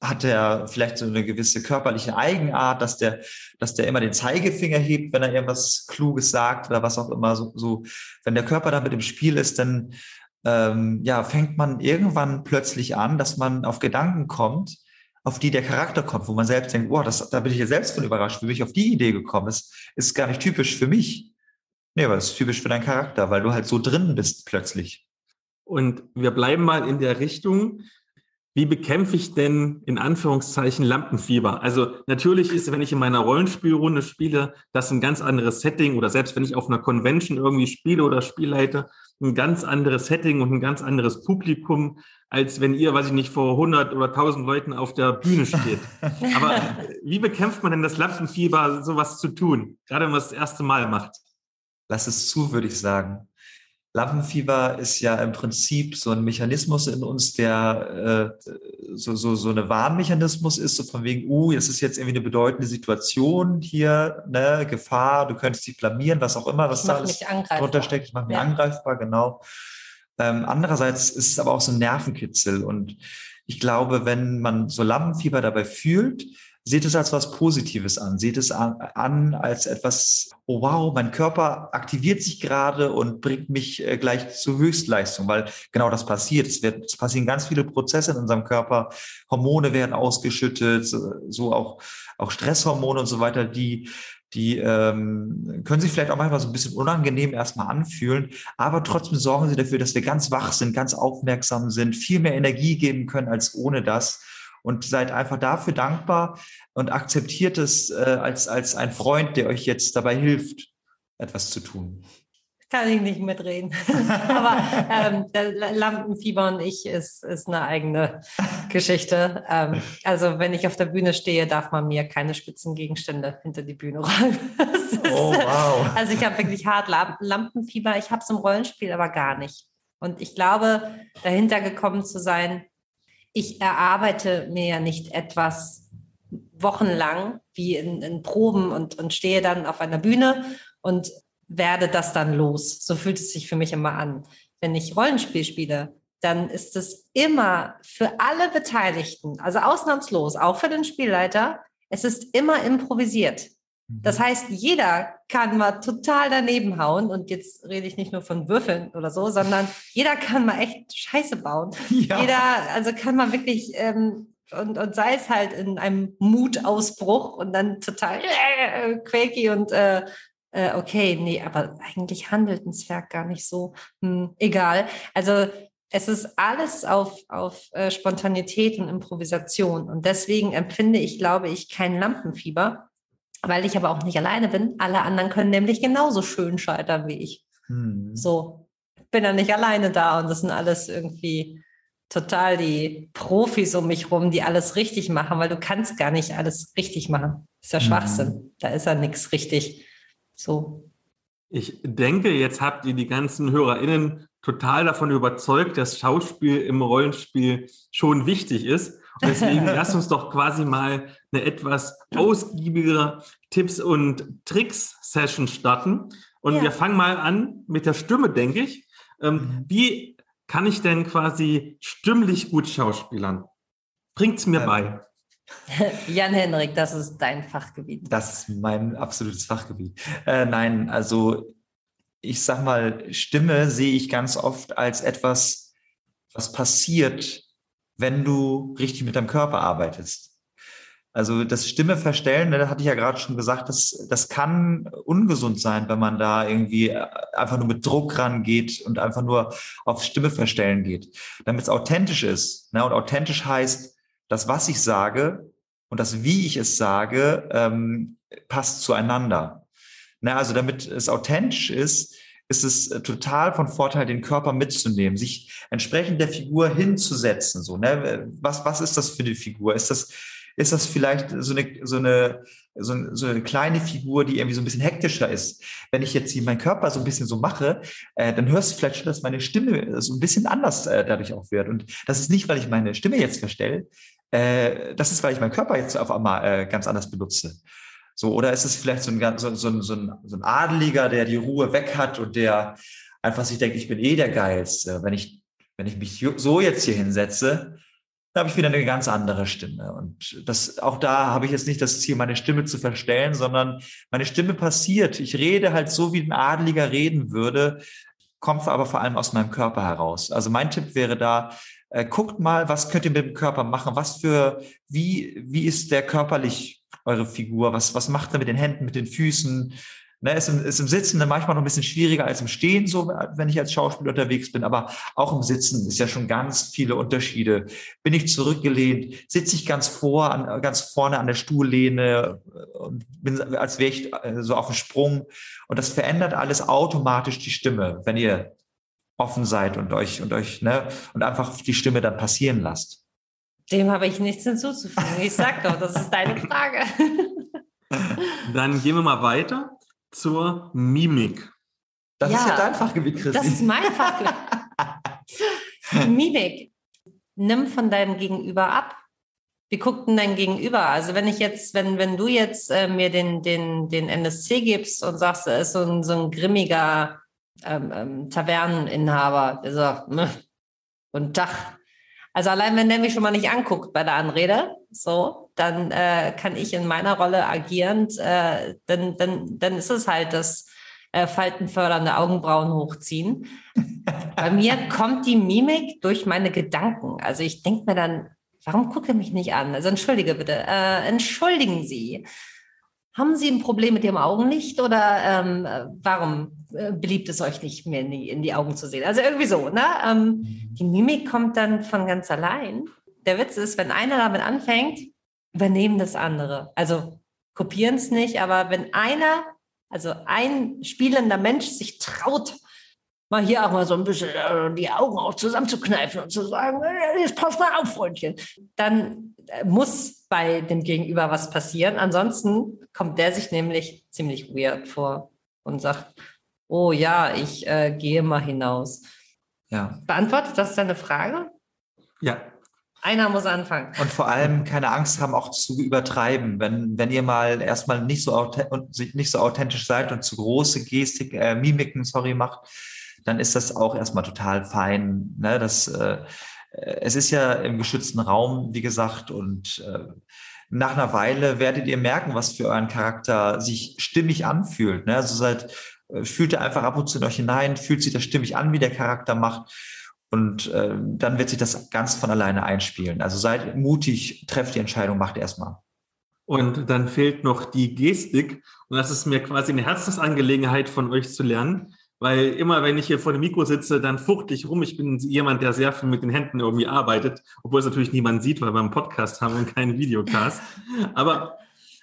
hat er vielleicht so eine gewisse körperliche Eigenart, dass der, dass der immer den Zeigefinger hebt, wenn er irgendwas Kluges sagt oder was auch immer. So, so wenn der Körper da mit im Spiel ist, dann ähm, ja, fängt man irgendwann plötzlich an, dass man auf Gedanken kommt, auf die der Charakter kommt, wo man selbst denkt, wow, das, da bin ich ja selbst von überrascht, wie bin ich auf die Idee gekommen. Das ist gar nicht typisch für mich. Nee, aber es ist typisch für deinen Charakter, weil du halt so drin bist plötzlich. Und wir bleiben mal in der Richtung, wie bekämpfe ich denn in Anführungszeichen Lampenfieber? Also natürlich ist, wenn ich in meiner Rollenspielrunde spiele, das ein ganz anderes Setting oder selbst wenn ich auf einer Convention irgendwie spiele oder spielleite, ein ganz anderes Setting und ein ganz anderes Publikum, als wenn ihr, weiß ich nicht, vor 100 oder 1000 Leuten auf der Bühne steht. Aber wie bekämpft man denn das Lampenfieber, sowas zu tun? Gerade wenn man es das erste Mal macht. Lass es zu, würde ich sagen. Lampenfieber ist ja im Prinzip so ein Mechanismus in uns, der äh, so, so, so eine Warnmechanismus ist, so von wegen, uh, es ist jetzt irgendwie eine bedeutende Situation hier, ne, Gefahr, du könntest dich blamieren, was auch immer, was ich da alles drunter steckt. Ich mache mich ja. angreifbar, genau. Ähm, andererseits ist es aber auch so ein Nervenkitzel und ich glaube, wenn man so Lampenfieber dabei fühlt, Seht es als was Positives an. Seht es an, an, als etwas, oh wow, mein Körper aktiviert sich gerade und bringt mich äh, gleich zur Höchstleistung, weil genau das passiert. Es, wird, es passieren ganz viele Prozesse in unserem Körper. Hormone werden ausgeschüttet, so auch, auch Stresshormone und so weiter, die, die ähm, können sich vielleicht auch manchmal so ein bisschen unangenehm erstmal anfühlen, aber trotzdem sorgen sie dafür, dass wir ganz wach sind, ganz aufmerksam sind, viel mehr Energie geben können als ohne das und seid einfach dafür dankbar und akzeptiert es äh, als, als ein Freund, der euch jetzt dabei hilft, etwas zu tun. Kann ich nicht mitreden. Aber ähm, Lampenfieber und ich ist, ist eine eigene Geschichte. Ähm, also wenn ich auf der Bühne stehe, darf man mir keine Spitzengegenstände hinter die Bühne räumen. oh, wow. Also ich habe wirklich hart Lampenfieber. Ich habe es im Rollenspiel aber gar nicht. Und ich glaube, dahinter gekommen zu sein, ich erarbeite mir ja nicht etwas wochenlang wie in, in Proben und, und stehe dann auf einer Bühne und werde das dann los. So fühlt es sich für mich immer an. Wenn ich Rollenspiel spiele, dann ist es immer für alle Beteiligten, also ausnahmslos, auch für den Spielleiter, es ist immer improvisiert. Das mhm. heißt, jeder kann mal total daneben hauen und jetzt rede ich nicht nur von Würfeln oder so, sondern jeder kann mal echt Scheiße bauen. Ja. Jeder, also kann man wirklich ähm, und, und sei es halt in einem Mutausbruch und dann total äh, quaky und äh, äh, okay, nee, aber eigentlich handelt ein Zwerg gar nicht so. Hm, egal. Also es ist alles auf, auf äh, Spontanität und Improvisation. Und deswegen empfinde ich, glaube ich, kein Lampenfieber, weil ich aber auch nicht alleine bin. Alle anderen können nämlich genauso schön scheitern wie ich. Hm. So. bin ja nicht alleine da und das sind alles irgendwie total die Profis um mich rum, die alles richtig machen, weil du kannst gar nicht alles richtig machen. Das ist ja Schwachsinn. Mhm. Da ist ja nichts richtig. So. Ich denke, jetzt habt ihr die ganzen HörerInnen total davon überzeugt, dass Schauspiel im Rollenspiel schon wichtig ist. Und deswegen lass uns doch quasi mal eine etwas ausgiebigere Tipps- und Tricks-Session starten. Und ja. wir fangen mal an mit der Stimme, denke ich. Ähm, mhm. wie kann ich denn quasi stimmlich gut schauspielern? Bringt's mir ähm. bei. Jan-Henrik, das ist dein Fachgebiet. Das ist mein absolutes Fachgebiet. Äh, nein, also ich sag mal, Stimme sehe ich ganz oft als etwas, was passiert, wenn du richtig mit deinem Körper arbeitest. Also das Stimme verstellen, da hatte ich ja gerade schon gesagt, das, das kann ungesund sein, wenn man da irgendwie einfach nur mit Druck rangeht und einfach nur auf Stimme verstellen geht. Damit es authentisch ist. Ne? Und authentisch heißt, das, was ich sage und das, wie ich es sage, ähm, passt zueinander. Ne? Also damit es authentisch ist, ist es äh, total von Vorteil, den Körper mitzunehmen, sich entsprechend der Figur hinzusetzen. So, ne? was, was ist das für eine Figur? Ist das, ist das vielleicht so eine, so eine, so eine, so eine kleine Figur, die irgendwie so ein bisschen hektischer ist. Wenn ich jetzt hier meinen Körper so ein bisschen so mache, äh, dann hörst du vielleicht schon, dass meine Stimme so ein bisschen anders äh, dadurch auch wird. Und das ist nicht, weil ich meine Stimme jetzt verstelle, äh, das ist, weil ich meinen Körper jetzt auf einmal äh, ganz anders benutze. So, oder ist es vielleicht so ein, so, so, so, ein, so ein Adeliger, der die Ruhe weg hat und der einfach sich denkt, ich bin eh der Geilste. Wenn ich, wenn ich mich so jetzt hier hinsetze, dann habe ich wieder eine ganz andere Stimme. Und das, auch da habe ich jetzt nicht das Ziel, meine Stimme zu verstellen, sondern meine Stimme passiert. Ich rede halt so, wie ein Adeliger reden würde, kommt aber vor allem aus meinem Körper heraus. Also mein Tipp wäre da, äh, guckt mal, was könnt ihr mit dem Körper machen? Was für, wie, wie ist der körperlich eure Figur? Was, was macht er mit den Händen, mit den Füßen? Ne, ist, im, ist im Sitzen dann manchmal noch ein bisschen schwieriger als im Stehen, so wenn ich als Schauspieler unterwegs bin, aber auch im Sitzen ist ja schon ganz viele Unterschiede. Bin ich zurückgelehnt, sitze ich ganz vor, an, ganz vorne an der Stuhllehne und bin, als wäre ich äh, so auf dem Sprung. Und das verändert alles automatisch die Stimme, wenn ihr offen seid und euch und euch ne und einfach die Stimme dann passieren lasst. Dem habe ich nichts hinzuzufügen. Ich sag doch, das ist deine Frage. Dann gehen wir mal weiter zur Mimik. Das ja, ist ja dein Fachgebiet, Christi. Das ist mein Fachgebiet. Mimik. Nimm von deinem Gegenüber ab. Wie guckt denn dein Gegenüber? Also wenn ich jetzt, wenn, wenn du jetzt äh, mir den, den, den NSC gibst und sagst, er ist so ein, so ein grimmiger ähm, ähm, Taverneninhaber, der sagt, und Tag, also allein wenn der mich schon mal nicht anguckt bei der Anrede, so, dann äh, kann ich in meiner Rolle agierend, äh, dann, dann, dann ist es halt das äh, faltenfördernde Augenbrauen hochziehen. bei mir kommt die Mimik durch meine Gedanken. Also ich denke mir dann, warum guckt er mich nicht an? Also entschuldige bitte, äh, entschuldigen Sie. Haben Sie ein Problem mit Ihrem Augenlicht oder ähm, warum äh, beliebt es euch nicht mehr in die, in die Augen zu sehen? Also irgendwie so, ne? Ähm, die Mimik kommt dann von ganz allein. Der Witz ist, wenn einer damit anfängt, übernehmen das andere. Also kopieren es nicht, aber wenn einer, also ein spielender Mensch sich traut, mal hier auch mal so ein bisschen äh, die Augen auch zusammenzukneifen und zu sagen, äh, jetzt pass mal auf, Freundchen, dann muss bei dem Gegenüber was passieren. Ansonsten kommt der sich nämlich ziemlich weird vor und sagt, oh ja, ich äh, gehe mal hinaus. Ja. Beantwortet das deine Frage? Ja. Einer muss anfangen. Und vor allem keine Angst haben, auch zu übertreiben. Wenn, wenn ihr mal erstmal nicht so, nicht so authentisch seid und zu große Gestik, äh, Mimiken, sorry, macht, dann ist das auch erstmal total fein. Ne? Das, äh, es ist ja im geschützten Raum, wie gesagt, und äh, nach einer Weile werdet ihr merken, was für euren Charakter sich stimmig anfühlt. Ne? Also seid, äh, fühlt ihr einfach ab und zu in euch hinein, fühlt sich das stimmig an, wie der Charakter macht. Und äh, dann wird sich das ganz von alleine einspielen. Also seid mutig, trefft die Entscheidung, macht erstmal. Und dann fehlt noch die Gestik. Und das ist mir quasi eine Herzensangelegenheit von euch zu lernen. Weil immer, wenn ich hier vor dem Mikro sitze, dann fuchtel ich rum. Ich bin jemand, der sehr viel mit den Händen irgendwie arbeitet, obwohl es natürlich niemand sieht, weil wir einen Podcast haben und keinen Videocast. Aber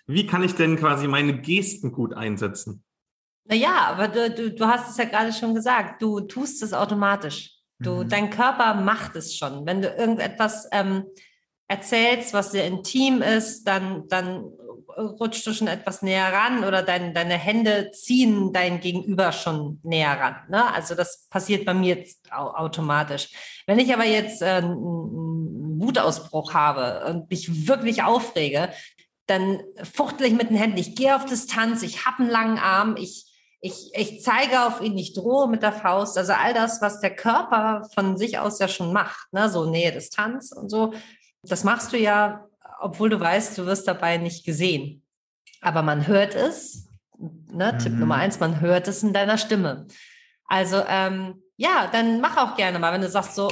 wie kann ich denn quasi meine Gesten gut einsetzen? Naja, aber du, du, du hast es ja gerade schon gesagt, du tust es automatisch. Du, mhm. Dein Körper macht es schon. Wenn du irgendetwas ähm, erzählst, was sehr intim ist, dann, dann rutschst du schon etwas näher ran oder dein, deine Hände ziehen dein Gegenüber schon näher ran. Ne? Also das passiert bei mir jetzt automatisch. Wenn ich aber jetzt äh, einen Wutausbruch habe und mich wirklich aufrege, dann fuchtel ich mit den Händen. Ich gehe auf Distanz, ich habe einen langen Arm, ich, ich, ich zeige auf ihn, ich drohe mit der Faust. Also all das, was der Körper von sich aus ja schon macht, ne? so Nähe, Distanz und so, das machst du ja obwohl du weißt, du wirst dabei nicht gesehen. Aber man hört es. Ne? Mhm. Tipp Nummer eins, man hört es in deiner Stimme. Also ähm, ja, dann mach auch gerne mal, wenn du sagst so,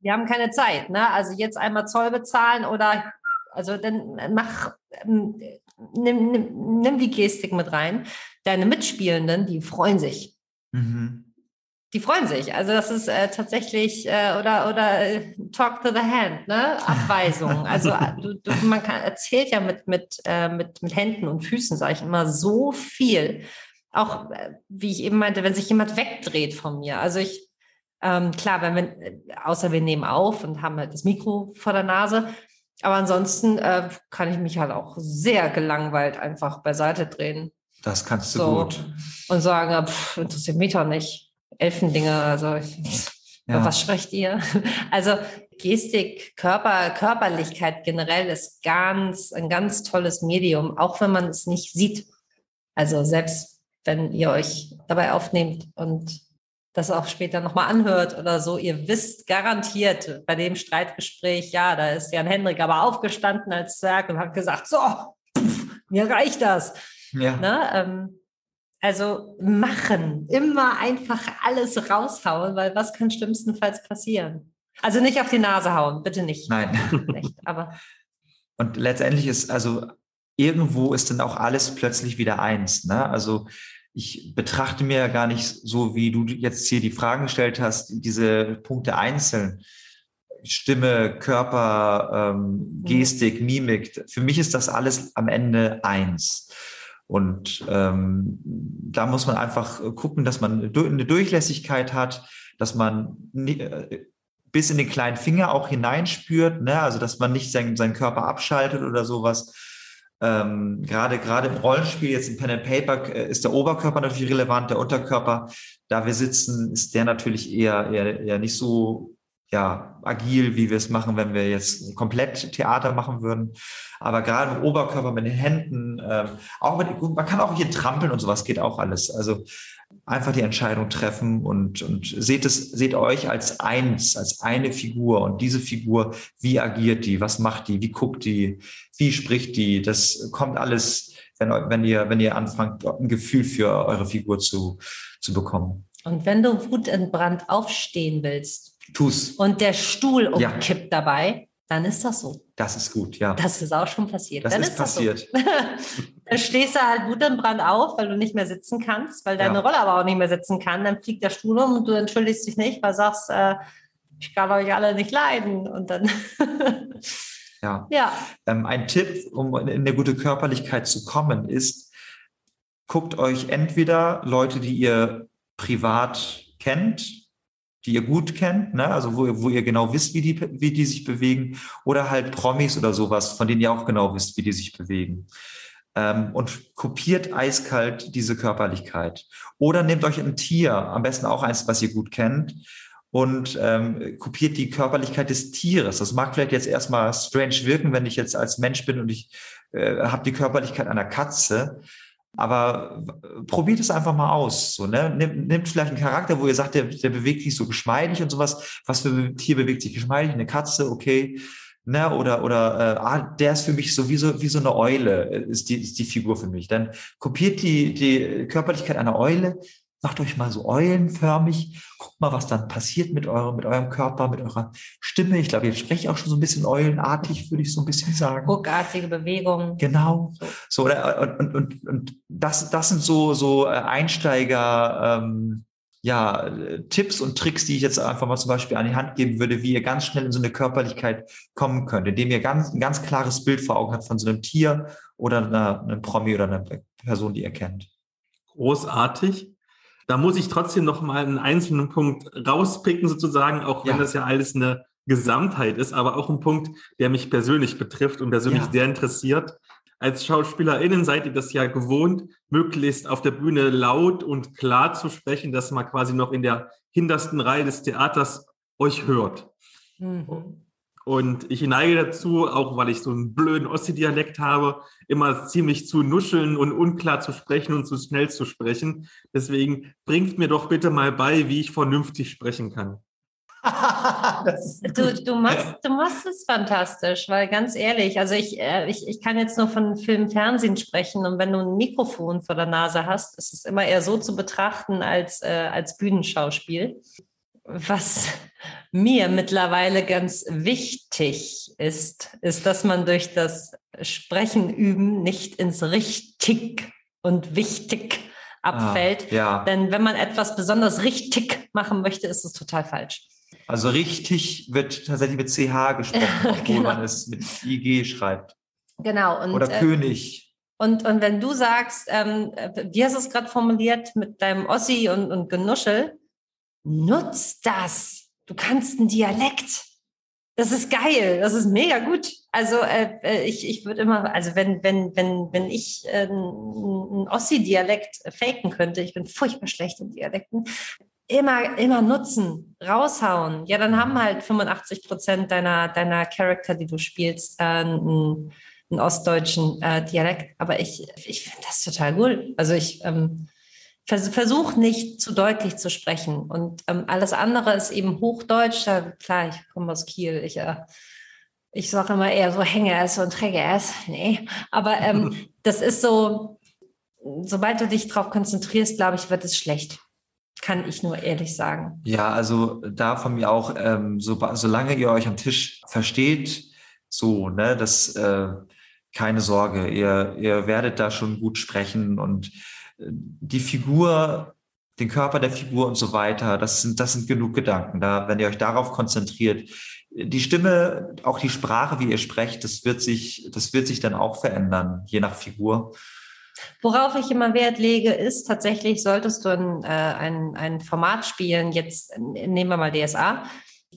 wir haben keine Zeit, ne? Also jetzt einmal Zoll bezahlen oder also dann mach, ähm, nimm, nimm, nimm die Gestik mit rein. Deine Mitspielenden, die freuen sich. Mhm die freuen sich. Also das ist äh, tatsächlich äh, oder oder äh, Talk to the Hand, ne? Abweisung. Also äh, du, du, man kann, erzählt ja mit mit äh, mit mit Händen und Füßen, sage ich immer, so viel. Auch äh, wie ich eben meinte, wenn sich jemand wegdreht von mir. Also ich ähm, klar, wenn wir außer wir nehmen auf und haben halt das Mikro vor der Nase. Aber ansonsten äh, kann ich mich halt auch sehr gelangweilt einfach beiseite drehen. Das kannst du so, gut. Und sagen, pff, interessiert mich doch nicht. Elfendinger, also ich, ja. was sprecht ihr? Also Gestik, Körper, Körperlichkeit generell ist ganz, ein ganz tolles Medium, auch wenn man es nicht sieht. Also selbst wenn ihr euch dabei aufnehmt und das auch später nochmal anhört oder so, ihr wisst garantiert bei dem Streitgespräch, ja, da ist Jan Hendrik aber aufgestanden als Zwerg und hat gesagt, so, pff, mir reicht das. Ja. Ne? Ähm, also machen, immer einfach alles raushauen, weil was kann schlimmstenfalls passieren? Also nicht auf die Nase hauen, bitte nicht. Nein. Nicht, aber und letztendlich ist also irgendwo ist dann auch alles plötzlich wieder eins. Ne? Also ich betrachte mir ja gar nicht so, wie du jetzt hier die Fragen gestellt hast, diese Punkte einzeln. Stimme, Körper, ähm, mhm. Gestik, Mimik. Für mich ist das alles am Ende eins. Und ähm, da muss man einfach gucken, dass man eine Durchlässigkeit hat, dass man äh, bis in den kleinen Finger auch hineinspürt, ne? also dass man nicht seinen, seinen Körper abschaltet oder sowas. Ähm, gerade gerade im Rollenspiel jetzt im Pen and Paper äh, ist der Oberkörper natürlich relevant, der Unterkörper, da wir sitzen, ist der natürlich eher eher, eher nicht so ja, agil, wie wir es machen, wenn wir jetzt komplett Theater machen würden. Aber gerade im Oberkörper mit den Händen, ähm, auch mit, man kann auch hier trampeln und sowas geht auch alles. Also einfach die Entscheidung treffen und, und seht es, seht euch als eins, als eine Figur und diese Figur, wie agiert die, was macht die, wie guckt die, wie spricht die, das kommt alles, wenn, wenn ihr, wenn ihr anfangt, ein Gefühl für eure Figur zu, zu bekommen. Und wenn du wutentbrannt aufstehen willst, Tu's. Und der Stuhl umkippt ja. dabei, dann ist das so. Das ist gut, ja. Das ist auch schon passiert. Das dann ist, ist passiert. So. dann stehst du halt gut und brand auf, weil du nicht mehr sitzen kannst, weil deine ja. Rolle aber auch nicht mehr sitzen kann. Dann fliegt der Stuhl um und du entschuldigst dich nicht, weil du sagst, äh, ich kann euch alle nicht leiden. Und dann. ja. ja. Ähm, ein Tipp, um in eine gute Körperlichkeit zu kommen, ist, guckt euch entweder Leute, die ihr privat kennt, die ihr gut kennt, ne? also wo, wo ihr genau wisst, wie die, wie die sich bewegen, oder halt Promis oder sowas, von denen ihr auch genau wisst, wie die sich bewegen. Ähm, und kopiert eiskalt diese Körperlichkeit. Oder nehmt euch ein Tier, am besten auch eins, was ihr gut kennt, und ähm, kopiert die Körperlichkeit des Tieres. Das mag vielleicht jetzt erstmal strange wirken, wenn ich jetzt als Mensch bin und ich äh, habe die Körperlichkeit einer Katze. Aber probiert es einfach mal aus. So, ne? Nimm, nimmt vielleicht einen Charakter, wo ihr sagt, der, der bewegt sich so geschmeidig und sowas. Was für ein Tier bewegt sich geschmeidig? Eine Katze, okay. Ne? Oder, oder äh, ah, der ist für mich so wie so, wie so eine Eule, ist die, ist die Figur für mich. Dann kopiert die, die Körperlichkeit einer Eule, Macht euch mal so eulenförmig. Guckt mal, was dann passiert mit eurem, mit eurem Körper, mit eurer Stimme. Ich glaube, jetzt spreche ich auch schon so ein bisschen eulenartig, würde ich so ein bisschen sagen. Ruckartige Bewegungen. Genau. So, oder, und, und, und das, das sind so, so äh, Einsteiger, ähm, ja, Tipps und Tricks, die ich jetzt einfach mal zum Beispiel an die Hand geben würde, wie ihr ganz schnell in so eine Körperlichkeit kommen könnt, indem ihr ganz, ein ganz klares Bild vor Augen habt von so einem Tier oder einer, einem Promi oder einer Person, die ihr kennt. Großartig. Da muss ich trotzdem noch mal einen einzelnen Punkt rauspicken, sozusagen, auch wenn ja. das ja alles eine Gesamtheit ist, aber auch ein Punkt, der mich persönlich betrifft und persönlich ja. sehr interessiert. Als SchauspielerInnen seid ihr das ja gewohnt, möglichst auf der Bühne laut und klar zu sprechen, dass man quasi noch in der hintersten Reihe des Theaters euch hört. Mhm. Und ich neige dazu, auch weil ich so einen blöden Ossi-Dialekt habe, immer ziemlich zu nuscheln und unklar zu sprechen und zu schnell zu sprechen. Deswegen bringt mir doch bitte mal bei, wie ich vernünftig sprechen kann. du, du, machst, du machst es fantastisch, weil ganz ehrlich, also ich, äh, ich, ich kann jetzt nur von Film, Fernsehen sprechen und wenn du ein Mikrofon vor der Nase hast, ist es immer eher so zu betrachten als, äh, als Bühnenschauspiel. Was mir mittlerweile ganz wichtig ist, ist, dass man durch das Sprechen üben nicht ins richtig und wichtig abfällt. Ah, ja. Denn wenn man etwas besonders richtig machen möchte, ist es total falsch. Also richtig wird tatsächlich mit CH gesprochen, obwohl genau. man es mit IG schreibt. Genau. Und, Oder äh, König. Und, und wenn du sagst, ähm, wie hast du es gerade formuliert mit deinem Ossi und, und Genuschel, nutz das. Du kannst einen Dialekt. Das ist geil, das ist mega gut. Also äh, äh ich, ich würde immer, also wenn, wenn, wenn, wenn ich äh, einen Ossi-Dialekt faken könnte, ich bin furchtbar schlecht in Dialekten, immer, immer nutzen, raushauen. Ja, dann haben halt 85 Prozent deiner, deiner Charakter, die du spielst, äh, einen, einen ostdeutschen äh, Dialekt. Aber ich, ich finde das total cool. Also ich ähm, vers versuche nicht zu deutlich zu sprechen. Und ähm, alles andere ist eben Hochdeutsch. Da, klar, ich komme aus Kiel. Ich, äh, ich sage immer eher so hänge es und träge es. Nee. Aber ähm, das ist so, sobald du dich darauf konzentrierst, glaube ich, wird es schlecht kann ich nur ehrlich sagen. Ja, also da von mir auch, ähm, so, solange ihr euch am Tisch versteht, so, ne, das äh, keine Sorge, ihr, ihr werdet da schon gut sprechen und die Figur, den Körper der Figur und so weiter, das sind, das sind genug Gedanken. Da, wenn ihr euch darauf konzentriert, die Stimme, auch die Sprache, wie ihr sprecht, das wird sich, das wird sich dann auch verändern, je nach Figur. Worauf ich immer Wert lege, ist tatsächlich, solltest du ein, äh, ein, ein Format spielen, jetzt nehmen wir mal DSA,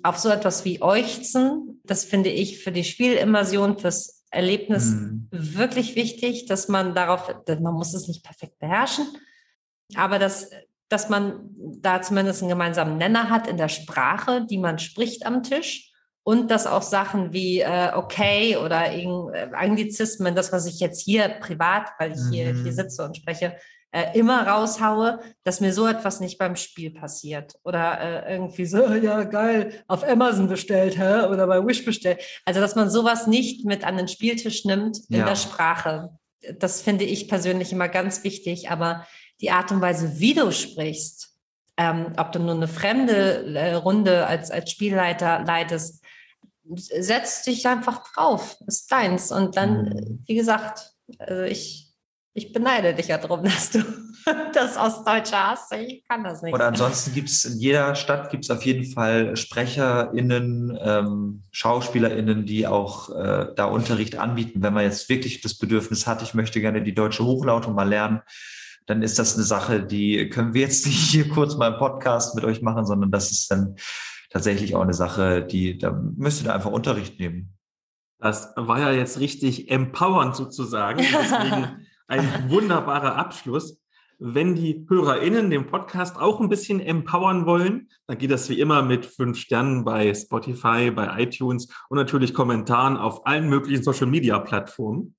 auf so etwas wie Euchzen, das finde ich für die Spielimmersion, fürs Erlebnis mhm. wirklich wichtig, dass man darauf, man muss es nicht perfekt beherrschen, aber dass, dass man da zumindest einen gemeinsamen Nenner hat in der Sprache, die man spricht am Tisch und dass auch Sachen wie äh, okay oder äh, Anglizismen, das, was ich jetzt hier privat, weil ich hier, mhm. hier sitze und spreche, äh, immer raushaue, dass mir so etwas nicht beim Spiel passiert. Oder äh, irgendwie so, ja geil, auf Amazon bestellt, hä? oder bei Wish bestellt. Also, dass man sowas nicht mit an den Spieltisch nimmt in ja. der Sprache. Das finde ich persönlich immer ganz wichtig. Aber die Art und Weise, wie du sprichst, ähm, ob du nur eine fremde äh, Runde als, als Spielleiter leitest, setz dich einfach drauf, ist deins. Und dann, mhm. wie gesagt, also ich, ich beneide dich ja darum, dass du das aus Deutscher hast. Ich kann das nicht. Oder ansonsten gibt es in jeder Stadt gibt es auf jeden Fall SprecherInnen, ähm, SchauspielerInnen, die auch äh, da Unterricht anbieten. Wenn man jetzt wirklich das Bedürfnis hat, ich möchte gerne die deutsche Hochlautung mal lernen, dann ist das eine Sache, die können wir jetzt nicht hier kurz mal im Podcast mit euch machen, sondern das ist dann tatsächlich auch eine Sache, die, da müsst ihr einfach Unterricht nehmen. Das war ja jetzt richtig empowernd sozusagen. Deswegen ein wunderbarer Abschluss. Wenn die HörerInnen den Podcast auch ein bisschen empowern wollen, dann geht das wie immer mit fünf Sternen bei Spotify, bei iTunes und natürlich Kommentaren auf allen möglichen Social Media Plattformen.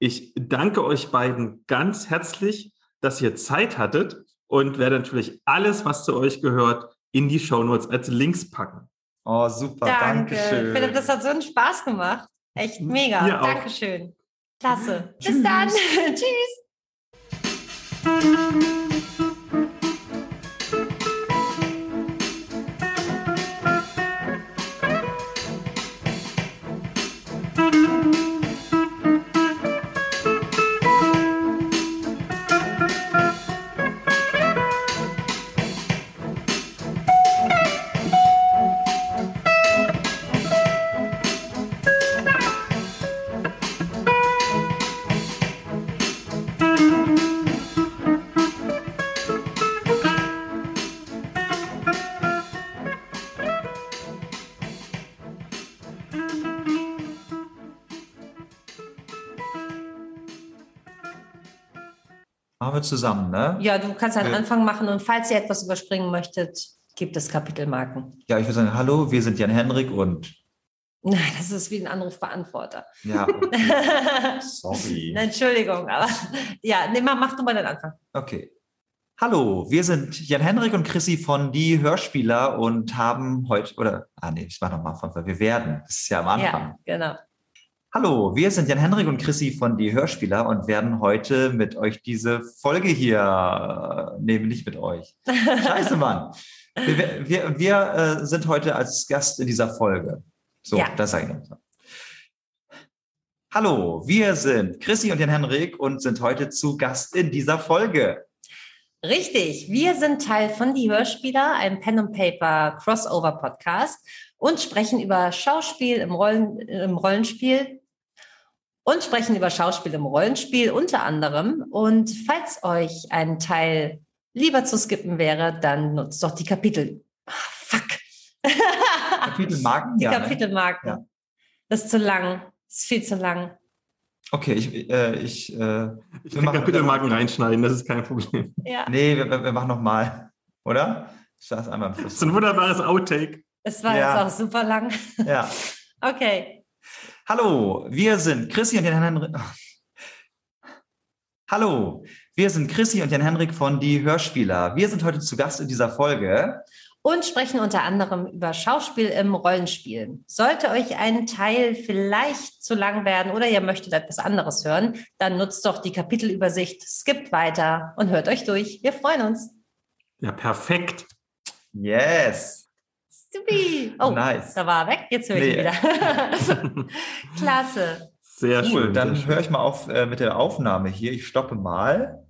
Ich danke euch beiden ganz herzlich, dass ihr Zeit hattet und werde natürlich alles, was zu euch gehört, in die Shownotes als Links packen. Oh, super, danke. Dankeschön. Philipp, das hat so einen Spaß gemacht. Echt mega. Mir Dankeschön. Klasse. Bis dann. Tschüss. Zusammen, ne? Ja, du kannst einen Ja. Anfang machen und falls ihr etwas überspringen möchtet, gibt es Kapitelmarken. Ja, ich würde sagen, hallo, wir sind Jan Henrik und Nein, das ist wie ein Anrufbeantworter. ja, okay, sorry. Entschuldigung, aber ja, nee, mach, du mal den Anfang. Okay. Hallo, wir sind Jan Henrik und Chrissy von Die Hörspieler und haben heute, oder, ah nee, ich mach nochmal von, wir werden, das ist ja am Anfang. Ja, genau. Hallo, wir sind Jan Henrik und Chrissy von Die Hörspieler und werden heute mit euch diese Folge hier, nee, nicht mit euch. Scheiße, Mann. Wir, wir, wir äh, sind heute als Gast in dieser Folge. So, Ja. das sage ich noch. Hallo, wir sind Chrissy und Jan Henrik und sind heute zu Gast in dieser Folge. Richtig, wir sind Teil von Die Hörspieler, einem Pen and Paper Crossover Podcast und sprechen über Schauspiel im, Rollen, im Rollenspiel und sprechen über Schauspiel im Rollenspiel unter anderem. Und falls euch ein Teil lieber zu skippen wäre, dann nutzt doch die Kapitel. Ah, fuck. Kapitelmarken? die Ja, ne? Kapitelmarken. Ja. Das ist zu lang. Das ist viel zu lang. Okay, ich, äh, ich, äh, Ich kann machen- Kapitelmarken reinschneiden, das ist kein Problem. Ja, nee, wir, wir machen nochmal, oder? Ich saß einmal im Das ist ein wunderbares Outtake. es war Ja. jetzt auch super lang. Ja. Okay. Hallo, wir sind Chrissy und Jan Henrik. Hallo, wir sind Chrissy und Jan Henrik von Die Hörspieler. Wir sind heute zu Gast in dieser Folge. und sprechen unter anderem über Schauspiel im Rollenspiel. Sollte euch ein Teil vielleicht zu lang werden oder ihr möchtet etwas anderes hören, dann nutzt doch die Kapitelübersicht, skippt weiter und hört euch durch. Wir freuen uns. Ja, perfekt. Yes. Supi. Oh, Nice. da war er weg. Jetzt höre ich ihn Nee. wieder. Klasse. Sehr Cool, schön. dann höre ich mal auf äh, mit der Aufnahme hier. Ich stoppe mal.